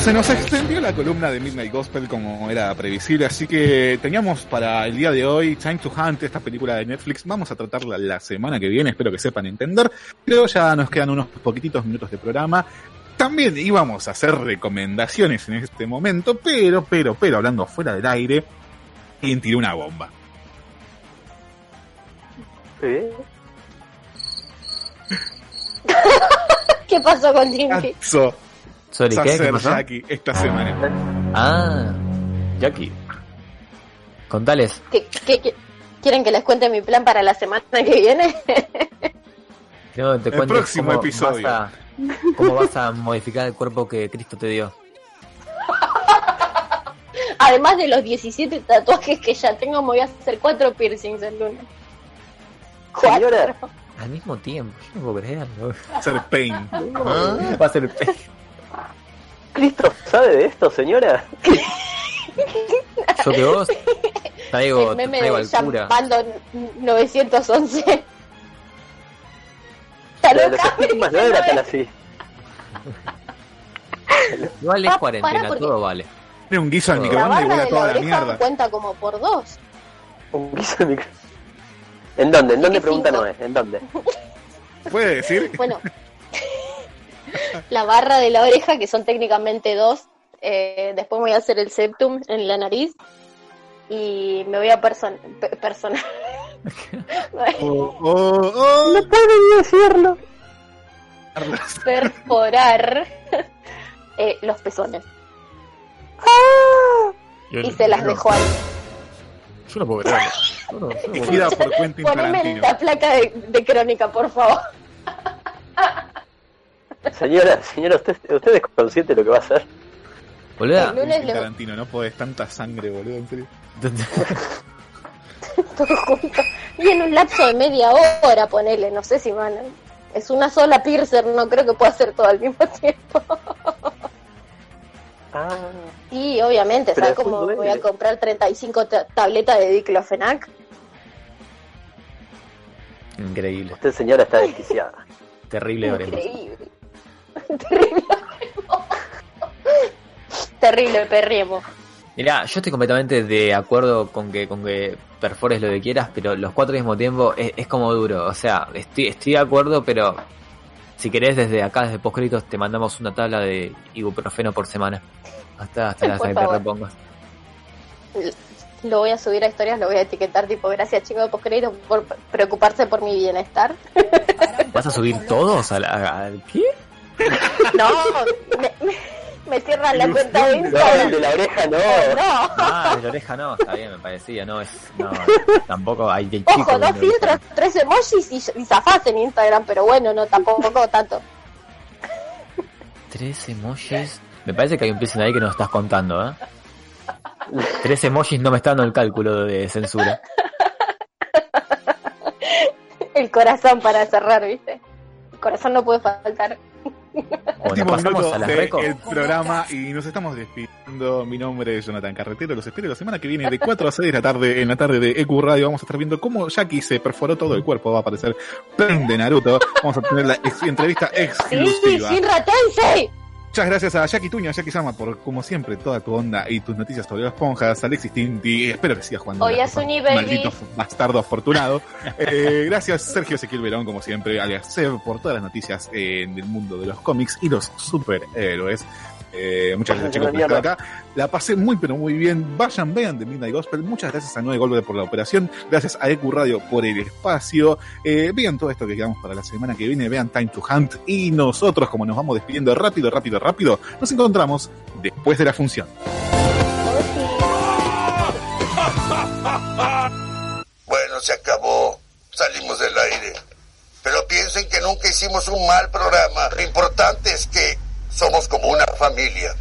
Se nos extendió la columna de Midnight Gospel como era previsible, así que teníamos para el día de hoy Time to Hunt, esta película de Netflix. Vamos a tratarla la semana que viene, espero que sepan entender. Pero ya nos quedan unos poquititos minutos de programa. También íbamos a hacer recomendaciones en este momento, pero, pero, pero, hablando fuera del aire, alguien tiró una bomba. ¿Qué pasó con Jimmy? So, Sorry, va a ¿qué? ¿Qué ser pasó? Jackie esta semana. Ah, Jackie. Contales. ¿Qué, qué- qué- quieren que les cuente mi plan para la semana que viene? Que te El próximo cómo episodio. Vas a, cómo vas a modificar el cuerpo que Cristo te dio. Además de los 17 tatuajes que ya tengo, me voy a hacer cuatro piercings el lunes. Señora, Al mismo tiempo, yo no puedo creerlo. Ser Pain. Va a ser pe- ¿Cristo sabe de esto, señora? Yo que vos traigo, el meme traigo de al cura. llamando 911. Lo de los estigmas no era tan así. Igual es Pa- cuarentena, todo vale. Tiene un guiso al microondas y de la toda la mierda. cuenta como por dos. Un guiso de micro. ¿En dónde? ¿En dónde pregunta cinco. no es? ¿En dónde? ¿Puede decir? Bueno, la barra de la oreja, que son técnicamente dos. eh, después me voy a hacer el septum en la nariz. Y me voy a person pe- personar. Oh, oh, oh. No puedo ni decirlo. perforar eh, los pezones. Y se las dejó ahí. Yo no puedo. Yo no- no creerlo. por Poneme Tarantino. la placa de, de crónica, por favor. Señora, señora, ¿usted, ¿usted es consciente de lo que va a hacer? Boluda, El lunes Tarantino, no podés tanta sangre, boludo, en serio. todo junto. Y en un lapso de media hora, ponele, no sé si van. Es una sola piercer, no creo que pueda hacer todo al mismo tiempo. Ah, Y obviamente, ¿sabes cómo duele. voy a comprar 35 ta- tabletas de diclofenac? Increíble. usted, señora, está desquiciada. Terrible. Increíble. Terrible. Terrible perriemo. Mirá, yo estoy completamente de acuerdo con que con que perfores lo que quieras, pero los cuatro al mismo tiempo es, es como duro. O sea, estoy, estoy de acuerdo, pero si querés desde acá, desde Postcritos, te mandamos una tabla de ibuprofeno por semana. Hasta, hasta que te repongas. Lo voy a subir a historias, lo voy a etiquetar tipo, gracias chicos de postcrédito por preocuparse por mi bienestar. ¿Vas a subir todos al, a- al- qué? No, me, me- cierran la cuenta de No, Instagram. el de la oreja no. No. Ah, de la oreja no, está bien, me parecía, no es, no, tampoco hay, hay Ojo, dos filtros, tres emojis y, y zafás en Instagram, pero bueno, no, tampoco tanto. Tres emojis. Me parece que hay un piercing ahí que nos estás contando, ¿eh? Tres emojis no me está dando el cálculo de censura. El corazón para cerrar, ¿viste? El corazón no puede faltar. Bueno, Último pasamos minuto del reco. programa y nos estamos despidiendo. Mi nombre es Jonathan Carretero. Los espero la semana que viene de 4 a 6 de la tarde en la tarde de EQ Radio. Vamos a estar viendo cómo Jackie se perforó todo el cuerpo. Va a aparecer Pen de Naruto. Vamos a tener la ex- entrevista exclusiva. Tensei. Muchas gracias a Jackie Tuño, Jackie Sama, por como siempre toda tu onda y tus noticias sobre las esponjas. Alexis Tinti, espero que sigas jugando. La Copa, Baby. Maldito bastardo afortunado. Eh, gracias Sergio Ezequiel Verón, como siempre, alias Seb, por todas las noticias eh, del mundo de los cómics y los superhéroes. Eh, muchas gracias chicos por estar acá. La pasé muy pero muy bien. Vayan, vean The Midnight Gospel. Muchas gracias a 9 Golpe por la operación. Gracias a EQ Radio por el espacio. Eh, vean todo esto que quedamos para la semana que viene. Vean Time to Hunt. Y nosotros, como nos vamos despidiendo rápido, rápido, rápido, nos encontramos después de la función. Bueno, se acabó. Salimos del aire. Pero piensen que nunca hicimos un mal programa. Lo importante es que somos como una familia.